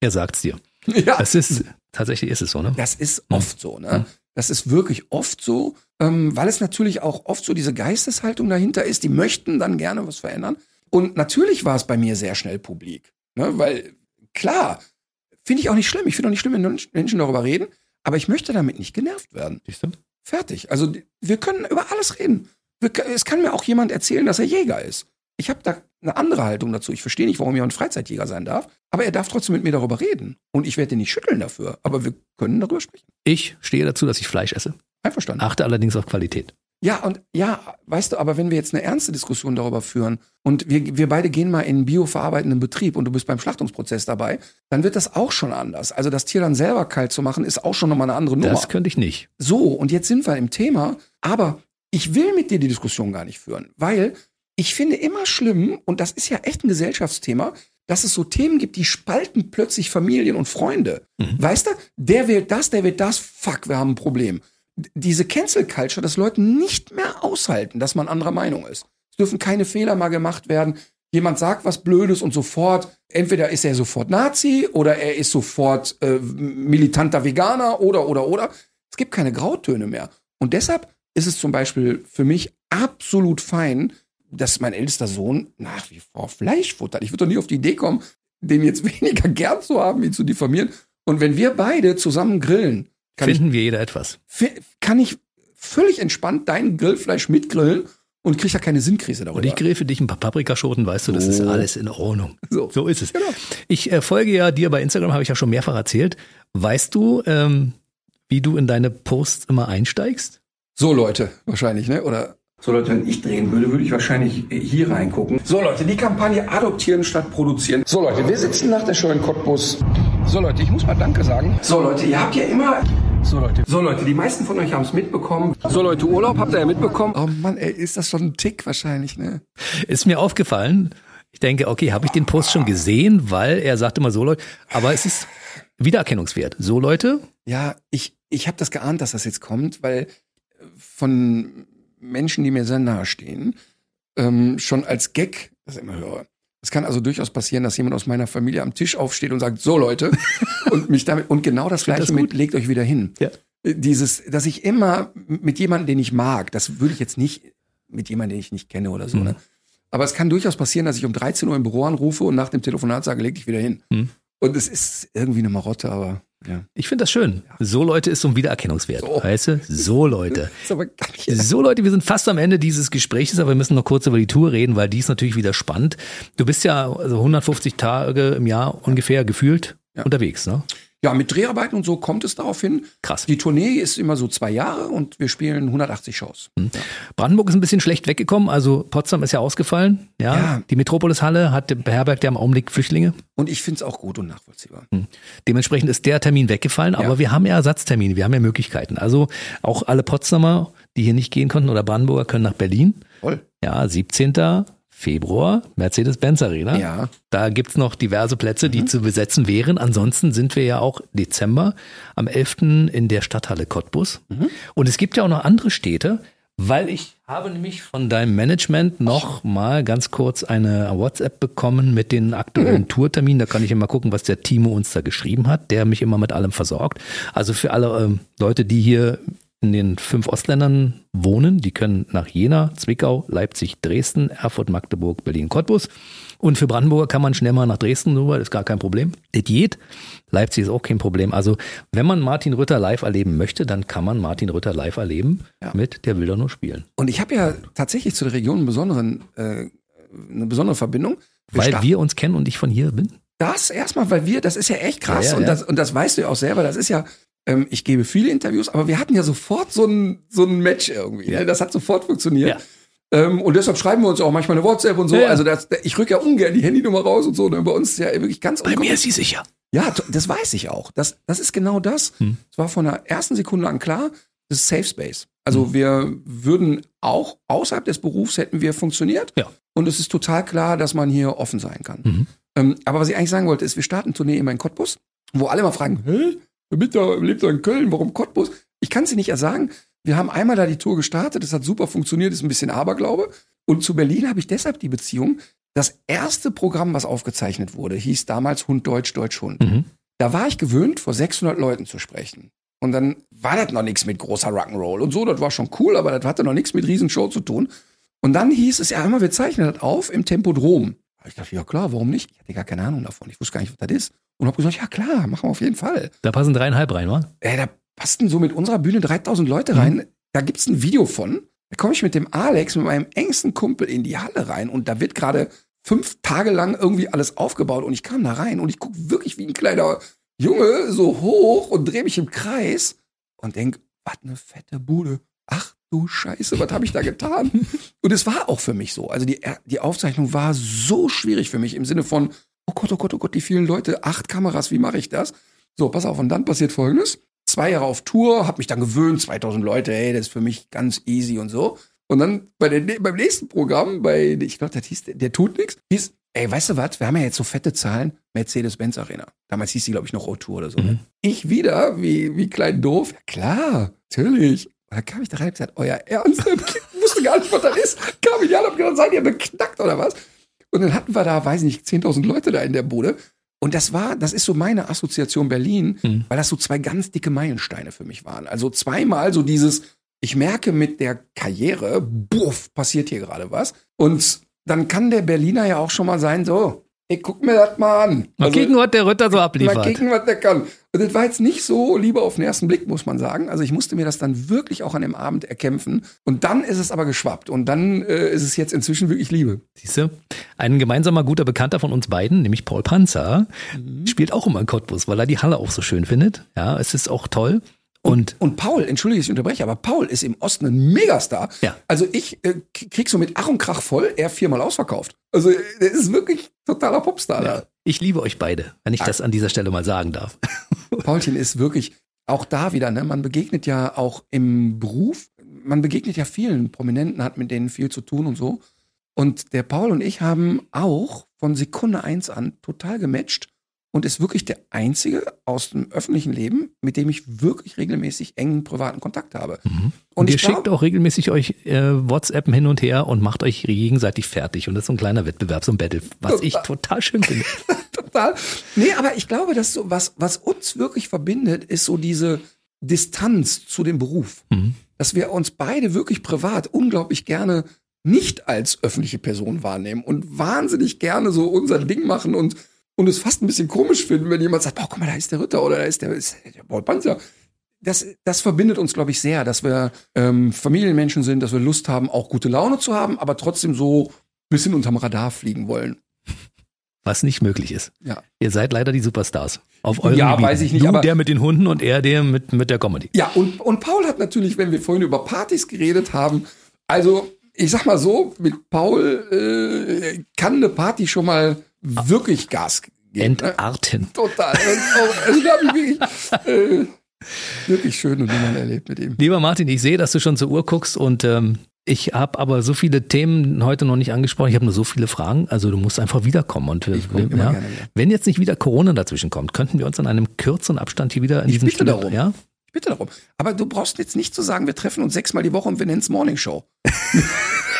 Speaker 2: Er sagt's dir. <laughs>
Speaker 3: Ja,
Speaker 2: Es ist, tatsächlich ist es so, ne?
Speaker 3: das ist
Speaker 2: Hm.
Speaker 3: oft so. Ne?
Speaker 2: Hm.
Speaker 3: Das ist wirklich oft so, ähm, weil es natürlich auch oft so diese Geisteshaltung dahinter ist. Die möchten dann gerne was verändern. Und natürlich war es bei mir sehr schnell publik. Ne? Weil, klar, finde ich auch nicht schlimm. Ich finde auch nicht schlimm, wenn Menschen darüber reden. Aber ich möchte damit nicht genervt werden.
Speaker 2: Siehst du?
Speaker 3: Fertig. Also wir können über alles reden. Wir, es kann mir auch jemand erzählen, dass er Jäger ist. Ich habe da eine andere Haltung dazu. Ich verstehe nicht, warum jemand Freizeitjäger sein darf. Aber er darf trotzdem mit mir darüber reden. Und ich werde ihn nicht schütteln dafür. Aber wir können darüber sprechen.
Speaker 2: Ich stehe dazu, dass ich Fleisch esse.
Speaker 3: Einverstanden.
Speaker 2: Achte allerdings auf Qualität.
Speaker 3: Ja, und ja, weißt du, aber wenn wir jetzt eine ernste Diskussion darüber führen und wir, wir beide gehen mal in einen bioverarbeitenden Betrieb und du bist beim Schlachtungsprozess dabei, dann wird das auch schon anders. Also das Tier dann selber kalt zu machen, ist auch schon nochmal eine andere Nummer.
Speaker 2: Das könnte ich nicht.
Speaker 3: So, und jetzt sind wir im Thema, aber ich will mit dir die Diskussion gar nicht führen, weil ich finde immer schlimm, und das ist ja echt ein Gesellschaftsthema, dass es so Themen gibt, die spalten plötzlich Familien und Freunde.
Speaker 2: Mhm.
Speaker 3: Weißt du, der wählt das, der wählt das, fuck, wir haben ein Problem. Diese Cancel Culture, dass Leute nicht mehr aushalten, dass man anderer Meinung ist. Es dürfen keine Fehler mal gemacht werden. jemand sagt was Blödes und sofort, entweder ist er sofort Nazi oder er ist sofort äh, militanter Veganer oder, oder, oder. Es gibt keine Grautöne mehr. Und deshalb ist es zum Beispiel für mich absolut fein, dass mein ältester Sohn nach wie vor Fleisch futtert. Ich würde doch nie auf die Idee kommen, den jetzt <laughs> weniger gern zu haben, ihn zu diffamieren. Und wenn wir beide zusammen grillen, kann
Speaker 2: Finden
Speaker 3: ich,
Speaker 2: wir jeder etwas.
Speaker 3: kann ich völlig entspannt dein Grillfleisch mitgrillen und kriege ja keine Sinnkrise darüber.
Speaker 2: Und ich grill für dich ein paar Paprikaschoten, weißt du, das ist
Speaker 3: So.
Speaker 2: alles in Ordnung.
Speaker 3: So.
Speaker 2: So ist es.
Speaker 3: Genau.
Speaker 2: Ich äh, folge ja dir bei Instagram, habe ich ja schon mehrfach erzählt. Weißt du, ähm, wie du in deine Posts immer einsteigst?
Speaker 3: So Leute, wahrscheinlich, ne? Oder so Leute, wenn ich drehen würde, würde ich wahrscheinlich hier reingucken. So Leute, die Kampagne adoptieren statt produzieren. So Leute, wir sitzen nach der Show in Cottbus. So Leute, ich muss mal Danke sagen. So Leute, ihr habt ja immer so Leute, so Leute, die meisten von euch haben es mitbekommen. So Leute, Urlaub habt ihr ja mitbekommen. Oh Mann, ey, ist das schon ein Tick wahrscheinlich, ne?
Speaker 2: Ist mir aufgefallen. Ich denke, okay, habe ich den Post schon gesehen, weil er sagt immer so Leute, aber es ist Wiedererkennungswert. So Leute,
Speaker 3: Ja, ich, ich habe das geahnt, dass das jetzt kommt, weil äh, von Menschen, die mir sehr nahe stehen, ähm, schon als Gag das immer höre. Es kann also durchaus passieren, dass jemand aus meiner Familie am Tisch aufsteht und sagt, so Leute, <laughs> und mich damit, und genau das gleiche
Speaker 2: das
Speaker 3: mit, legt euch wieder hin.
Speaker 2: Ja.
Speaker 3: Äh, Dieses, dass ich immer mit jemandem, den ich mag, das würde ich jetzt nicht mit jemandem, den ich nicht kenne oder so,
Speaker 2: Mhm.
Speaker 3: ne? Aber es kann durchaus passieren, dass ich um 13 Uhr im Büro anrufe und nach dem Telefonat sage, leg dich wieder hin.
Speaker 2: Mhm.
Speaker 3: Und es ist irgendwie eine Marotte, aber ja.
Speaker 2: ich finde das schön. So Leute ist so ein Wiedererkennungswert.
Speaker 3: So.
Speaker 2: Weißt du? So Leute. <laughs> So Leute, wir sind fast am Ende dieses Gesprächs, aber wir müssen noch kurz über die Tour reden, weil die ist natürlich wieder spannend. Du bist ja also 150 Tage im Jahr ungefähr gefühlt
Speaker 3: Ja.
Speaker 2: unterwegs, ne?
Speaker 3: Ja, mit Dreharbeiten und so kommt es darauf hin.
Speaker 2: Krass.
Speaker 3: Die Tournee ist immer so zwei Jahre und wir spielen 180 Shows.
Speaker 2: Brandenburg ist ein bisschen schlecht weggekommen, also Potsdam ist ja ausgefallen. Ja,
Speaker 3: Ja.
Speaker 2: die Metropolis-Halle hat beherbergt ja im Augenblick Flüchtlinge.
Speaker 3: Und ich finde es auch gut und nachvollziehbar.
Speaker 2: Dementsprechend ist der Termin weggefallen, aber
Speaker 3: Ja.
Speaker 2: wir haben ja Ersatztermine, wir haben ja Möglichkeiten. Also auch alle Potsdamer, die hier nicht gehen konnten oder Brandenburger können nach Berlin.
Speaker 3: Toll.
Speaker 2: Ja, 17. Februar, Mercedes-Benz Arena.
Speaker 3: Ja.
Speaker 2: Da gibt's noch diverse Plätze, die zu besetzen wären. Ansonsten sind wir ja auch Dezember am 11. in der Stadthalle Cottbus. Und es gibt ja auch noch andere Städte, weil ich habe nämlich von deinem Management noch mal ganz kurz eine WhatsApp bekommen mit den aktuellen Tourterminen. Da kann ich immer gucken, was der Timo uns da geschrieben hat, der mich immer mit allem versorgt. Also für alle ähm, Leute, die hier in den fünf Ostländern wohnen, die können nach Jena, Zwickau, Leipzig, Dresden, Erfurt, Magdeburg, Berlin, Cottbus. Und für Brandenburger kann man schnell mal nach Dresden rüber, das ist gar kein Problem. Das geht. Leipzig ist auch kein Problem. Also wenn man Martin Rütter live erleben möchte, dann kann man Martin Rütter live erleben
Speaker 3: Ja.
Speaker 2: mit Der will doch nur spielen.
Speaker 3: Und ich habe ja tatsächlich zu der Region einen besonderen, äh, eine besondere Verbindung.
Speaker 2: Weil
Speaker 3: starten-
Speaker 2: wir uns kennen und ich von hier bin.
Speaker 3: Das erstmal, weil wir, das ist ja echt krass
Speaker 2: Ja, ja,
Speaker 3: und. Das, und das weißt du ja auch selber, das ist ja, ähm, ich gebe viele Interviews, aber wir hatten ja sofort so ein, so ein Match irgendwie.
Speaker 2: Ja.
Speaker 3: Ne? Das hat sofort funktioniert.
Speaker 2: Ja.
Speaker 3: Ähm, und deshalb schreiben wir uns auch manchmal eine WhatsApp und so.
Speaker 2: Ja, ja.
Speaker 3: Also das, ich rücke ja ungern die Handynummer raus und so. Ne? Bei uns ist ja wirklich ganz unkompliziert.
Speaker 2: ist sie sicher.
Speaker 3: Ja, das weiß ich auch. Das, das ist genau das.
Speaker 2: Hm.
Speaker 3: Es war von der ersten Sekunde an klar, das ist Safe Space. Also
Speaker 2: Hm.
Speaker 3: wir würden auch außerhalb des Berufs hätten wir funktioniert.
Speaker 2: Ja.
Speaker 3: Und es ist total klar, dass man hier offen sein kann.
Speaker 2: Mhm.
Speaker 3: Ähm, aber was ich eigentlich sagen wollte, ist, wir starten Tournee immer in Cottbus, wo alle mal fragen, hä, bist doch, lebt doch in Köln, warum Cottbus? Ich kann es dir nicht sagen. Wir haben einmal da die Tour gestartet, das hat super funktioniert, ist ein bisschen Aberglaube. Und zu Berlin habe ich deshalb die Beziehung. Das erste Programm, was aufgezeichnet wurde, hieß damals Hund Deutsch, Deutsch Hund.
Speaker 2: Mhm.
Speaker 3: Da war ich gewöhnt, vor 600 Leuten zu sprechen. Und dann war das noch nichts mit großer Rock'n'Roll und so, das war schon cool, aber das hatte noch nichts mit Riesenshow zu tun. Und dann hieß es ja immer, wir zeichnen das auf im Tempodrom. Ich dachte, ja klar, warum nicht? Ich hatte gar keine Ahnung davon. Ich wusste gar nicht, was das ist. Und habe gesagt, ja klar, machen wir auf jeden Fall.
Speaker 2: Da passen dreieinhalb rein, wa?
Speaker 3: Ey, da passten so mit unserer Bühne 3000 Leute rein. Da gibt's ein Video von. Da komme ich mit dem Alex, mit meinem engsten Kumpel in die Halle rein und da wird gerade fünf Tage lang irgendwie alles aufgebaut und ich kam da rein und ich guck wirklich wie ein kleiner Junge so hoch und drehe mich im Kreis und denk, was ne fette Bude. Ach du Scheiße, was habe ich da getan? und es war auch für mich so. Also die, die Aufzeichnung war so schwierig für mich im Sinne von, oh Gott, oh Gott, oh Gott, die vielen Leute, acht Kameras, wie mache ich das? So, pass auf, und dann passiert folgendes. Zwei Jahre auf Tour, hab mich dann gewöhnt, 2000 Leute, hey, das ist für mich ganz easy und so. Und dann bei der, beim nächsten Programm, bei, ich glaube, das hieß, der, der tut nichts, hieß, ey, weißt du was, wir haben ja jetzt so fette Zahlen, Mercedes-Benz Arena. Damals hieß die, glaube ich, noch O-Tour oder so. ne?
Speaker 2: Mhm.
Speaker 3: Ich wieder, wie, wie klein doof, ja, klar, natürlich. Und dann kam ich da rein und gesagt, euer Ernst? Ich wusste gar nicht, was das ist. Kam ich an, hab gedacht, seid ihr beknackt oder was? Und dann hatten wir da, weiß ich nicht, 10.000 Leute da in der Bude. Und das war, das ist so meine Assoziation Berlin,
Speaker 2: Mhm.
Speaker 3: weil das so zwei ganz dicke Meilensteine für mich waren. Also zweimal so dieses, ich merke mit der Karriere, buff, passiert hier gerade was. Und dann kann der Berliner ja auch schon mal sein, so, ich guck mir das mal an.
Speaker 2: Mal
Speaker 3: Also,
Speaker 2: kicken, was der Ritter so
Speaker 3: Mal
Speaker 2: abliefert.
Speaker 3: kicken, was der kann. Und das war jetzt nicht so Liebe auf den ersten Blick, muss man sagen. Also ich musste mir das dann wirklich auch an dem Abend erkämpfen. Und dann ist es aber geschwappt. Und dann äh, ist es jetzt inzwischen wirklich Liebe.
Speaker 2: Siehst du? Ein gemeinsamer guter Bekannter von uns beiden, nämlich Paul Panzer,
Speaker 3: Mhm.
Speaker 2: spielt auch immer in Cottbus, weil er die Halle auch so schön findet. Ja, es ist auch toll. Und
Speaker 3: Und Paul, entschuldige, ich unterbreche, aber Paul ist im Osten ein Megastar.
Speaker 2: Ja.
Speaker 3: Also ich äh, krieg so mit Ach und Krach voll, er viermal ausverkauft. Also der ist wirklich totaler Popstar da.
Speaker 2: ich liebe euch beide, wenn ich das an dieser Stelle mal sagen darf. <laughs>
Speaker 3: Paulchen ist wirklich auch da wieder, ne? Man begegnet ja auch im Beruf, man begegnet ja vielen Prominenten, hat mit denen viel zu tun und so. Und der Paul und ich haben auch von Sekunde eins an total gematcht und ist wirklich der einzige aus dem öffentlichen Leben, mit dem ich wirklich regelmäßig engen privaten Kontakt habe.
Speaker 2: Und,
Speaker 3: Und
Speaker 2: ihr schickt auch regelmäßig euch äh, WhatsAppen hin und her und macht euch gegenseitig fertig. Und das ist so ein kleiner Wettbewerb, so ein Battle, was ich total schön finde. <laughs>
Speaker 3: Total. Nee, aber ich glaube, dass so was, was uns wirklich verbindet, ist so diese Distanz zu dem Beruf.
Speaker 2: Mhm.
Speaker 3: Dass wir uns beide wirklich privat unglaublich gerne nicht als öffentliche Person wahrnehmen und wahnsinnig gerne so unser Ding machen und, und es fast ein bisschen komisch finden, wenn jemand sagt, boah, guck mal, da ist der Ritter oder da ist der, ist der Paul Panzer. Das, das verbindet uns, glaube ich, sehr, dass wir ähm, Familienmenschen sind, dass wir Lust haben, auch gute Laune zu haben, aber trotzdem so ein bisschen unterm Radar fliegen wollen.
Speaker 2: Was nicht möglich ist.
Speaker 3: Ja.
Speaker 2: Ihr seid leider die Superstars. Auf euren
Speaker 3: Ja,
Speaker 2: Gebieten.
Speaker 3: weiß ich nicht,
Speaker 2: Du
Speaker 3: aber-
Speaker 2: der mit den Hunden und er der mit, mit der Comedy.
Speaker 3: Ja, und, und Paul hat natürlich, wenn wir vorhin über Partys geredet haben, also ich sag mal so, mit Paul äh, kann eine Party schon mal wirklich Gas geben. Ne?
Speaker 2: Entarten.
Speaker 3: Total. Und, also da habe ich wirklich, äh, wirklich schöne Nummern erlebt mit ihm.
Speaker 2: Lieber Martin, ich sehe, dass du schon zur Uhr guckst und ähm, ich habe aber so viele Themen heute noch nicht angesprochen. Ich habe nur so viele Fragen. Also du musst einfach wiederkommen. Und wir,
Speaker 3: immer
Speaker 2: ja,
Speaker 3: gerne
Speaker 2: wenn jetzt nicht wieder Corona dazwischen kommt, könnten wir uns an einem kürzeren Abstand hier wieder in
Speaker 3: Ich
Speaker 2: diesem
Speaker 3: bitte
Speaker 2: Studio-
Speaker 3: darum.
Speaker 2: Ja?
Speaker 3: Ich bitte darum. Aber du brauchst jetzt nicht zu sagen, wir treffen uns sechsmal die Woche und wir nennen es Morning Show. <laughs>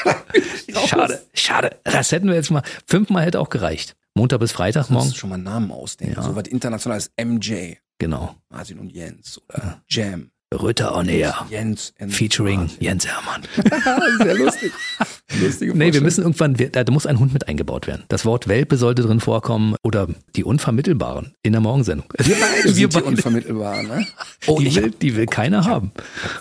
Speaker 3: <laughs>
Speaker 2: Schade, schade. Das hätten wir jetzt mal. Fünfmal hätte auch gereicht. Montag bis Freitag
Speaker 3: Morgen. Musst schon mal einen Namen ausdenken.
Speaker 2: Ja.
Speaker 3: So was internationales MJ,
Speaker 2: Genau.
Speaker 3: Martin und Jens oder Jam.
Speaker 2: Rütter on Air.
Speaker 3: Jens
Speaker 2: Featuring
Speaker 3: Martin.
Speaker 2: Jens Hermann. <laughs>
Speaker 3: Sehr lustig. Lustige
Speaker 2: Nee, wir müssen irgendwann, wir- da muss ein Hund mit eingebaut werden. Das Wort Welpe sollte drin vorkommen oder die Unvermittelbaren in der Morgensendung.
Speaker 3: Wir beide <laughs>
Speaker 2: Wir
Speaker 3: sind die
Speaker 2: beide.
Speaker 3: unvermittelbar, ne? Oh,
Speaker 2: die,
Speaker 3: ich
Speaker 2: will, die will keiner haben.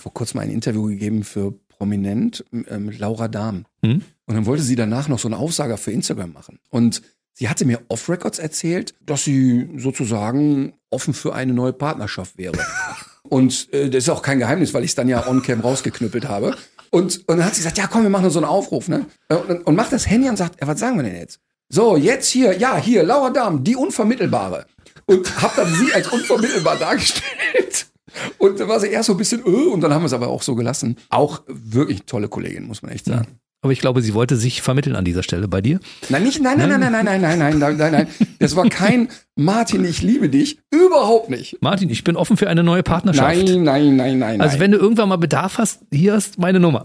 Speaker 3: vor kurzem mal ein Interview gegeben für Prominent äh, mit Laura Dahm.
Speaker 2: Hm?
Speaker 3: Und dann wollte sie danach noch so einen Aufsager für Instagram machen. Und sie hatte mir off-Records erzählt, dass sie sozusagen offen für eine neue Partnerschaft wäre. <laughs> Und äh, das ist auch kein Geheimnis, weil ich es dann ja on-cam rausgeknüppelt habe. Und, und dann hat sie gesagt, ja komm, wir machen so einen Aufruf. Ne? Und, und macht das Handy und sagt, ja, was sagen wir denn jetzt? So, jetzt hier, ja, hier, Laura Dahm, die Unvermittelbare. Und hab dann sie als unvermittelbar dargestellt. Und da war sie erst so ein bisschen, öh, und dann haben wir es aber auch so gelassen. Auch wirklich tolle Kollegin, muss man echt sagen.
Speaker 2: Aber ich glaube, sie wollte sich vermitteln an dieser Stelle bei dir.
Speaker 3: Nein, nicht, nein, nein, nein, nein, nein, nein, nein, nein, nein, nein, nein. Das war kein Martin, ich liebe dich. Überhaupt nicht.
Speaker 2: Martin, ich bin offen für eine neue Partnerschaft.
Speaker 3: Nein, nein, nein, nein.
Speaker 2: Also wenn du irgendwann mal Bedarf hast, hier ist meine Nummer.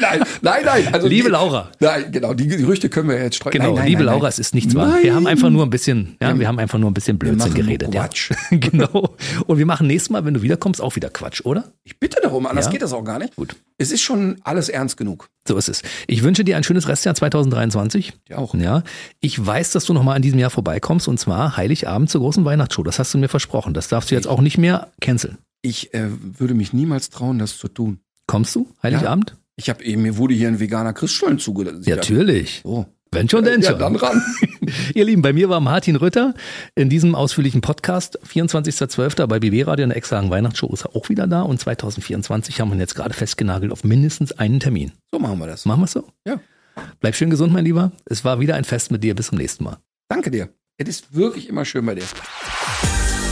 Speaker 3: nein, nein, nein, nein. Also
Speaker 2: Liebe
Speaker 3: die-
Speaker 2: Laura.
Speaker 3: Nein, genau, die Gerüchte können wir jetzt streuen.
Speaker 2: Genau,
Speaker 3: nein, nein,
Speaker 2: liebe
Speaker 3: nein,
Speaker 2: Laura, es ist nichts wahr. Wir haben einfach nur ein bisschen, ja, wir haben einfach nur ein bisschen Blödsinn geredet. Ja.
Speaker 3: Quatsch.
Speaker 2: genau. Und wir machen nächstes Mal, wenn du wiederkommst, auch wieder Quatsch, oder?
Speaker 3: Ich bitte darum, anders
Speaker 2: Ja?
Speaker 3: geht das auch gar nicht.
Speaker 2: Gut.
Speaker 3: Es ist schon alles ernst genug.
Speaker 2: So ist es. Ich wünsche dir ein schönes Restjahr 2023.
Speaker 3: Dir auch.
Speaker 2: Ja. Ich weiß, dass du nochmal in diesem Jahr vorbeikommst und zwar Heiligabend zur großen Weihnachtsshow. Das hast du mir versprochen. Das darfst du jetzt auch nicht mehr canceln.
Speaker 3: Ich äh, würde mich niemals trauen, das zu tun.
Speaker 2: Kommst du? Heiligabend?
Speaker 3: Ich habe eben, mir wurde hier ein veganer Christstollen zugelassen.
Speaker 2: Ja, natürlich.
Speaker 3: So.
Speaker 2: Wenn schon, denn
Speaker 3: Ja,
Speaker 2: schon.
Speaker 3: dann ran. <laughs>
Speaker 2: Ihr Lieben, bei mir war Martin Rütter in diesem ausführlichen Podcast. 24.12. bei BB Radio in der extra Weihnachtsshow ist er auch wieder da und 2024 haben wir ihn jetzt gerade festgenagelt auf mindestens einen Termin.
Speaker 3: So machen wir das.
Speaker 2: Machen wir es so?
Speaker 3: Ja.
Speaker 2: Bleib schön gesund, mein Lieber. Es war wieder ein Fest mit dir. Bis zum nächsten Mal.
Speaker 3: Danke dir. Es ist wirklich immer schön bei dir.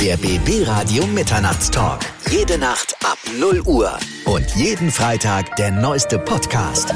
Speaker 1: Der BB Radio Mitternachtstalk. Jede Nacht ab 0 Uhr. Und jeden Freitag der neueste Podcast.